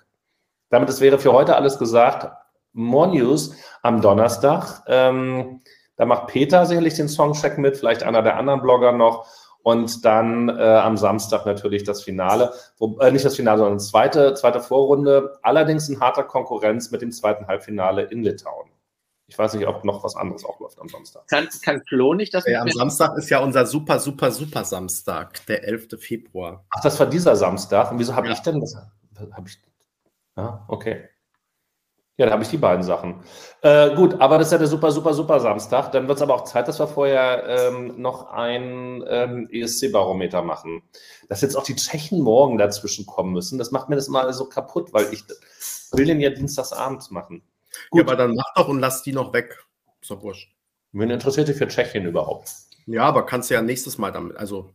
Damit es wäre für heute alles gesagt. More News am Donnerstag. Ähm, da macht Peter sicherlich den Songcheck mit, vielleicht einer der anderen Blogger noch. Und dann äh, am Samstag natürlich das Finale. Wo, äh, nicht das Finale, sondern zweite, zweite Vorrunde. Allerdings in harter Konkurrenz mit dem zweiten Halbfinale in Litauen. Ich weiß nicht, ob noch was anderes auch läuft am Samstag. Kann, kann Flo nicht das? Ja, am Samstag ist ja unser super, super, super Samstag, der 11. Februar. Ach, das war dieser Samstag. Und wieso habe ja. ich denn das? Hab ich, ja, okay. Ja, da habe ich die beiden Sachen. Äh, gut, aber das ist ja der super, super, super Samstag. Dann wird es aber auch Zeit, dass wir vorher ähm, noch ein ähm, ESC-Barometer machen. Dass jetzt auch die Tschechen morgen dazwischen kommen müssen, das macht mir das mal so kaputt, weil ich will den ja dienstagsabends machen. Gut, ja, aber dann mach doch und lass die noch weg. Ist doch wurscht. Wen interessiert dich für Tschechien überhaupt? Ja, aber kannst du ja nächstes Mal damit. Also,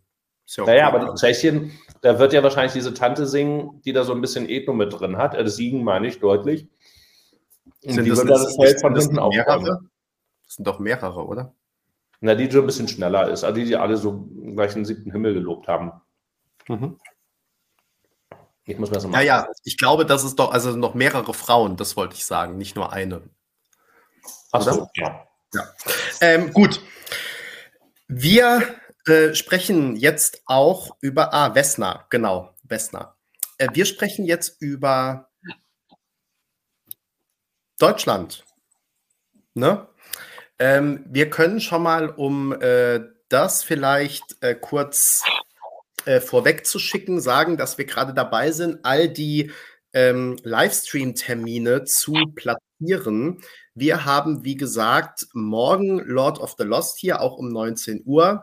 ist ja okay. Naja, aber Tschechien, da wird ja wahrscheinlich diese Tante singen, die da so ein bisschen Ethno mit drin hat. Das Siegen meine ich deutlich. Und sind die das, wird das Feld von hinten aufräumen. Das sind doch mehrere, oder? Na, die so ein bisschen schneller ist. Also die, die alle so gleich den siebten Himmel gelobt haben. Mhm. Ich muss mir das mal. Ja, ja, ich glaube, das ist doch, also noch mehrere Frauen, das wollte ich sagen, nicht nur eine. Ach so, ja. ja. Ähm, gut. Wir äh, sprechen jetzt auch über, ah, Wessner, genau, Wessner. Äh, wir sprechen jetzt über Deutschland. Ne? Ähm, wir können schon mal, um äh, das vielleicht äh, kurz äh, vorwegzuschicken, sagen, dass wir gerade dabei sind, all die ähm, Livestream-Termine zu platzieren. Wir haben, wie gesagt, morgen Lord of the Lost hier, auch um 19 Uhr.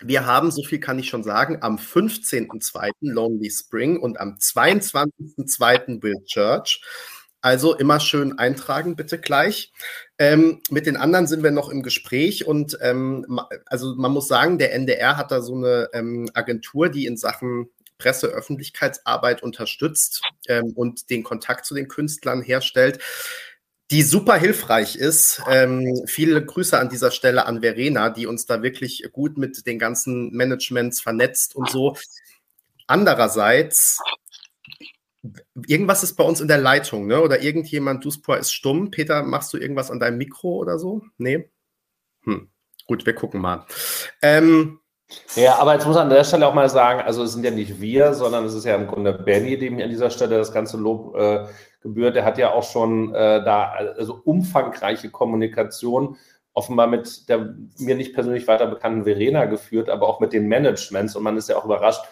Wir haben, so viel kann ich schon sagen, am 15.02. Lonely Spring und am 22.02. Will Church. Also immer schön eintragen, bitte gleich. Ähm, mit den anderen sind wir noch im Gespräch und ähm, also man muss sagen, der NDR hat da so eine ähm, Agentur, die in Sachen Presseöffentlichkeitsarbeit unterstützt ähm, und den Kontakt zu den Künstlern herstellt, die super hilfreich ist. Ähm, viele Grüße an dieser Stelle an Verena, die uns da wirklich gut mit den ganzen Managements vernetzt und so. Andererseits Irgendwas ist bei uns in der Leitung, ne? Oder irgendjemand, Duspor ist stumm. Peter, machst du irgendwas an deinem Mikro oder so? Nee? Hm. Gut, wir gucken mal. Ähm, ja, aber jetzt muss man an der Stelle auch mal sagen, also es sind ja nicht wir, sondern es ist ja im Grunde Benny, dem an dieser Stelle das ganze Lob äh, gebührt. Der hat ja auch schon äh, da also umfangreiche Kommunikation offenbar mit der mir nicht persönlich weiter bekannten Verena geführt, aber auch mit den Managements und man ist ja auch überrascht,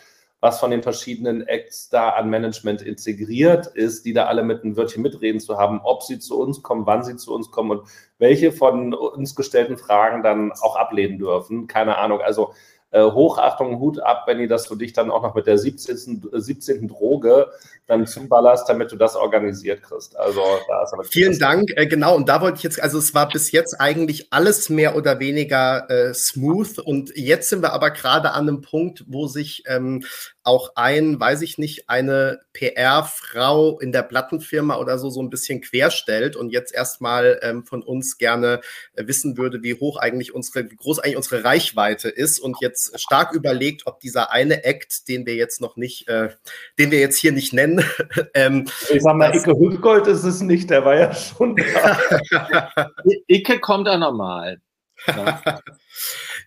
was von den verschiedenen Acts da an Management integriert ist, die da alle mit ein Wörtchen mitreden zu haben, ob sie zu uns kommen, wann sie zu uns kommen und welche von uns gestellten Fragen dann auch ablehnen dürfen. Keine Ahnung. Also äh, Hochachtung, Hut ab, Benny, dass du dich dann auch noch mit der 17. 17. Äh, Droge dann zuballerst, damit du das organisiert kriegst. Also da ist aber Vielen Dank. Äh, genau, und da wollte ich jetzt, also es war bis jetzt eigentlich alles mehr oder weniger äh, smooth und jetzt sind wir aber gerade an einem Punkt, wo sich ähm, auch ein, weiß ich nicht, eine PR-Frau in der Plattenfirma oder so so ein bisschen querstellt und jetzt erstmal ähm, von uns gerne äh, wissen würde, wie hoch eigentlich unsere, wie groß eigentlich unsere Reichweite ist und jetzt stark überlegt, ob dieser eine Act, den wir jetzt noch nicht, äh, den wir jetzt hier nicht nennen, ähm, ich sag mal, Icke Hüttgold ist es nicht, der war ja schon da. Icke kommt da nochmal. Ja.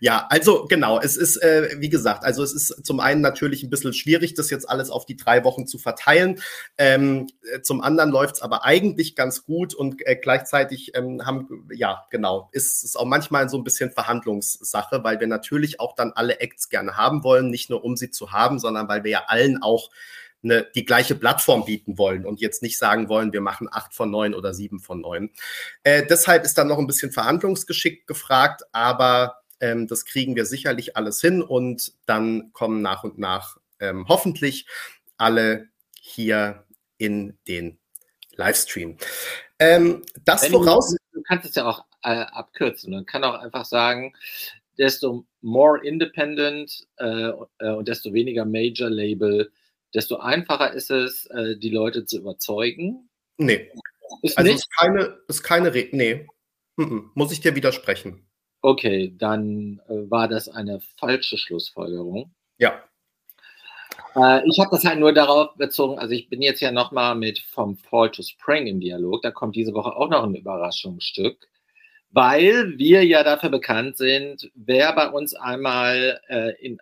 Ja, also genau, es ist, äh, wie gesagt, also es ist zum einen natürlich ein bisschen schwierig, das jetzt alles auf die drei Wochen zu verteilen. Ähm, äh, zum anderen läuft es aber eigentlich ganz gut und äh, gleichzeitig ähm, haben, ja, genau, ist es auch manchmal so ein bisschen Verhandlungssache, weil wir natürlich auch dann alle Acts gerne haben wollen, nicht nur um sie zu haben, sondern weil wir ja allen auch eine, die gleiche Plattform bieten wollen und jetzt nicht sagen wollen, wir machen acht von neun oder sieben von neun. Äh, deshalb ist dann noch ein bisschen Verhandlungsgeschick gefragt, aber ähm, das kriegen wir sicherlich alles hin und dann kommen nach und nach ähm, hoffentlich alle hier in den Livestream. Ähm, das Wenn voraus. Du, kannst es ja auch äh, abkürzen. Man kann auch einfach sagen, desto more independent äh, äh und desto weniger Major Label, desto einfacher ist es, äh, die Leute zu überzeugen. Nee. Ist also nicht? ist keine, ist keine Re nee. Muss ich dir widersprechen. Okay, dann äh, war das eine falsche Schlussfolgerung. Ja. Äh, ich habe das halt nur darauf bezogen, also ich bin jetzt ja nochmal mit vom Fall to Spring im Dialog, da kommt diese Woche auch noch ein Überraschungsstück, weil wir ja dafür bekannt sind, wer bei uns einmal äh, in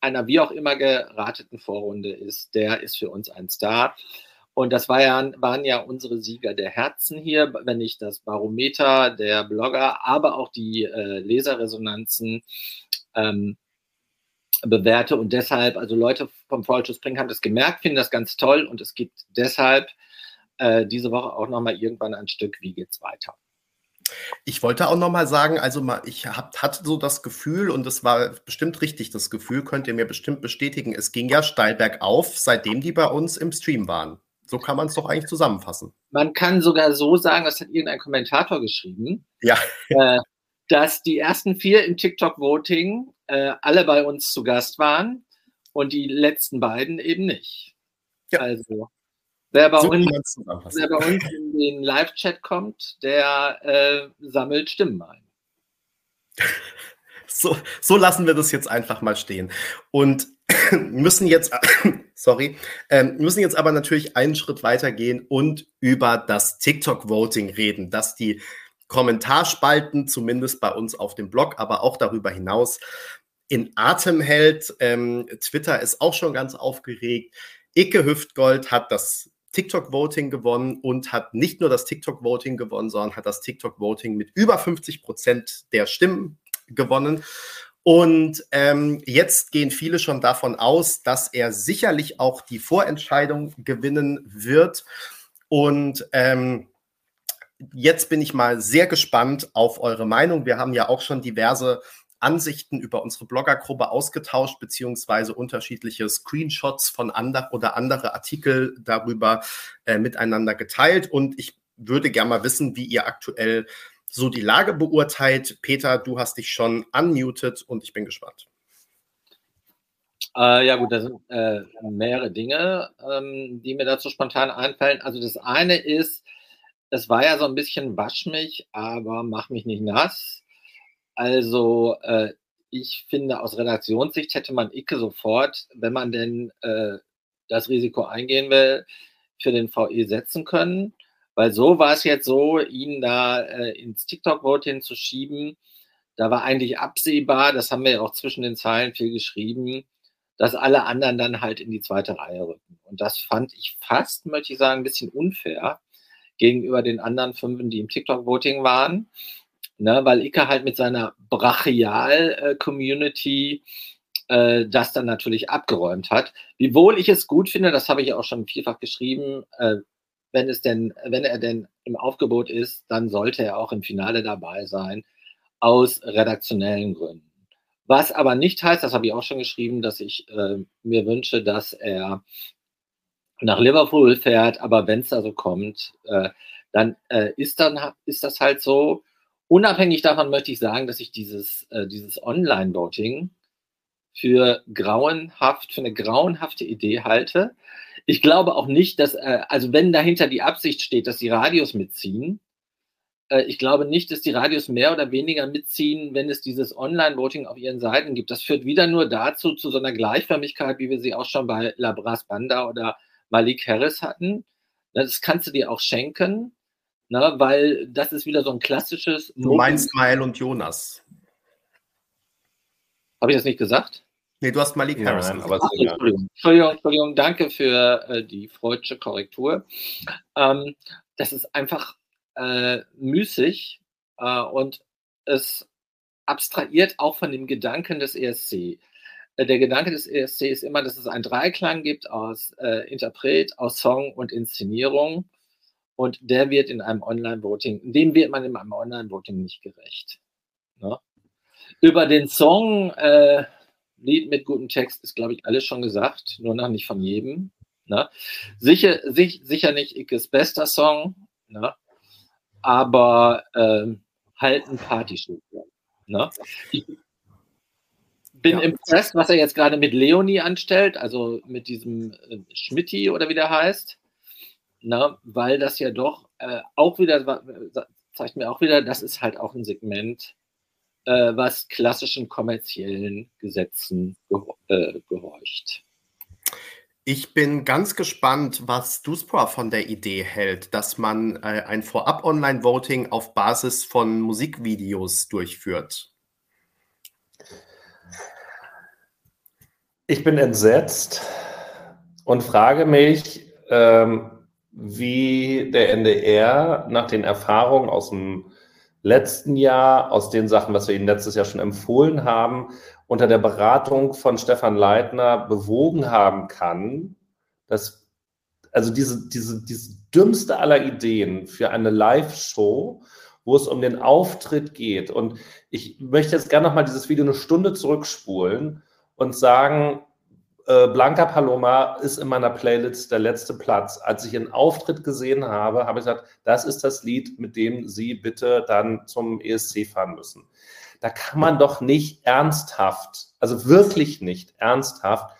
einer wie auch immer gerateten Vorrunde ist, der ist für uns ein Star. Und das war ja, waren ja unsere Sieger der Herzen hier, wenn ich das Barometer der Blogger, aber auch die äh, Leserresonanzen ähm, bewerte. Und deshalb, also Leute vom to Spring haben das gemerkt, finden das ganz toll und es gibt deshalb äh, diese Woche auch nochmal irgendwann ein Stück, wie geht's weiter. Ich wollte auch noch mal sagen, also mal, ich hab, hatte so das Gefühl, und das war bestimmt richtig, das Gefühl, könnt ihr mir bestimmt bestätigen, es ging ja steil bergauf, seitdem die bei uns im Stream waren. So kann man es doch eigentlich zusammenfassen. Man kann sogar so sagen, das hat irgendein Kommentator geschrieben, ja. äh, dass die ersten vier im TikTok-Voting äh, alle bei uns zu Gast waren und die letzten beiden eben nicht. Ja. Also Wer bei, so uns, wer bei uns in den Live-Chat kommt, der äh, sammelt Stimmen ein. So, so lassen wir das jetzt einfach mal stehen. Und müssen jetzt, sorry, ähm, müssen jetzt aber natürlich einen Schritt weiter gehen und über das TikTok-Voting reden, dass die Kommentarspalten, zumindest bei uns auf dem Blog, aber auch darüber hinaus, in Atem hält. Ähm, Twitter ist auch schon ganz aufgeregt. Icke Hüftgold hat das TikTok-Voting gewonnen und hat nicht nur das TikTok-Voting gewonnen, sondern hat das TikTok-Voting mit über 50 Prozent der Stimmen gewonnen. Und ähm, jetzt gehen viele schon davon aus, dass er sicherlich auch die Vorentscheidung gewinnen wird. Und ähm, jetzt bin ich mal sehr gespannt auf eure Meinung. Wir haben ja auch schon diverse Ansichten über unsere Bloggergruppe ausgetauscht, beziehungsweise unterschiedliche Screenshots von anderen oder andere Artikel darüber äh, miteinander geteilt. Und ich würde gerne mal wissen, wie ihr aktuell so die Lage beurteilt. Peter, du hast dich schon unmuted und ich bin gespannt. Äh, ja gut, da sind äh, mehrere Dinge, ähm, die mir dazu spontan einfallen. Also das eine ist, es war ja so ein bisschen wasch mich, aber mach mich nicht nass. Also äh, ich finde, aus Redaktionssicht hätte man Icke sofort, wenn man denn äh, das Risiko eingehen will, für den VE setzen können. Weil so war es jetzt so, ihn da äh, ins TikTok-Voting zu schieben. Da war eigentlich absehbar, das haben wir ja auch zwischen den Zeilen viel geschrieben, dass alle anderen dann halt in die zweite Reihe rücken. Und das fand ich fast, möchte ich sagen, ein bisschen unfair gegenüber den anderen Fünfen, die im TikTok-Voting waren ne, weil Icke halt mit seiner Brachial-Community äh, das dann natürlich abgeräumt hat. Wiewohl ich es gut finde, das habe ich auch schon vielfach geschrieben, äh, wenn es denn, wenn er denn im Aufgebot ist, dann sollte er auch im Finale dabei sein, aus redaktionellen Gründen. Was aber nicht heißt, das habe ich auch schon geschrieben, dass ich äh, mir wünsche, dass er nach Liverpool fährt, aber wenn es da so kommt, äh, dann äh, ist dann ist das halt so. Unabhängig davon möchte ich sagen, dass ich dieses, äh, dieses Online-Voting für grauenhaft, für eine grauenhafte Idee halte. Ich glaube auch nicht, dass, äh, also wenn dahinter die Absicht steht, dass die Radios mitziehen, äh, ich glaube nicht, dass die Radios mehr oder weniger mitziehen, wenn es dieses Online-Voting auf ihren Seiten gibt. Das führt wieder nur dazu, zu so einer Gleichförmigkeit, wie wir sie auch schon bei Labras Banda oder Malik Harris hatten. Das kannst du dir auch schenken, ne, weil das ist wieder so ein klassisches. Du meinst Mael und Jonas. Habe ich das nicht gesagt? Nee, du hast Malik Harris. Nein, aber Ach, Entschuldigung. Entschuldigung, Entschuldigung, danke für äh, die freudsche Korrektur. Ähm, das ist einfach äh, müßig äh, und es abstrahiert auch von dem Gedanken des ESC. Äh, der Gedanke des ESC ist immer, dass es einen Dreiklang gibt aus äh, Interpret, aus Song und Inszenierung. Und der wird in einem Online-Voting, dem wird man in einem Online-Voting nicht gerecht. Ne? Über den Song äh, Lied mit gutem Text ist, glaube ich, alles schon gesagt, nur noch nicht von jedem. Ne? Sicher, sich, sicher nicht Ickes bester Song, ne? aber ähm, halt ein Partyschüler. Ne? Ich bin ja. impressed, was er jetzt gerade mit Leonie anstellt, also mit diesem äh, Schmitti oder wie der heißt, ne? weil das ja doch äh, auch wieder, zeigt mir auch wieder, das ist halt auch ein Segment, äh, was klassischen kommerziellen Gesetzen äh, gehorcht. Ich bin ganz gespannt, was Duspra von der Idee hält, dass man äh, ein Vorab-Online-Voting auf Basis von Musikvideos durchführt. Ich bin entsetzt und frage mich, ähm, wie der NDR nach den Erfahrungen aus dem letzten Jahr, aus den Sachen, was wir Ihnen letztes Jahr schon empfohlen haben, unter der Beratung von Stefan Leitner bewogen haben kann, dass also diese, diese, diese dümmste aller Ideen für eine Live-Show, wo es um den Auftritt geht. Und ich möchte jetzt gerne nochmal dieses Video eine Stunde zurückspulen und sagen, äh, Blanca Paloma ist in meiner Playlist der letzte Platz. Als ich ihren Auftritt gesehen habe, habe ich gesagt, das ist das Lied, mit dem Sie bitte dann zum ESC fahren müssen. Da kann man doch nicht ernsthaft, also wirklich nicht ernsthaft,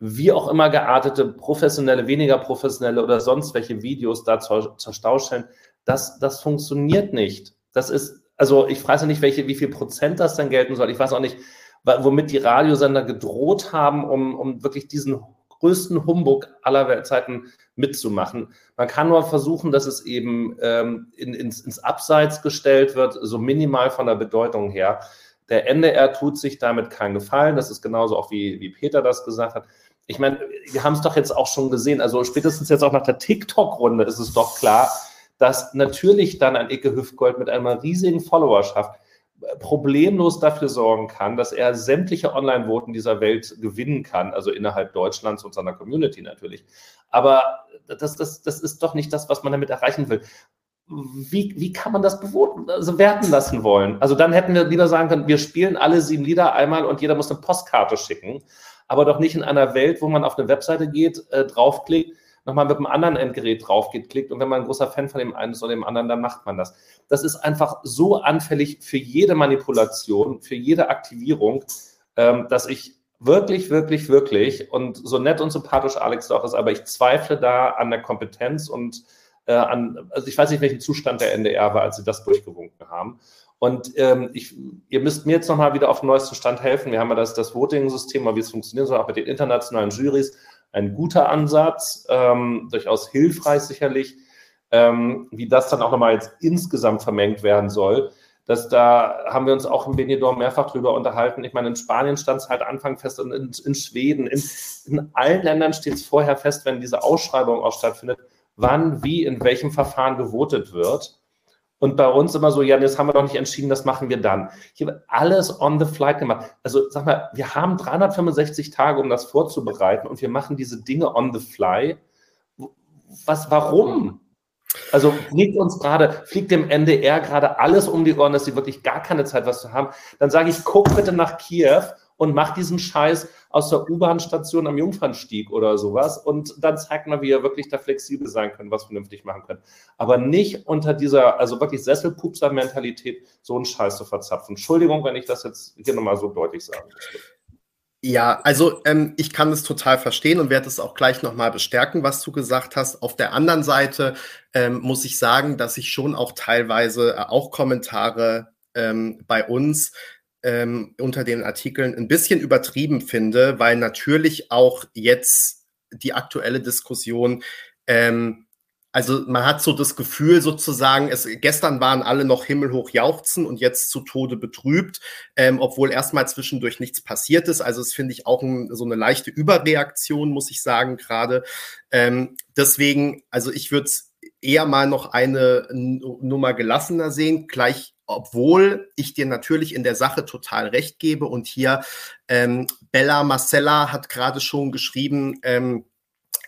wie auch immer geartete, professionelle, weniger professionelle oder sonst welche Videos da zur, zur Stau stellen. Das, das funktioniert nicht. Das ist, also ich weiß ja nicht, welche, wie viel Prozent das dann gelten soll. Ich weiß auch nicht, womit die Radiosender gedroht haben, um, um wirklich diesen größten Humbug aller Zeiten mitzumachen. Man kann nur versuchen, dass es eben ähm, in, ins, ins Abseits gestellt wird, so minimal von der Bedeutung her. Der NDR tut sich damit keinen Gefallen. Das ist genauso auch wie, wie Peter das gesagt hat. Ich meine, wir haben es doch jetzt auch schon gesehen. Also spätestens jetzt auch nach der TikTok-Runde ist es doch klar, dass natürlich dann ein Icke Hüftgold mit einer riesigen Followerschaft problemlos dafür sorgen kann, dass er sämtliche Online-Voten dieser Welt gewinnen kann, also innerhalb Deutschlands und seiner Community natürlich. Aber das, das, das ist doch nicht das, was man damit erreichen will. Wie, wie kann man das bewerten, also werten lassen wollen? Also dann hätten wir lieber sagen können, wir spielen alle sieben Lieder einmal und jeder muss eine Postkarte schicken, aber doch nicht in einer Welt, wo man auf eine Webseite geht, äh, draufklickt, nochmal mit einem anderen Endgerät drauf geht, klickt und wenn man ein großer Fan von dem einen ist oder dem anderen, dann macht man das. Das ist einfach so anfällig für jede Manipulation, für jede Aktivierung, ähm, dass ich wirklich, wirklich, wirklich und so nett und sympathisch Alex doch ist, aber ich zweifle da an der Kompetenz und äh, an, also ich weiß nicht, welchen Zustand der NDR war, als sie das durchgewunken haben. Und ähm, ich, ihr müsst mir jetzt nochmal wieder auf den neuesten Stand helfen. Wir haben ja das, das Voting-System, wie es funktionieren soll, auch mit den internationalen Juries ein guter Ansatz, ähm, durchaus hilfreich sicherlich. Ähm, wie das dann auch nochmal jetzt insgesamt vermengt werden soll, dass da haben wir uns auch in Benidorm mehrfach drüber unterhalten. Ich meine, in Spanien stand es halt Anfang fest und in, in Schweden, in, in, allen Ländern steht es vorher fest, wenn diese Ausschreibung auch stattfindet, wann, wie, in welchem Verfahren gewotet wird. Und bei uns immer so, ja, das haben wir noch nicht entschieden, das machen wir dann. Hier wird alles on the fly gemacht. Also sag mal, wir haben 365 Tage, um das vorzubereiten und wir machen diese Dinge on the fly. Was, warum? Also fliegt uns gerade, fliegt dem NDR gerade alles um die Ohren, dass sie wirklich gar keine Zeit was zu haben. Dann sage ich, guck bitte nach Kiew und mach diesen Scheiß aus der U-Bahn-Station am Jungfernstieg oder sowas und dann zeigt mal, wie ihr wirklich da flexibel sein könnt, was vernünftig machen könnt. Aber nicht unter dieser, also wirklich Sesselpupser-Mentalität so einen Scheiß zu verzapfen. Entschuldigung, wenn ich das jetzt hier nochmal so deutlich sagen muss. Ja, also ähm, ich kann es total verstehen und werde es auch gleich nochmal bestärken, was du gesagt hast. Auf der anderen Seite ähm, muss ich sagen, dass ich schon auch teilweise äh, auch Kommentare ähm, bei uns ähm, unter den Artikeln ein bisschen übertrieben finde, weil natürlich auch jetzt die aktuelle Diskussion ähm, also man hat so das Gefühl sozusagen, es, gestern waren alle noch himmelhoch jauchzen und jetzt zu Tode betrübt, ähm, obwohl erstmal zwischendurch nichts passiert ist. Also das finde ich auch ein, so eine leichte Überreaktion, muss ich sagen, gerade. Ähm, deswegen, also ich würde eher mal noch eine Nummer gelassener sehen, gleich obwohl ich dir natürlich in der Sache total recht gebe. Und hier ähm, Bella Marcella hat gerade schon geschrieben, ähm,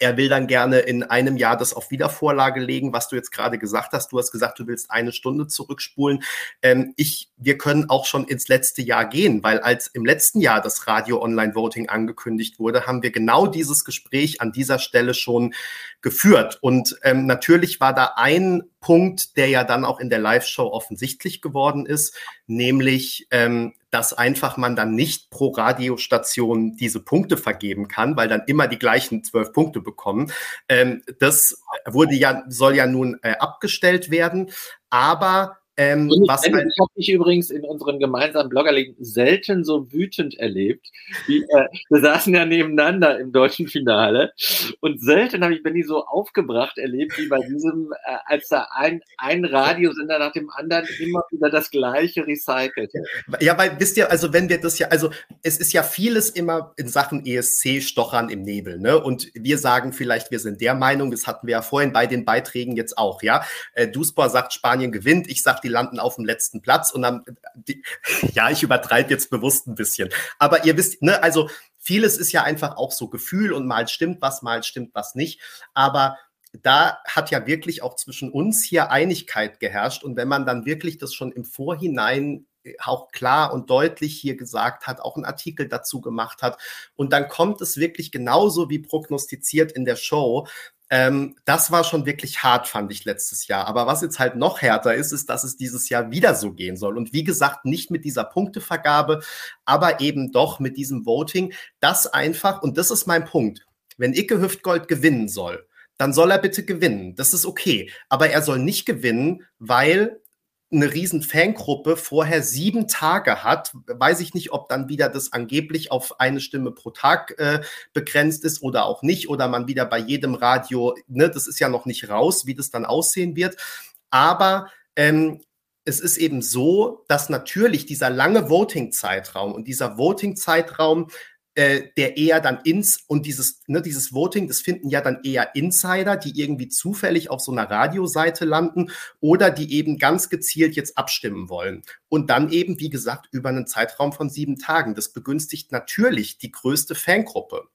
er will dann gerne in einem Jahr das auf Wiedervorlage legen, was du jetzt gerade gesagt hast. Du hast gesagt, du willst eine Stunde zurückspulen. Ähm, ich, wir können auch schon ins letzte Jahr gehen, weil als im letzten Jahr das Radio Online Voting angekündigt wurde, haben wir genau dieses Gespräch an dieser Stelle schon geführt. Und ähm, natürlich war da ein Punkt, der ja dann auch in der Live-Show offensichtlich geworden ist, nämlich, ähm, dass einfach man dann nicht pro Radiostation diese Punkte vergeben kann, weil dann immer die gleichen zwölf Punkte bekommen. Ähm, das wurde ja, soll ja nun äh, abgestellt werden, aber ähm, was ich, halt ich habe mich übrigens in unserem gemeinsamen Bloggerleben selten so wütend erlebt. Wie, äh, wir saßen ja nebeneinander im deutschen Finale und selten habe ich Benny so aufgebracht erlebt wie bei diesem, äh, als da ein, ein Radiosender nach dem anderen immer wieder das gleiche recycelt. Ja, weil wisst ihr, also wenn wir das ja, also es ist ja vieles immer in Sachen ESC stochern im Nebel, ne? Und wir sagen vielleicht, wir sind der Meinung, das hatten wir ja vorhin bei den Beiträgen jetzt auch, ja. Äh, Duspor sagt, Spanien gewinnt, ich sag die landen auf dem letzten Platz und dann, die, ja, ich übertreibe jetzt bewusst ein bisschen. Aber ihr wisst, ne, also vieles ist ja einfach auch so Gefühl und mal stimmt was, mal stimmt was nicht. Aber da hat ja wirklich auch zwischen uns hier Einigkeit geherrscht. Und wenn man dann wirklich das schon im Vorhinein äh, auch klar und deutlich hier gesagt hat, auch einen Artikel dazu gemacht hat. Und dann kommt es wirklich genauso wie prognostiziert in der Show, ähm, das war schon wirklich hart, fand ich letztes Jahr. Aber was jetzt halt noch härter ist, ist, dass es dieses Jahr wieder so gehen soll. Und wie gesagt, nicht mit dieser Punktevergabe, aber eben doch mit diesem Voting. Das einfach, und das ist mein Punkt, wenn Icke Hüftgold gewinnen soll, dann soll er bitte gewinnen. Das ist okay. Aber er soll nicht gewinnen, weil eine riesen Fangruppe vorher sieben Tage hat, weiß ich nicht, ob dann wieder das angeblich auf eine Stimme pro Tag äh, begrenzt ist oder auch nicht, oder man wieder bei jedem Radio, ne, das ist ja noch nicht raus, wie das dann aussehen wird. Aber ähm, es ist eben so, dass natürlich dieser lange Voting-Zeitraum und dieser Voting-Zeitraum äh, der eher dann ins und dieses, ne, dieses Voting, das finden ja dann eher Insider, die irgendwie zufällig auf so einer Radioseite landen oder die eben ganz gezielt jetzt abstimmen wollen. Und dann eben, wie gesagt, über einen Zeitraum von sieben Tagen. Das begünstigt natürlich die größte Fangruppe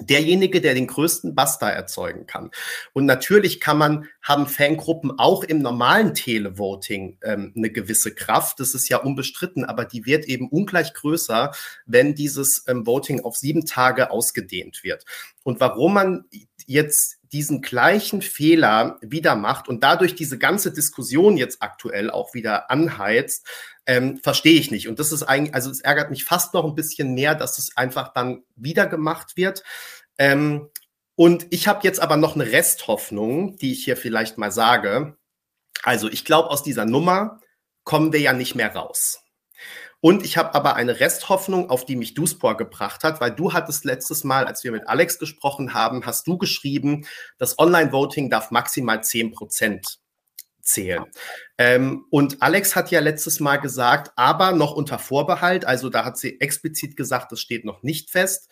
derjenige, der den größten Buster erzeugen kann. Und natürlich kann man, haben Fangruppen auch im normalen Televoting ähm, eine gewisse Kraft. Das ist ja unbestritten, aber die wird eben ungleich größer, wenn dieses ähm, Voting auf sieben Tage ausgedehnt wird. Und warum man jetzt diesen gleichen Fehler wieder macht und dadurch diese ganze Diskussion jetzt aktuell auch wieder anheizt, ähm, verstehe ich nicht. Und das ist eigentlich, also es ärgert mich fast noch ein bisschen mehr, dass es einfach dann wieder gemacht wird. Ähm, und ich habe jetzt aber noch eine Resthoffnung, die ich hier vielleicht mal sage. Also ich glaube, aus dieser Nummer kommen wir ja nicht mehr raus. Und ich habe aber eine Resthoffnung, auf die mich Duspor gebracht hat, weil du hattest letztes Mal, als wir mit Alex gesprochen haben, hast du geschrieben, das Online-Voting darf maximal 10 Prozent zählen. Ähm, und Alex hat ja letztes Mal gesagt, aber noch unter Vorbehalt, also da hat sie explizit gesagt, das steht noch nicht fest,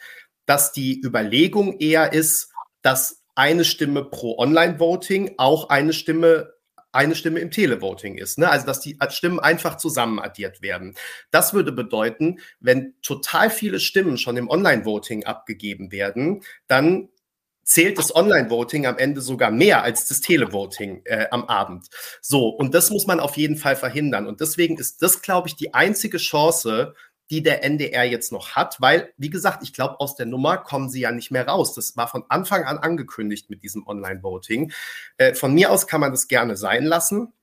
dass die Überlegung eher ist, dass eine Stimme pro Online-Voting auch eine Stimme eine Stimme im Televoting ist. Ne? Also dass die Stimmen einfach zusammen addiert werden. Das würde bedeuten, wenn total viele Stimmen schon im Online-Voting abgegeben werden, dann zählt das Online-Voting am Ende sogar mehr als das Televoting äh, am Abend. So, und das muss man auf jeden Fall verhindern. Und deswegen ist das, glaube ich, die einzige Chance, die der NDR jetzt noch hat, weil, wie gesagt, ich glaube, aus der Nummer kommen sie ja nicht mehr raus. Das war von Anfang an angekündigt mit diesem Online-Voting. Äh, von mir aus kann man das gerne sein lassen.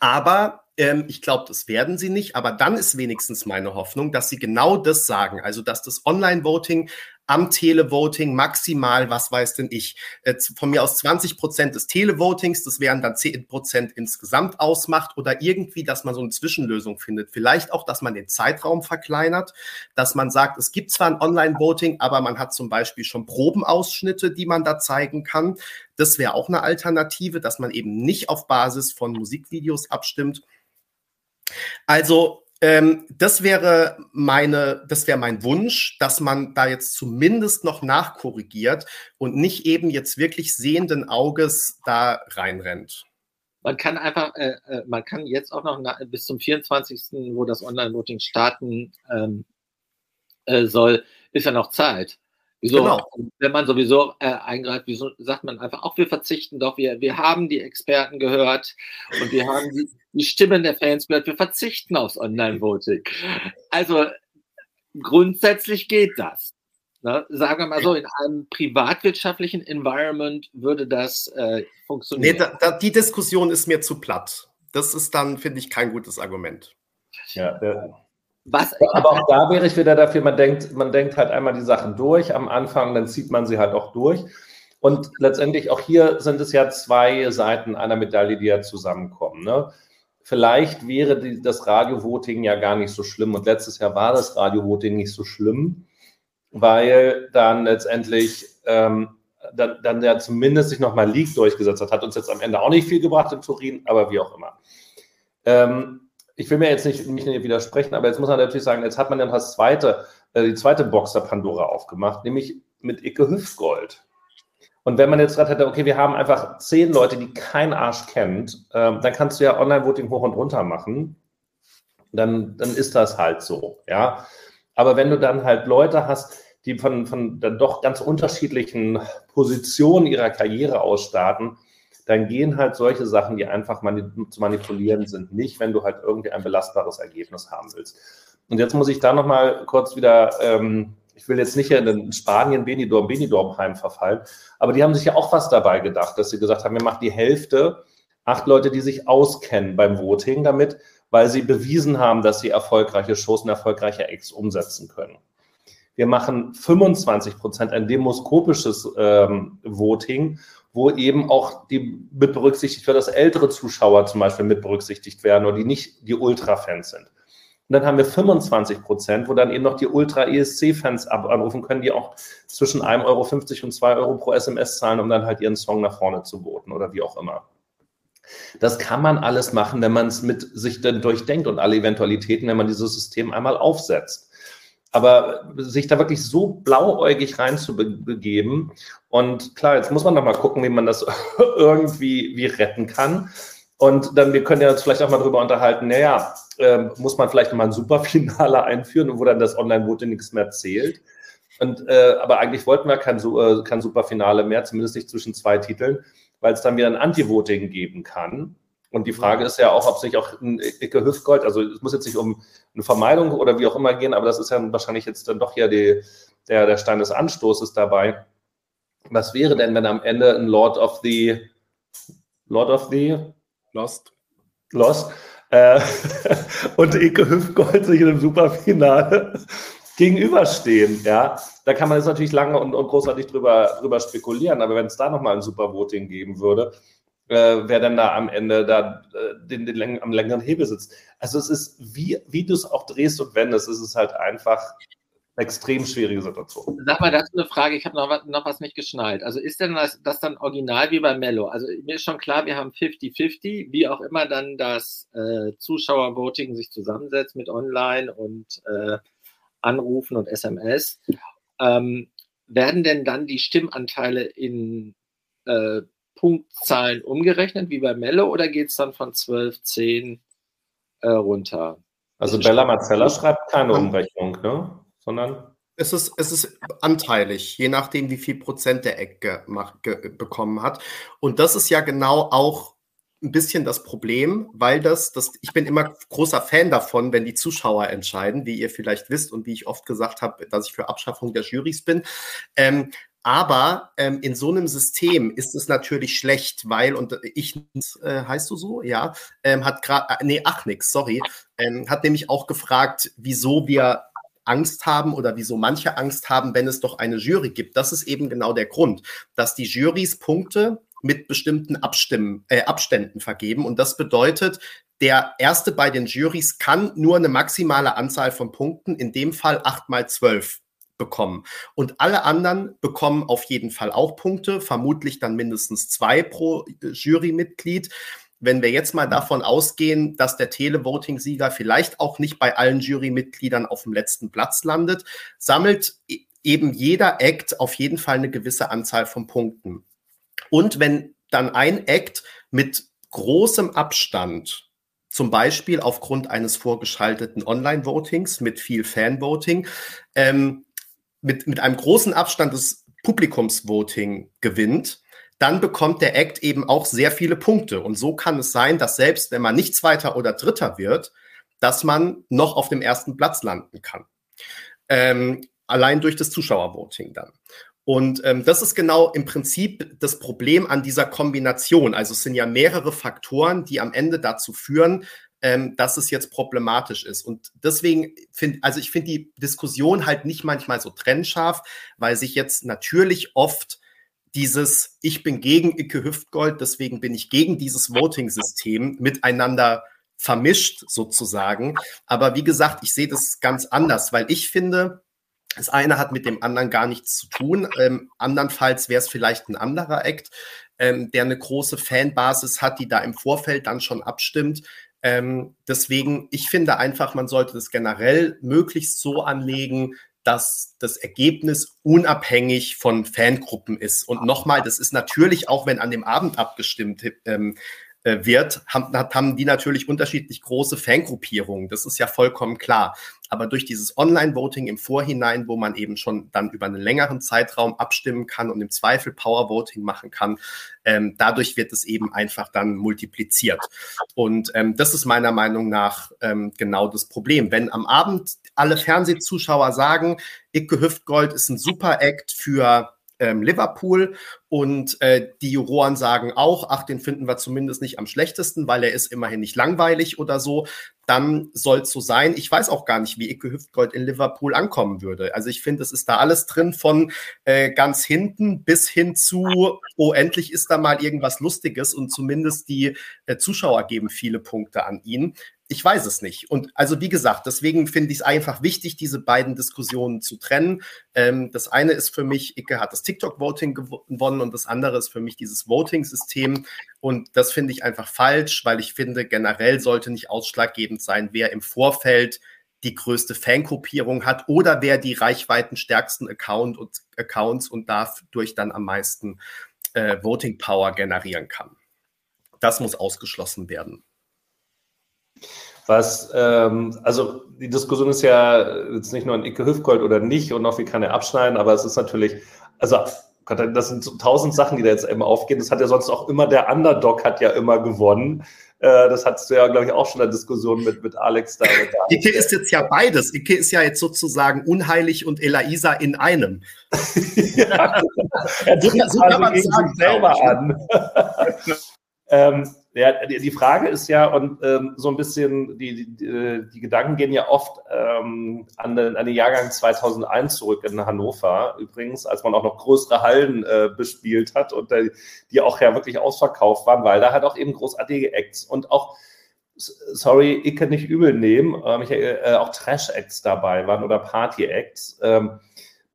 Aber ähm, ich glaube, das werden sie nicht. Aber dann ist wenigstens meine Hoffnung, dass sie genau das sagen. Also, dass das Online-Voting am Televoting maximal, was weiß denn ich, äh, von mir aus 20 Prozent des Televotings, das wären dann 10 Prozent insgesamt ausmacht oder irgendwie, dass man so eine Zwischenlösung findet. Vielleicht auch, dass man den Zeitraum verkleinert, dass man sagt, es gibt zwar ein Online-Voting, aber man hat zum Beispiel schon Probenausschnitte, die man da zeigen kann. Das wäre auch eine Alternative, dass man eben nicht auf Basis von Musikvideos abstimmt. Also ähm, das wäre meine, das wäre mein Wunsch, dass man da jetzt zumindest noch nachkorrigiert und nicht eben jetzt wirklich sehenden Auges da reinrennt. Man kann einfach, äh, äh man kann jetzt auch noch nach, bis zum 24., wo das Online-Voting starten ähm, äh, soll, ist ja noch Zeit. Wieso, genau. wenn man sowieso äh, eingreift, wieso sagt man einfach, auch wir verzichten doch, wir, wir haben die Experten gehört und wir haben die, die Stimmen der Fans gehört, wir verzichten aufs Online-Voting. Also grundsätzlich geht das. Ne? Sagen wir mal so, in einem privatwirtschaftlichen Environment würde das äh, funktionieren. Nee, da, da, die Diskussion ist mir zu platt. Das ist dann, finde ich, kein gutes Argument. Ja, der, was, aber auch da wäre ich wieder dafür, man denkt, man denkt halt einmal die Sachen durch am Anfang, dann zieht man sie halt auch durch. Und letztendlich auch hier sind es ja zwei Seiten einer Medaille, die ja zusammenkommen. Ne? Vielleicht wäre die, das Radio-Voting ja gar nicht so schlimm. Und letztes Jahr war das Radio-Voting nicht so schlimm, weil dann letztendlich ähm, dann, dann ja zumindest sich nochmal League durchgesetzt hat. Hat uns jetzt am Ende auch nicht viel gebracht in Turin, aber wie auch immer. Ähm, ich will mir jetzt nicht, nicht widersprechen, aber jetzt muss man natürlich sagen, jetzt hat man dann das zweite, äh, die zweite Box der Pandora aufgemacht, nämlich mit Icke Hüftgold. Und wenn man jetzt gerade hätte, okay, wir haben einfach zehn Leute, die kein Arsch kennt, ähm, dann kannst du ja Online-Voting hoch und runter machen. Dann, dann ist das halt so, ja. Aber wenn du dann halt Leute hast, die von, von dann doch ganz unterschiedlichen Positionen ihrer Karriere aus starten, dann gehen halt solche Sachen, die einfach mani zu manipulieren sind, nicht, wenn du halt irgendwie ein belastbares Ergebnis haben willst. Und jetzt muss ich da nochmal kurz wieder, ähm, ich will jetzt nicht in den Spanien Benidorm, Benidorm-Heim verfallen, aber die haben sich ja auch was dabei gedacht, dass sie gesagt haben, wir machen die Hälfte, acht Leute, die sich auskennen beim Voting damit, weil sie bewiesen haben, dass sie erfolgreiche Shows und erfolgreiche Acts umsetzen können. Wir machen 25 Prozent ein demoskopisches ähm, Voting, wo eben auch die mit berücksichtigt wird, dass ältere Zuschauer zum Beispiel mit berücksichtigt werden oder die nicht die Ultra-Fans sind. Und dann haben wir 25 Prozent, wo dann eben noch die Ultra-ESC-Fans anrufen können, die auch zwischen 1,50 Euro und 2 Euro pro SMS zahlen, um dann halt ihren Song nach vorne zu voten oder wie auch immer. Das kann man alles machen, wenn man es mit sich dann durchdenkt und alle Eventualitäten, wenn man dieses System einmal aufsetzt. Aber sich da wirklich so blauäugig reinzubegeben und klar, jetzt muss man noch mal gucken, wie man das irgendwie wie retten kann. Und dann, wir können ja uns vielleicht auch mal darüber unterhalten, naja, äh, muss man vielleicht mal ein Superfinale einführen, wo dann das Online-Voting nichts mehr zählt. Und, äh, aber eigentlich wollten wir kein, äh, kein Superfinale mehr, zumindest nicht zwischen zwei Titeln, weil es dann wieder ein Anti-Voting geben kann. Und die Frage ist ja auch, ob sich auch ein Icke Hüftgold, also es muss jetzt nicht um eine Vermeidung oder wie auch immer gehen, aber das ist ja wahrscheinlich jetzt dann doch ja die, der, der Stein des Anstoßes dabei. Was wäre denn, wenn am Ende ein Lord of the Lord of the? Lost. Lost. Äh, und Icke Hüftgold sich in einem Superfinale gegenüberstehen, ja, da kann man jetzt natürlich lange und, und großartig drüber, drüber spekulieren, aber wenn es da nochmal ein Supervoting geben würde, äh, wer denn da am Ende da äh, den, den, am längeren Hebel sitzt. Also es ist, wie, wie du es auch drehst und wendest, ist es halt einfach eine extrem schwierige Situation. Sag mal, dazu eine Frage, ich habe noch, was, noch was nicht geschnallt. Also ist denn das, das dann original wie bei Mello? Also mir ist schon klar, wir haben 50-50, wie auch immer dann das äh, Zuschauervoting sich zusammensetzt mit Online und äh, Anrufen und SMS. Ähm, werden denn dann die Stimmanteile in äh, Punktzahlen umgerechnet, wie bei Melle, oder geht es dann von 12, 10 äh, runter? Also Bella Marcella schreibt keine Umrechnung, ne? sondern es ist, es ist anteilig, je nachdem, wie viel Prozent der Eck bekommen hat. Und das ist ja genau auch ein bisschen das Problem, weil das, das, ich bin immer großer Fan davon, wenn die Zuschauer entscheiden, wie ihr vielleicht wisst und wie ich oft gesagt habe, dass ich für Abschaffung der Jurys bin. Ähm, aber ähm, in so einem System ist es natürlich schlecht, weil, und ich, äh, heißt du so? Ja, ähm, hat gerade, äh, nee, ach nix, sorry, ähm, hat nämlich auch gefragt, wieso wir Angst haben oder wieso manche Angst haben, wenn es doch eine Jury gibt. Das ist eben genau der Grund, dass die Jurys Punkte mit bestimmten Abstimmen, äh, Abständen vergeben. Und das bedeutet, der Erste bei den Jurys kann nur eine maximale Anzahl von Punkten, in dem Fall acht mal zwölf, bekommen. Und alle anderen bekommen auf jeden Fall auch Punkte, vermutlich dann mindestens zwei pro äh, Jurymitglied. Wenn wir jetzt mal davon ausgehen, dass der Televoting-Sieger vielleicht auch nicht bei allen Jurymitgliedern auf dem letzten Platz landet, sammelt e-, eben jeder Act auf jeden Fall eine gewisse Anzahl von Punkten. Und wenn dann ein Act mit großem Abstand, zum Beispiel aufgrund eines vorgeschalteten Online-Votings mit viel Fan-Voting, ähm, mit, mit einem großen Abstand des Publikumsvoting gewinnt, dann bekommt der Act eben auch sehr viele Punkte. Und so kann es sein, dass selbst wenn man nicht Zweiter oder Dritter wird, dass man noch auf dem ersten Platz landen kann. Ähm, allein durch das Zuschauervoting dann. Und ähm, das ist genau im Prinzip das Problem an dieser Kombination. Also es sind ja mehrere Faktoren, die am Ende dazu führen, ähm, dass es jetzt problematisch ist. Und deswegen finde, also ich finde die Diskussion halt nicht manchmal so trennscharf, weil sich jetzt natürlich oft dieses Ich bin gegen Icke Hüftgold, deswegen bin ich gegen dieses Voting-System miteinander vermischt sozusagen. Aber wie gesagt, ich sehe das ganz anders, weil ich finde, das eine hat mit dem anderen gar nichts zu tun. Ähm, andernfalls wäre es vielleicht ein anderer Act, ähm, der eine große Fanbasis hat, die da im Vorfeld dann schon abstimmt. Ähm, deswegen, ich finde einfach, man sollte das generell möglichst so anlegen, dass das Ergebnis unabhängig von Fangruppen ist. Und nochmal, das ist natürlich auch, wenn an dem Abend abgestimmt ähm, äh, wird, haben, haben die natürlich unterschiedlich große Fangruppierungen. Das ist ja vollkommen klar. Aber durch dieses Online-Voting im Vorhinein, wo man eben schon dann über einen längeren Zeitraum abstimmen kann und im Zweifel Power-Voting machen kann, ähm, dadurch wird es eben einfach dann multipliziert. Und ähm, das ist meiner Meinung nach ähm, genau das Problem. Wenn am Abend alle Fernsehzuschauer sagen, Icke Hüftgold ist ein super Act für ähm, Liverpool und äh, die Juroren sagen auch, ach, den finden wir zumindest nicht am schlechtesten, weil er ist immerhin nicht langweilig oder so, dann soll es so sein. Ich weiß auch gar nicht, wie Icke Hüftgold in Liverpool ankommen würde. Also ich finde, es ist da alles drin von äh, ganz hinten bis hin zu, oh, endlich ist da mal irgendwas Lustiges und zumindest die äh, Zuschauer geben viele Punkte an ihn ich weiß es nicht. Und also wie gesagt, deswegen finde ich es einfach wichtig, diese beiden Diskussionen zu trennen. Ähm, das eine ist für mich, Icke hat das TikTok-Voting gewonnen und das andere ist für mich dieses Voting-System. Und das finde ich einfach falsch, weil ich finde, generell sollte nicht ausschlaggebend sein, wer im Vorfeld die größte Fankopierung hat oder wer die reichweitenstärksten Account und, Accounts und dadurch dann am meisten äh, Voting Power generieren kann. Das muss ausgeschlossen werden. Was, ähm, also die Diskussion ist ja jetzt nicht nur ein Icke Hüftgold oder nicht und noch wie kann er abschneiden, aber es ist natürlich, also das sind so tausend Sachen, die da jetzt eben aufgehen. Das hat ja sonst auch immer der Underdog hat ja immer gewonnen. Äh, das hattest du ja, glaube ich, auch schon in der Diskussion mit, mit Alex da. Mit Icke ist jetzt ja beides. Icke ist ja jetzt sozusagen unheilig und Elaisa in einem. ja, er tritt so, so kann man sagen, selber an. ähm, ja, die, Frage ist ja, und ähm, so ein bisschen, die, die, die, Gedanken gehen ja oft ähm, an, den, an den Jahrgang 2001 zurück in Hannover, übrigens, als man auch noch größere Hallen äh, bespielt hat und äh, die auch ja wirklich ausverkauft waren, weil da halt auch eben großartige Acts und auch, sorry, ich kann nicht übel nehmen, äh, auch Trash-Acts dabei waren oder Party-Acts. Ähm,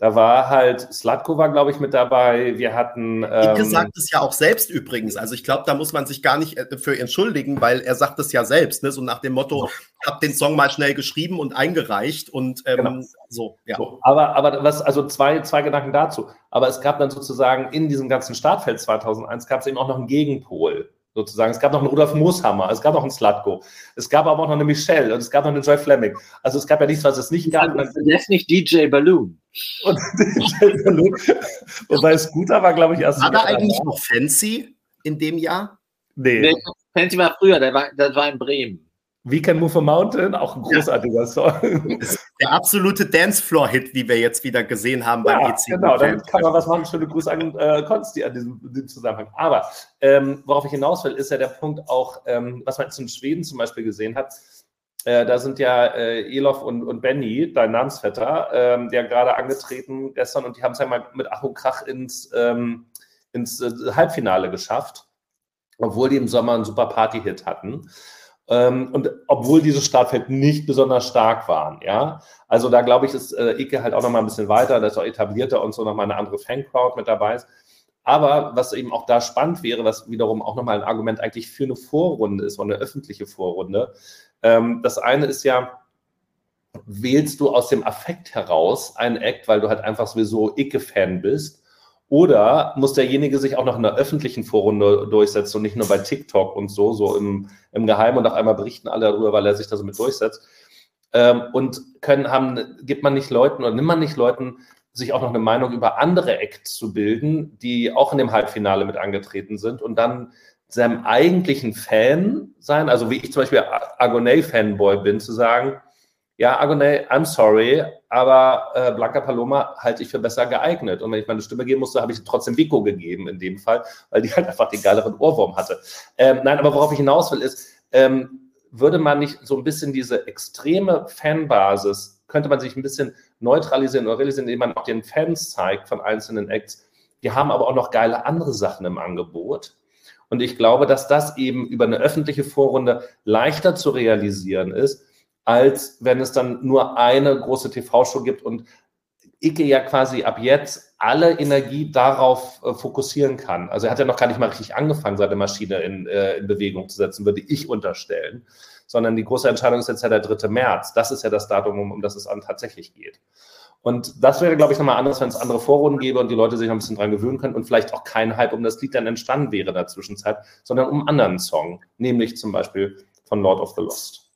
Da war halt, Slatko war, glaube ich, mit dabei. Wir hatten. Ähm, Ike sagt es ja auch selbst übrigens. Also ich glaube, da muss man sich gar nicht äh, für entschuldigen, weil er sagt es ja selbst, ne? So nach dem Motto, hab den Song mal schnell geschrieben und eingereicht und ähm, genau. so, ja. So, aber, aber was, also zwei, zwei Gedanken dazu. Aber es gab dann sozusagen in diesem ganzen Startfeld 2001 gab es eben auch noch einen Gegenpol sozusagen. Es gab noch einen Rudolf Mooshammer, es gab noch einen Slatko, es gab aber auch noch eine Michelle und es gab noch eine Joy Fleming. Also es gab ja nichts, was es nicht gab. Das ist nicht DJ Balloon. Und Balloon. Wobei Scooter war, glaube ich, erst. War da eigentlich noch Fancy in dem Jahr? Nee. nee Fancy war früher, der war, das war in Bremen. We Can Move a Mountain, auch ein großartiger ja. Song. Der absolute Dancefloor-Hit, wie wir jetzt wieder gesehen haben beim ja, EC. Genau, dann kann man was machen. Schöne Grüße an äh, Konsti an diesem, diesem, Zusammenhang. Aber ähm, worauf ich hinaus will, ist ja der Punkt auch, ähm, was man jetzt in Schweden zum Beispiel gesehen hat. Äh, da sind ja äh, Elof und, und Benny, dein Namensvetter, ähm, ja gerade angetreten gestern und die haben es ja mal mit Ach und Krach ins, ähm, ins äh, Halbfinale geschafft, obwohl die im Sommer einen super Party-Hit hatten. Ähm, und obwohl diese Startfeld nicht besonders stark waren, ja. Also da glaube ich, ist äh, Ike halt auch noch mal ein bisschen weiter, dass auch etablierter und so noch mal eine andere Fancrowd mit dabei ist. Aber was eben auch da spannend wäre, was wiederum auch nochmal ein Argument eigentlich für eine Vorrunde ist, oder eine öffentliche Vorrunde. Ähm, das eine ist ja, wählst du aus dem Affekt heraus einen Act, weil du halt einfach sowieso Icke-Fan bist, oder muss derjenige sich auch noch in der öffentlichen Vorrunde durchsetzen und nicht nur bei TikTok und so, so im, im Geheimen und auf einmal berichten alle darüber, weil er sich da so mit durchsetzt. Ähm, und können haben, gibt man nicht Leuten oder nimmt man nicht Leuten sich auch noch eine Meinung über andere Acts zu bilden, die auch in dem Halbfinale mit angetreten sind und dann seinem eigentlichen Fan sein, also wie ich zum Beispiel Agonay-Fanboy bin, zu sagen, ja, Agonay, I'm sorry, aber äh, Blanca Paloma halte ich für besser geeignet. Und wenn ich meine Stimme geben musste, habe ich trotzdem Vico gegeben in dem Fall, weil die halt einfach den geileren Ohrwurm hatte. Ähm, nein, aber worauf ich hinaus will, ist, ähm, würde man nicht so ein bisschen diese extreme Fanbasis, könnte man sich ein bisschen neutralisieren oder realisieren, indem man auch den Fans zeigt von einzelnen Acts. Die haben aber auch noch geile andere Sachen im Angebot. Und ich glaube, dass das eben über eine öffentliche Vorrunde leichter zu realisieren ist, als wenn es dann nur eine große TV-Show gibt und Icke ja quasi ab jetzt alle Energie darauf äh, fokussieren kann. Also er hat ja noch gar nicht mal richtig angefangen, seine Maschine in, äh, in Bewegung zu setzen, würde ich unterstellen. Sondern die große Entscheidung ist jetzt ja der 3. März. Das ist ja das Datum, um, um das es an tatsächlich geht. Und das wäre, glaube ich, nochmal anders, wenn es andere Vorrunden gäbe und die Leute sich noch ein bisschen dran gewöhnen können und vielleicht auch kein Hype um das Lied dann entstanden wäre in der Zwischenzeit, sondern um anderen Song, nämlich zum Beispiel von Lord of the Lost.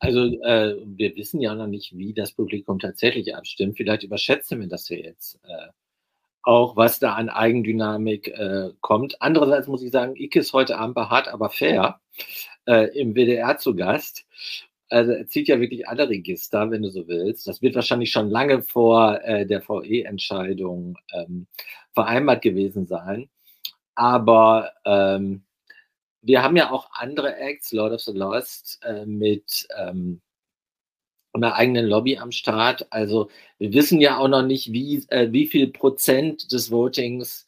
Also äh, wir wissen ja noch nicht, wie das Publikum tatsächlich abstimmt. Vielleicht überschätzen wir das ja jetzt äh, auch, was da an Eigendynamik äh, kommt. Andererseits muss ich sagen, Ike ist heute Abend hart, aber fair äh, im WDR zu Gast. Also er zieht ja wirklich alle Register, wenn du so willst. Das wird wahrscheinlich schon lange vor äh, der VE-Entscheidung ähm, vereinbart gewesen sein. Aber ähm, wir haben ja auch andere Acts, Lord of the Lost, äh, mit ähm, einer eigenen Lobby am Start. Also wir wissen ja auch noch nicht, wie, äh, wie viel Prozent des Votings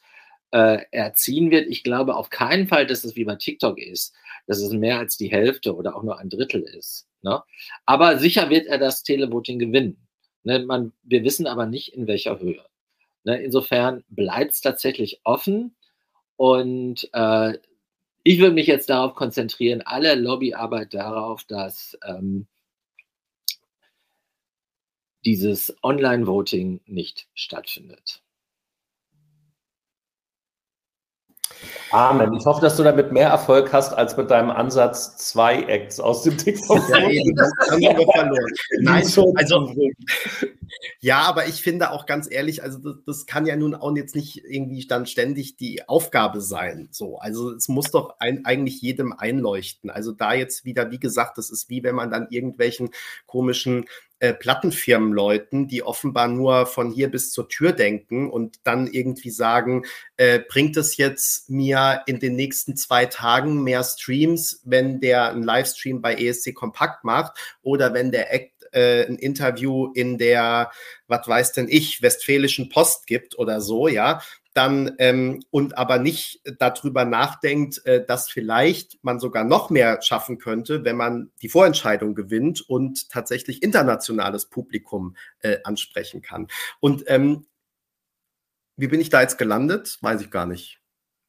äh, erziehen wird. Ich glaube auf keinen Fall, dass es wie bei TikTok ist, dass es mehr als die Hälfte oder auch nur ein Drittel ist. Ne? Aber sicher wird er das Televoting gewinnen. Ne? Man, wir wissen aber nicht, in welcher Höhe. Ne? Insofern bleibt es tatsächlich offen. Und äh, ich würde mich jetzt darauf konzentrieren, alle Lobbyarbeit darauf, dass ähm, dieses Online-Voting nicht stattfindet. Amen. Ich hoffe, dass du damit mehr Erfolg hast als mit deinem Ansatz zwei Acts aus dem TikTok. Ja, eben, das haben wir verloren. Nein, also, ja, aber ich finde auch ganz ehrlich, also das, das, kann ja nun auch jetzt nicht irgendwie dann ständig die Aufgabe sein. So, also es muss doch ein, eigentlich jedem einleuchten. Also da jetzt wieder, wie gesagt, das ist wie wenn man dann irgendwelchen komischen äh, Plattenfirmenleuten, die offenbar nur von hier bis zur Tür denken und dann irgendwie sagen, äh, bringt es jetzt mir in den nächsten zwei Tagen mehr Streams, wenn der einen Livestream bei ESC Kompakt macht oder wenn der Act äh, ein Interview in der, was weiß denn ich, Westfälischen Post gibt oder so, ja, dann ähm, und aber nicht darüber nachdenkt, äh, dass vielleicht man sogar noch mehr schaffen könnte, wenn man die Vorentscheidung gewinnt und tatsächlich internationales Publikum äh, ansprechen kann. Und ähm, wie bin ich da jetzt gelandet? Weiß ich gar nicht.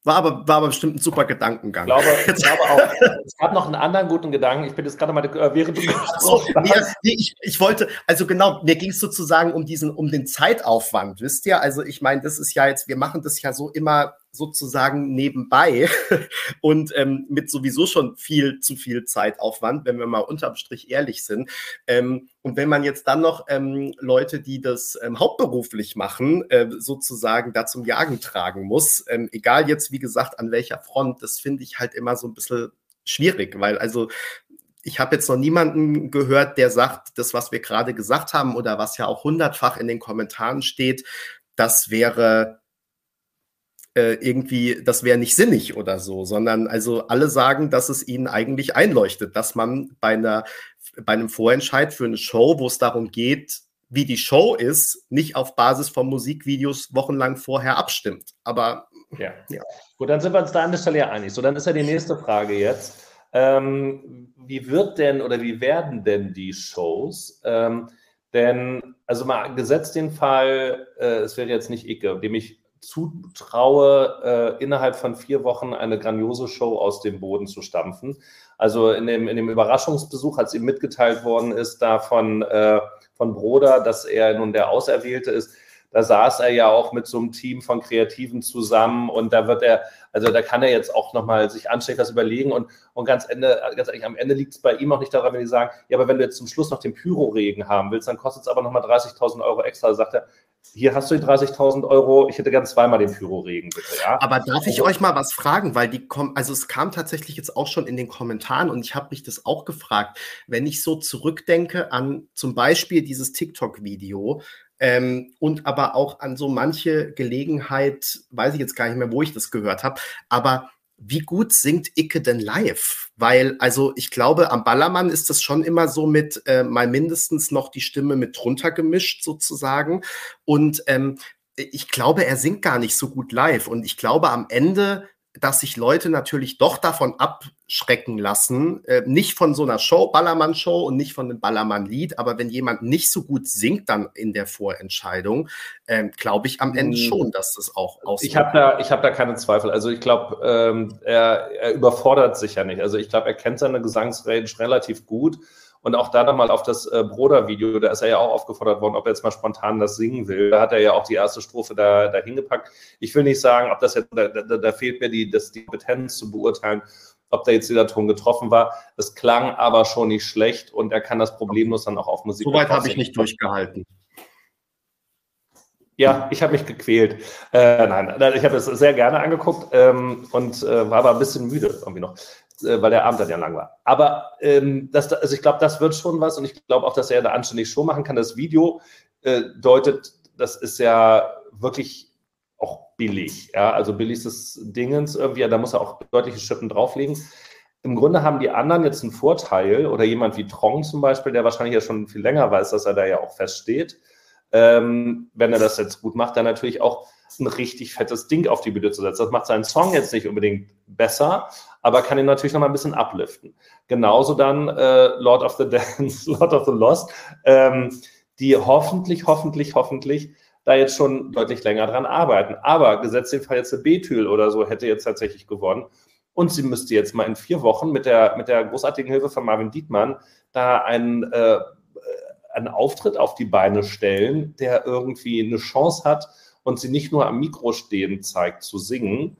War aber, war aber bestimmt ein super Gedankengang. Ich glaube, ich glaube auch. es gab noch einen anderen guten Gedanken. Ich bin jetzt gerade mal, äh, während du nee, nee, ich, ich wollte, also genau, mir ging es sozusagen um diesen, um den Zeitaufwand, wisst ihr? Also ich meine, das ist ja jetzt, wir machen das ja so immer sozusagen nebenbei und ähm, mit sowieso schon viel zu viel Zeitaufwand, wenn wir mal unterm Strich ehrlich sind. Ähm, und wenn man jetzt dann noch ähm, Leute, die das ähm, hauptberuflich machen, äh, sozusagen da zum Jagen tragen muss, ähm, egal jetzt wie gesagt an welcher Front, das finde ich halt immer so ein bisschen schwierig, weil also ich habe jetzt noch niemanden gehört, der sagt, das, was wir gerade gesagt haben oder was ja auch hundertfach in den Kommentaren steht, das wäre äh, irgendwie, das wäre nicht sinnig oder so, sondern also alle sagen, dass es ihnen eigentlich einleuchtet, dass man bei einer, bei einem Vorentscheid für eine Show, wo es darum geht, wie die Show ist, nicht auf Basis von Musikvideos wochenlang vorher abstimmt. Aber ja. ja. Gut, dann sind wir uns da an der Stelle ja einig. So, dann ist ja die nächste Frage jetzt. Ähm, wie wird denn oder wie werden denn die Shows? Ähm, denn, also mal gesetzt den Fall, äh, es wäre jetzt nicht Icke, dem ich zutraue, äh, innerhalb von vier Wochen eine grandiose Show aus dem Boden zu stampfen. Also in dem, in dem Überraschungsbesuch, als ihm mitgeteilt worden ist, da von, äh, von Broder, dass er nun der Auserwählte ist, da saß er ja auch mit so einem Team von Kreativen zusammen und da wird er, also da kann er jetzt auch nochmal sich anständig das überlegen und, und ganz Ende, ganz ehrlich, am Ende liegt es bei ihm auch nicht daran, wenn die sagen, ja, aber wenn du jetzt zum Schluss noch den Pyroregen haben willst, dann kostet es aber nochmal 30.000 Euro extra. Da sagt er, hier hast du die 30.000 Euro, ich hätte gern zweimal den Pyroregen, bitte, ja. Aber darf ich also, euch mal was fragen, weil die kommen, also es kam tatsächlich jetzt auch schon in den Kommentaren und ich habe mich das auch gefragt, wenn ich so zurückdenke an zum Beispiel dieses TikTok-Video, ähm, und aber auch an so manche Gelegenheit, weiß ich jetzt gar nicht mehr, wo ich das gehört habe, aber wie gut singt Icke denn live? Weil, also ich glaube, am Ballermann ist das schon immer so mit äh, mal mindestens noch die Stimme mit drunter gemischt sozusagen. Und ähm, ich glaube, er singt gar nicht so gut live. Und ich glaube, am Ende dass sich Leute natürlich doch davon abschrecken lassen, äh, nicht von so einer Show, Ballermann-Show und nicht von einem Ballermann-Lied, aber wenn jemand nicht so gut singt dann in der Vorentscheidung, äh, glaube ich am Ende hm. schon, dass das auch aus. Ich habe da, ich habe da keine Zweifel. Also ich glaube, ähm, er, er überfordert sich ja nicht. Also ich glaube, er kennt seine Gesangsrange relativ gut. Und auch da nochmal auf das äh, Broder-Video, da ist er ja auch aufgefordert worden, ob er jetzt mal spontan das singen will. Da hat er ja auch die erste Strophe da, da hingepackt. Ich will nicht sagen, ob das jetzt, da, da, da fehlt mir die, das, die Kompetenz zu beurteilen, ob da jetzt dieser Ton getroffen war. Es klang aber schon nicht schlecht und er kann das problemlos dann auch auf Musik. Soweit habe ich nicht durchgehalten. Ja, ich habe mich gequält. Äh, nein, ich habe es sehr gerne angeguckt ähm, und äh, war aber ein bisschen müde irgendwie noch. Äh, weil der Abend dann ja lang war. Aber ähm, das, also ich glaube, das wird schon was und ich glaube auch, dass er eine anständige Show machen kann. Das Video äh, deutet, das ist ja wirklich auch billig. Ja? Also billigstes Dingens irgendwie, da muss er auch deutliche Schippen drauflegen. Im Grunde haben die anderen jetzt einen Vorteil oder jemand wie Trong zum Beispiel, der wahrscheinlich ja schon viel länger weiß, dass er da ja auch feststeht. Ähm, wenn er das jetzt gut macht, dann natürlich auch ein richtig fettes Ding auf die Bühne zu setzen. Das macht seinen Song jetzt nicht unbedingt besser, aber kann ihn natürlich noch mal ein bisschen upliften. Genauso dann äh, Lord of the Dance, Lord of the Lost, ähm, die hoffentlich, hoffentlich, hoffentlich da jetzt schon deutlich länger dran arbeiten. Aber gesetzt den Fall jetzt Bethül oder so hätte jetzt tatsächlich gewonnen. Und sie müsste jetzt mal in vier Wochen mit der, mit der großartigen Hilfe von Marvin Dietmann da einen, äh, einen Auftritt auf die Beine stellen, der irgendwie eine Chance hat, und sie nicht nur am Mikro stehen zeigt zu singen.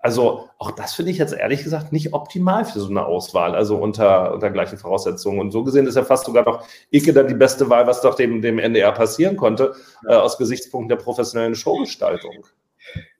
Also auch das finde ich jetzt ehrlich gesagt nicht optimal für so eine Auswahl, also unter, unter gleichen Voraussetzungen. Und so gesehen ist ja fast sogar noch Icke dann die beste Wahl, was doch dem, dem NDR passieren konnte, äh, aus Gesichtspunkten der professionellen Showgestaltung.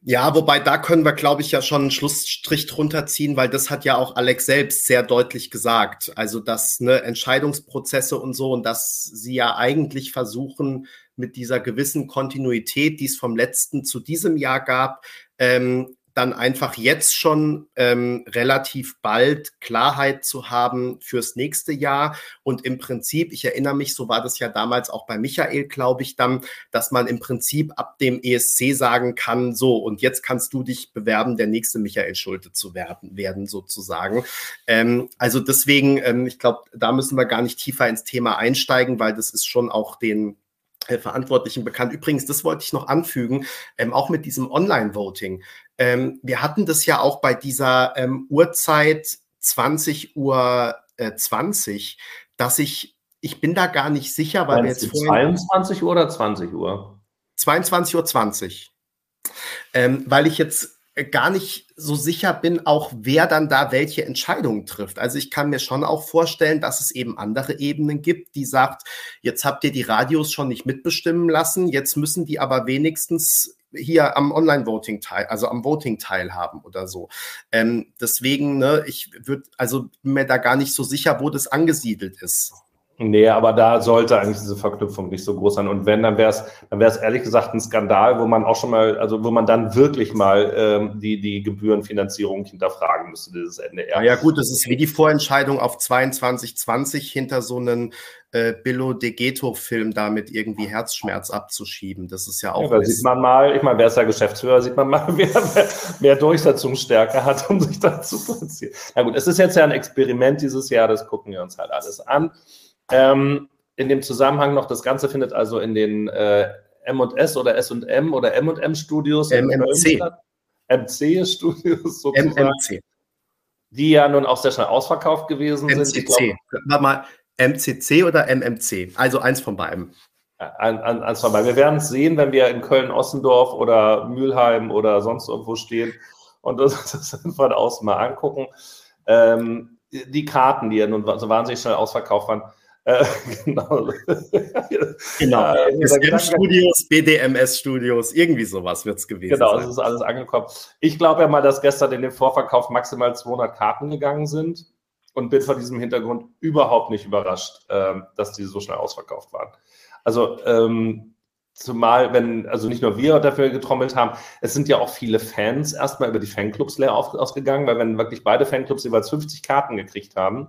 Ja, wobei da können wir, glaube ich, ja schon einen Schlussstrich drunter ziehen, weil das hat ja auch Alex selbst sehr deutlich gesagt. Also, dass ne, Entscheidungsprozesse und so und dass sie ja eigentlich versuchen, mit dieser gewissen Kontinuität, die es vom letzten zu diesem Jahr gab, ähm, dann einfach jetzt schon ähm, relativ bald Klarheit zu haben fürs nächste Jahr. Und im Prinzip, ich erinnere mich, so war das ja damals auch bei Michael, glaube ich, dann, dass man im Prinzip ab dem ESC sagen kann, so, und jetzt kannst du dich bewerben, der nächste Michael Schulte zu werden, werden sozusagen. Ähm, also deswegen, ähm, ich glaube, da müssen wir gar nicht tiefer ins Thema einsteigen, weil das ist schon auch den Verantwortlichen bekannt. Übrigens, das wollte ich noch anfügen, ähm, auch mit diesem Online-Voting. Ähm, wir hatten das ja auch bei dieser ähm, Uhrzeit 20 Uhr äh, 20, dass ich, ich bin da gar nicht sicher, weil wir jetzt vorhin, 22 Uhr oder 20 Uhr? 22 Uhr 20. Ähm, weil ich jetzt gar nicht so sicher bin, auch wer dann da welche Entscheidungen trifft. Also ich kann mir schon auch vorstellen, dass es eben andere Ebenen gibt, die sagt, jetzt habt ihr die Radios schon nicht mitbestimmen lassen, jetzt müssen die aber wenigstens hier am Online-Voting teil, also am Voting teilhaben oder so. Ähm, deswegen, ne, ich würde, also mir da gar nicht so sicher, wo das angesiedelt ist. Nee, aber da sollte eigentlich diese Verknüpfung nicht so groß sein. Und wenn, dann wäre es, dann wäre es ehrlich gesagt ein Skandal, wo man auch schon mal, also wo man dann wirklich mal ähm, die, die Gebührenfinanzierung hinterfragen müsste, dieses NDR. Ja, gut, das ist wie die Vorentscheidung auf 2220 hinter so einen äh, Billo de Ghetto-Film da mit irgendwie Herzschmerz abzuschieben. Das ist ja auch. Ja, da sieht man mal, ich meine, wer ist der Geschäftsführer, sieht man mal, wer mehr, mehr Durchsetzungsstärke hat, um sich da zu platzieren. Na gut, es ist jetzt ja ein Experiment dieses Jahr, das gucken wir uns halt alles an. Ähm, in dem Zusammenhang noch, das Ganze findet also in den äh, M&S oder S&M oder M&M Studios MMC. MC Studios sozusagen. MMC. Die ja nun auch sehr schnell ausverkauft gewesen MCC. sind. MCC. Warte mal, MCC oder MMC? Also eins von beiden. Ein, ein, eins von beiden. Wir werden es sehen, wenn wir in Köln-Ossendorf oder Mülheim oder sonst irgendwo stehen und das, das von außen mal angucken. Ähm, die Karten, die ja nun so wahnsinnig schnell ausverkauft waren, äh, genau. genau. SM-Studios, BDMS-Studios, irgendwie sowas wird es gewesen genau, sein. Das ist alles angekommen. Ich glaube ja mal, dass gestern in dem Vorverkauf maximal 200 Karten gegangen sind und bin vor diesem Hintergrund überhaupt nicht überrascht, äh, dass die so schnell ausverkauft waren. Also, ähm, zumal, wenn, also nicht nur wir dafür getrommelt haben, es sind ja auch viele Fans erstmal über die Fanclubs leer ausgegangen, weil wenn wirklich beide Fanclubs jeweils 50 Karten gekriegt haben,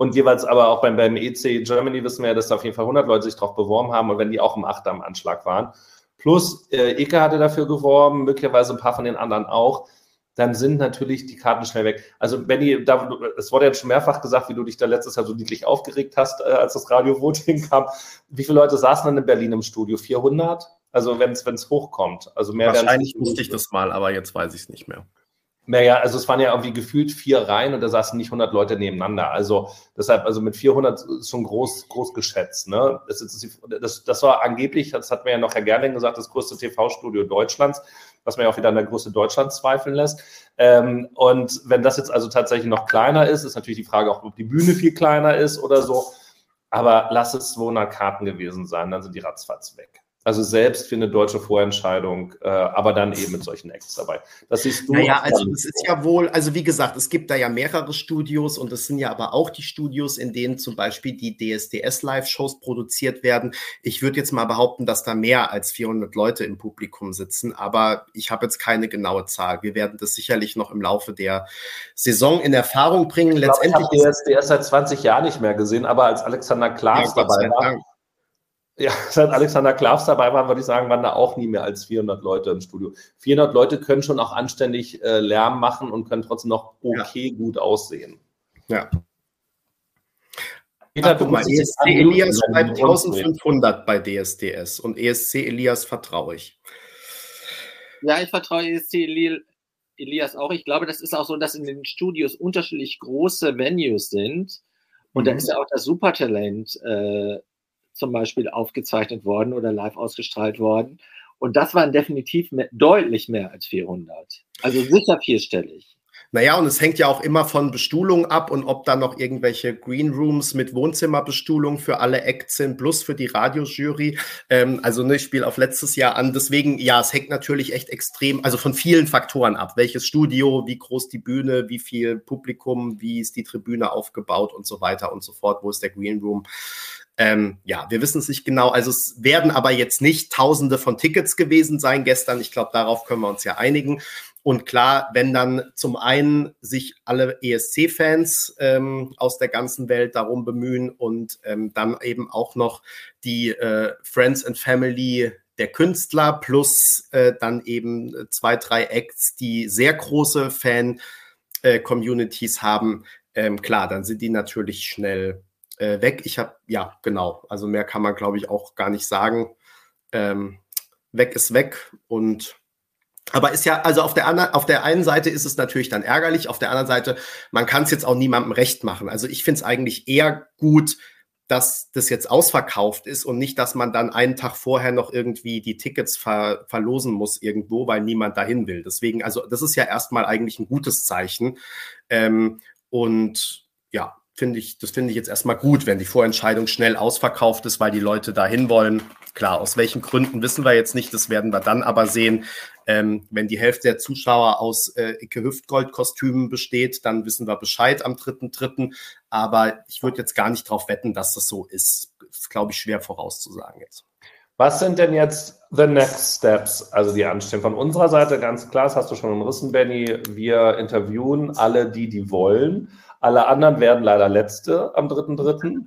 und jeweils aber auch beim, beim EC Germany wissen wir ja, dass da auf jeden Fall 100 Leute sich drauf beworben haben und wenn die auch im Achter am Anschlag waren. Plus, äh, Eke hatte dafür geworben, möglicherweise ein paar von den anderen auch. Dann sind natürlich die Karten schnell weg. Also, Benny, da, es wurde ja schon mehrfach gesagt, wie du dich da letztes Jahr so niedlich aufgeregt hast, äh, als das Radio-Voting kam. Wie viele Leute saßen dann in Berlin im Studio? 400? Also, wenn es hochkommt. Also mehr Wahrscheinlich wusste ich das mal, aber jetzt weiß ich es nicht mehr. Naja, also es waren ja irgendwie gefühlt vier Reihen und da saßen nicht 100 Leute nebeneinander. Also deshalb, also mit 400 ist schon groß, groß geschätzt. Ne? Das, ist, das, das war angeblich, das hat mir ja noch Herr Gerling gesagt, das größte TV-Studio Deutschlands, was mir ja auch wieder an der Größe Deutschlands zweifeln lässt. Ähm, und wenn das jetzt also tatsächlich noch kleiner ist, ist natürlich die Frage auch, ob die Bühne viel kleiner ist oder so. Aber lass es 200 Karten gewesen sein, dann sind die ratzfatz weg. Also selbst für eine deutsche Vorentscheidung, äh, aber dann eben mit solchen Acts dabei. Das siehst du. Naja, also das ist ja wohl, also wie gesagt, es gibt da ja mehrere Studios und es sind ja aber auch die Studios, in denen zum Beispiel die DSDS-Live-Shows produziert werden. Ich würde jetzt mal behaupten, dass da mehr als 400 Leute im Publikum sitzen, aber ich habe jetzt keine genaue Zahl. Wir werden das sicherlich noch im Laufe der Saison in Erfahrung bringen. Ich Letztendlich glaub, ich habe DSDS seit 20 Jahren nicht mehr gesehen, aber als Alexander Klaas ja, dabei war, ja, seit Alexander Klavs dabei war, würde ich sagen, waren da auch nie mehr als 400 Leute im Studio. 400 Leute können schon auch anständig äh, Lärm machen und können trotzdem noch okay ja. gut aussehen. Ja. Ach, guck mal, ESC Elias schreibt 1500 bei DSDS und ESC Elias vertraue ich. Ja, ich vertraue ESC Elias auch. Ich glaube, das ist auch so, dass in den Studios unterschiedlich große Venues sind. Und mhm. da ist ja auch das Supertalent äh, zum Beispiel aufgezeichnet worden oder live ausgestrahlt worden. Und das waren definitiv mehr, deutlich mehr als 400. Also sicher vierstellig. Naja, und es hängt ja auch immer von Bestuhlung ab und ob da noch irgendwelche Green Rooms mit Wohnzimmerbestuhlung für alle Acts sind, plus für die Radiojury. Ähm, also ne, ich spiele auf letztes Jahr an. Deswegen, ja, es hängt natürlich echt extrem, also von vielen Faktoren ab. Welches Studio, wie groß die Bühne, wie viel Publikum, wie ist die Tribüne aufgebaut und so weiter und so fort. Wo ist der Green Room? Ähm, ja, wir wissen es nicht genau. Also es werden aber jetzt nicht Tausende von Tickets gewesen sein gestern. Ich glaube, darauf können wir uns ja einigen. Und klar, wenn dann zum einen sich alle ESC-Fans ähm, aus der ganzen Welt darum bemühen und ähm, dann eben auch noch die äh, Friends and Family der Künstler plus äh, dann eben zwei, drei Acts, die sehr große Fan-Communities äh, haben, ähm, klar, dann sind die natürlich schnell äh, weg. Ich habe, ja, genau, also mehr kann man, glaube ich, auch gar nicht sagen. Ähm, weg ist weg und aber ist ja, also auf der, anderen, auf der einen Seite ist es natürlich dann ärgerlich, auf der anderen Seite, man kann es jetzt auch niemandem recht machen. Also ich finde es eigentlich eher gut, dass das jetzt ausverkauft ist und nicht, dass man dann einen Tag vorher noch irgendwie die Tickets ver verlosen muss irgendwo, weil niemand dahin will. Deswegen, also das ist ja erstmal eigentlich ein gutes Zeichen. Ähm, und ja, finde ich, das finde ich jetzt erstmal gut, wenn die Vorentscheidung schnell ausverkauft ist, weil die Leute dahin wollen. Klar, aus welchen Gründen wissen wir jetzt nicht, das werden wir dann aber sehen. Ähm, wenn die Hälfte der Zuschauer aus äh, Icke Hüftgold-Kostümen besteht, dann wissen wir Bescheid am 3.3. Aber ich würde jetzt gar nicht darauf wetten, dass das so ist. Das ist, glaube ich, schwer vorauszusagen jetzt. Was sind denn jetzt the next steps, also die anstehen? Von unserer Seite ganz klar, das hast du schon umrissen, Benny. Wir interviewen alle, die die wollen. Alle anderen werden leider Letzte am 3.3.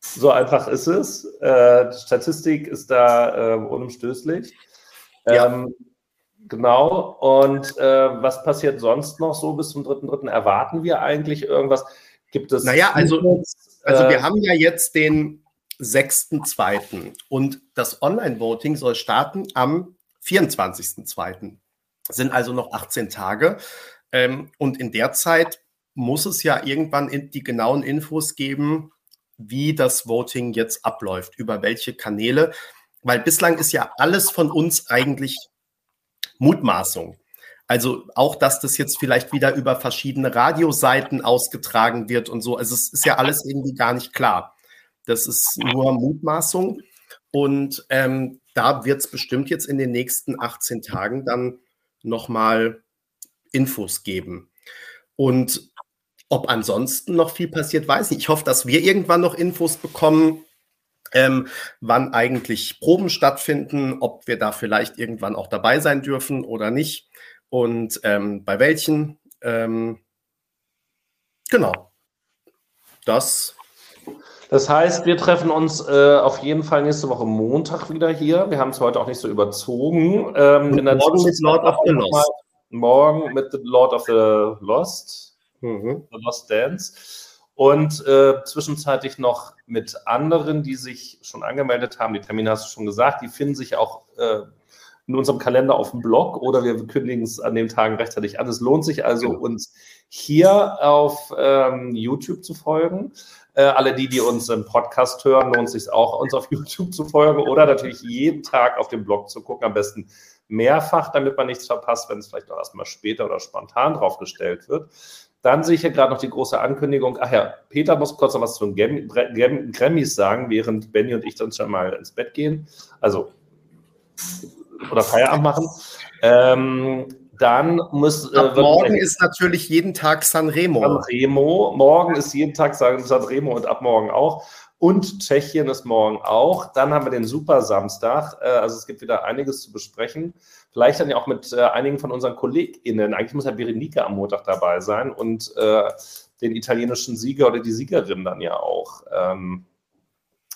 So einfach ist es. Äh, Statistik ist da äh, unumstößlich. Ja. Ähm, genau. Und äh, was passiert sonst noch so bis zum 3.3.? Erwarten wir eigentlich irgendwas? Gibt es. Naja, also, also wir äh, haben ja jetzt den 6.2. und das Online-Voting soll starten am 24.2. Sind also noch 18 Tage. Ähm, und in der Zeit muss es ja irgendwann die genauen Infos geben, wie das Voting jetzt abläuft, über welche Kanäle, weil bislang ist ja alles von uns eigentlich Mutmaßung. Also auch, dass das jetzt vielleicht wieder über verschiedene Radioseiten ausgetragen wird und so. Also es ist ja alles irgendwie gar nicht klar. Das ist nur Mutmaßung. Und ähm, da wird es bestimmt jetzt in den nächsten 18 Tagen dann nochmal Infos geben. Und ob ansonsten noch viel passiert, weiß ich. Ich hoffe, dass wir irgendwann noch Infos bekommen, ähm, wann eigentlich Proben stattfinden, ob wir da vielleicht irgendwann auch dabei sein dürfen oder nicht und ähm, bei welchen. Ähm, genau. Das. Das heißt, wir treffen uns äh, auf jeden Fall nächste Woche Montag wieder hier. Wir haben es heute auch nicht so überzogen. Ähm, morgen mit Lord of the Lost. Morgen mit The Lord of the Lost. Mhm. The Lost Dance. Und äh, zwischenzeitlich noch mit anderen, die sich schon angemeldet haben. Die Termine hast du schon gesagt. Die finden sich auch äh, in unserem Kalender auf dem Blog oder wir kündigen es an den Tagen rechtzeitig an. Es lohnt sich also, genau. uns hier auf ähm, YouTube zu folgen. Äh, alle die, die uns im Podcast hören, lohnt sich auch, uns auf YouTube zu folgen oder natürlich jeden Tag auf dem Blog zu gucken. Am besten mehrfach, damit man nichts verpasst, wenn es vielleicht auch erstmal später oder spontan draufgestellt wird. Dann sehe ich hier gerade noch die große Ankündigung. Ach ja, Peter muss kurz noch was zu den Grammys sagen, während Benny und ich dann schon mal ins Bett gehen. Also, oder Feierabend machen. Ähm, dann muss. Äh, morgen ist natürlich jeden Tag Sanremo. Sanremo. Morgen ist jeden Tag Sanremo und ab morgen auch. Und Tschechien ist morgen auch. Dann haben wir den Super Samstag. Äh, also es gibt wieder einiges zu besprechen. Vielleicht dann ja auch mit äh, einigen von unseren KollegInnen. Eigentlich muss ja Berenike am Montag dabei sein und äh, den italienischen Sieger oder die Siegerin dann ja auch ähm,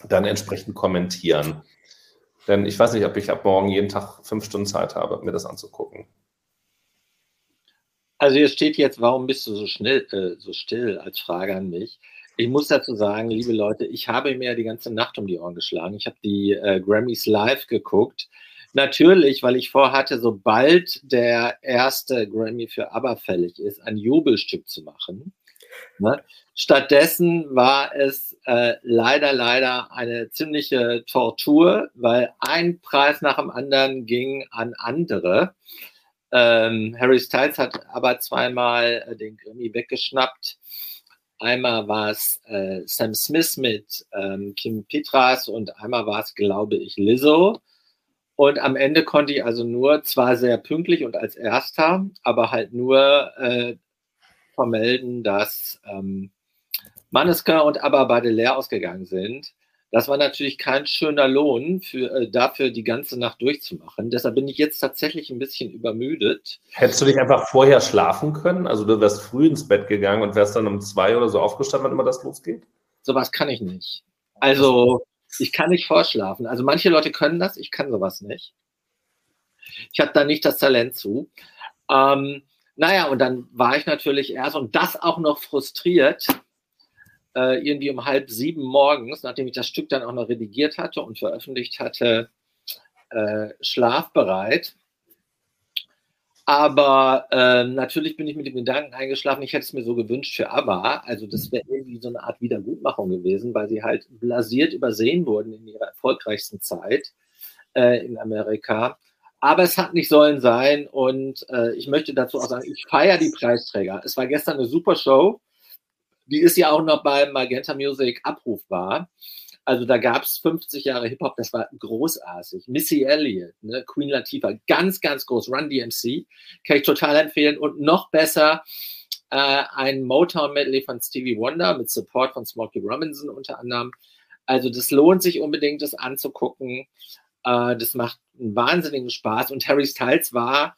dann entsprechend kommentieren. Denn ich weiß nicht, ob ich ab morgen jeden Tag fünf Stunden Zeit habe, mir das anzugucken. Also hier steht jetzt, warum bist du so schnell, äh, so still als Frage an mich? Ich muss dazu sagen, liebe Leute, ich habe mir die ganze Nacht um die Ohren geschlagen. Ich habe die äh, Grammys live geguckt. Natürlich, weil ich vorhatte, sobald der erste Grammy für ABBA fällig ist, ein Jubelstück zu machen. Ne? Stattdessen war es äh, leider, leider eine ziemliche Tortur, weil ein Preis nach dem anderen ging an andere. Ähm, Harry Styles hat aber zweimal äh, den Grammy weggeschnappt. Einmal war es äh, Sam Smith mit ähm, Kim Petras und einmal war es, glaube ich, Lizzo. Und am Ende konnte ich also nur, zwar sehr pünktlich und als erster, aber halt nur äh, vermelden, dass ähm, Manneska und aber beide leer ausgegangen sind. Das war natürlich kein schöner Lohn für, äh, dafür, die ganze Nacht durchzumachen. Deshalb bin ich jetzt tatsächlich ein bisschen übermüdet. Hättest du dich einfach vorher schlafen können? Also du wärst früh ins Bett gegangen und wärst dann um zwei oder so aufgestanden, wenn immer das losgeht? Sowas kann ich nicht. Also ich kann nicht vorschlafen. Also manche Leute können das, ich kann sowas nicht. Ich habe da nicht das Talent zu. Ähm, naja, und dann war ich natürlich erst und das auch noch frustriert, äh, irgendwie um halb sieben morgens, nachdem ich das Stück dann auch noch redigiert hatte und veröffentlicht hatte, äh, schlafbereit. Aber äh, natürlich bin ich mit dem Gedanken eingeschlafen, ich hätte es mir so gewünscht für ABBA. Also das wäre irgendwie so eine Art Wiedergutmachung gewesen, weil sie halt blasiert übersehen wurden in ihrer erfolgreichsten Zeit äh, in Amerika. Aber es hat nicht sollen sein und äh, ich möchte dazu auch sagen, ich feiere die Preisträger. Es war gestern eine super Show. Die ist ja auch noch beim Magenta Music abrufbar. Also da gab es 50 Jahre Hip-Hop, das war großartig. Missy Elliott, ne, Queen Latifah, ganz, ganz groß. Run DMC, kann ich total empfehlen. Und noch besser äh, ein Motown-Medley von Stevie Wonder mit Support von Smokey Robinson unter anderem. Also das lohnt sich unbedingt, das anzugucken. Äh, das macht einen wahnsinnigen Spaß. Und Harry Styles war,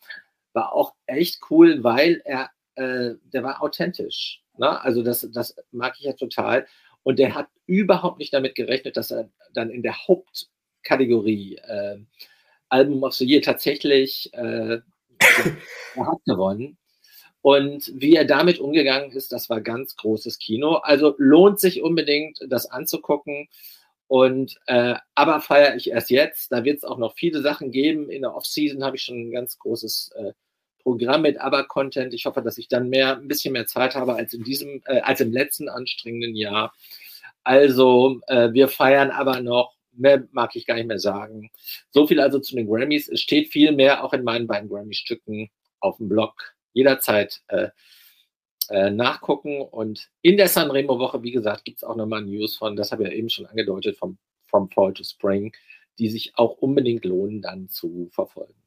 war auch echt cool, weil er, äh, der war authentisch. Ne? Also das, das mag ich ja total. Und der hat überhaupt nicht damit gerechnet, dass er dann in der Hauptkategorie äh, Album of the Year tatsächlich äh, hat gewonnen. Und wie er damit umgegangen ist, das war ganz großes Kino. Also lohnt sich unbedingt, das anzugucken. Und äh, aber feiere ich erst jetzt. Da wird es auch noch viele Sachen geben. In der Off-Season habe ich schon ein ganz großes äh, Programm mit Aber-Content. Ich hoffe, dass ich dann mehr, ein bisschen mehr Zeit habe als in diesem, äh, als im letzten anstrengenden Jahr. Also, äh, wir feiern aber noch, mehr mag ich gar nicht mehr sagen. So viel also zu den Grammys. Es steht viel mehr auch in meinen beiden Grammy-Stücken auf dem Blog. Jederzeit äh, äh, nachgucken. Und in der Sanremo-Woche, wie gesagt, gibt es auch nochmal News von, das habe ich ja eben schon angedeutet, vom From Fall to Spring, die sich auch unbedingt lohnen, dann zu verfolgen.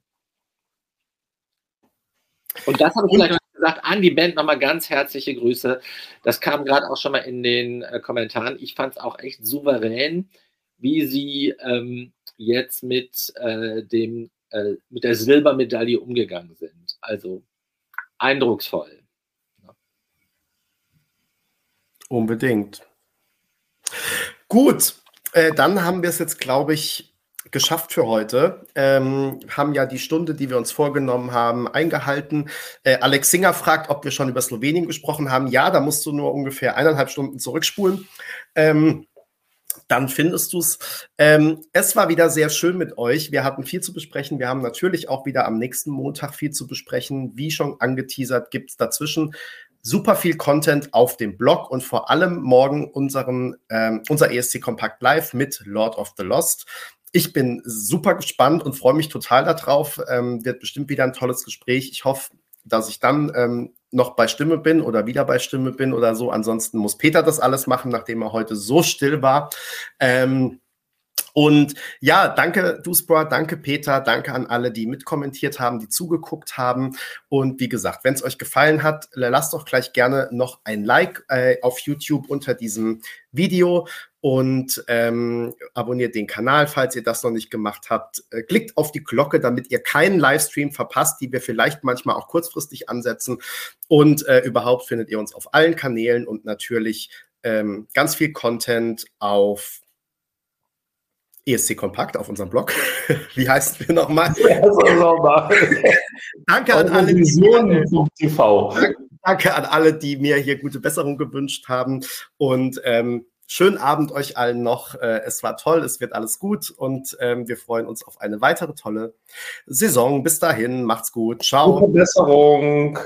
Und das habe ich vielleicht noch gesagt, an die Band nochmal ganz herzliche Grüße. Das kam gerade auch schon mal in den äh, Kommentaren. Ich fand es auch echt souverän, wie sie ähm, jetzt mit, äh, dem, äh, mit der Silbermedaille umgegangen sind. Also eindrucksvoll. Ja. Unbedingt. Gut, äh, dann haben wir es jetzt, glaube ich, geschafft für heute. Ähm, haben ja die Stunde, die wir uns vorgenommen haben, eingehalten. Äh, Alex Singer fragt, ob wir schon über Slowenien gesprochen haben. Ja, da musst du nur ungefähr eineinhalb Stunden zurückspulen. Ähm, dann findest du es. Ähm, es war wieder sehr schön mit euch. Wir hatten viel zu besprechen. Wir haben natürlich auch wieder am nächsten Montag viel zu besprechen. Wie schon angeteasert, gibt es dazwischen super viel Content auf dem Blog und vor allem morgen unseren, ähm, unser ESC Kompakt Live mit Lord of the Lost. Ich bin super gespannt und freue mich total darauf. Ähm, wird bestimmt wieder ein tolles Gespräch. Ich hoffe, dass ich dann ähm, noch bei Stimme bin oder wieder bei Stimme bin oder so. Ansonsten muss Peter das alles machen, nachdem er heute so still war. Ähm, und ja, danke Duspra, danke Peter, danke an alle, die mitkommentiert haben, die zugeguckt haben. Und wie gesagt, wenn es euch gefallen hat, lasst doch gleich gerne noch ein Like äh, auf YouTube unter diesem Video und ähm, abonniert den Kanal, falls ihr das noch nicht gemacht habt. Äh, klickt auf die Glocke, damit ihr keinen Livestream verpasst, die wir vielleicht manchmal auch kurzfristig ansetzen. Und äh, überhaupt findet ihr uns auf allen Kanälen und natürlich ähm, ganz viel Content auf ESC Kompakt auf unserem Blog. Wie heißt wir nochmal? danke an alle, die mir, danke, danke an alle, die mir hier gute Besserung gewünscht haben. Und ähm, schönen Abend euch allen noch. Äh, es war toll, es wird alles gut und ähm, wir freuen uns auf eine weitere tolle Saison. Bis dahin, macht's gut. Ciao. Gute Besserung.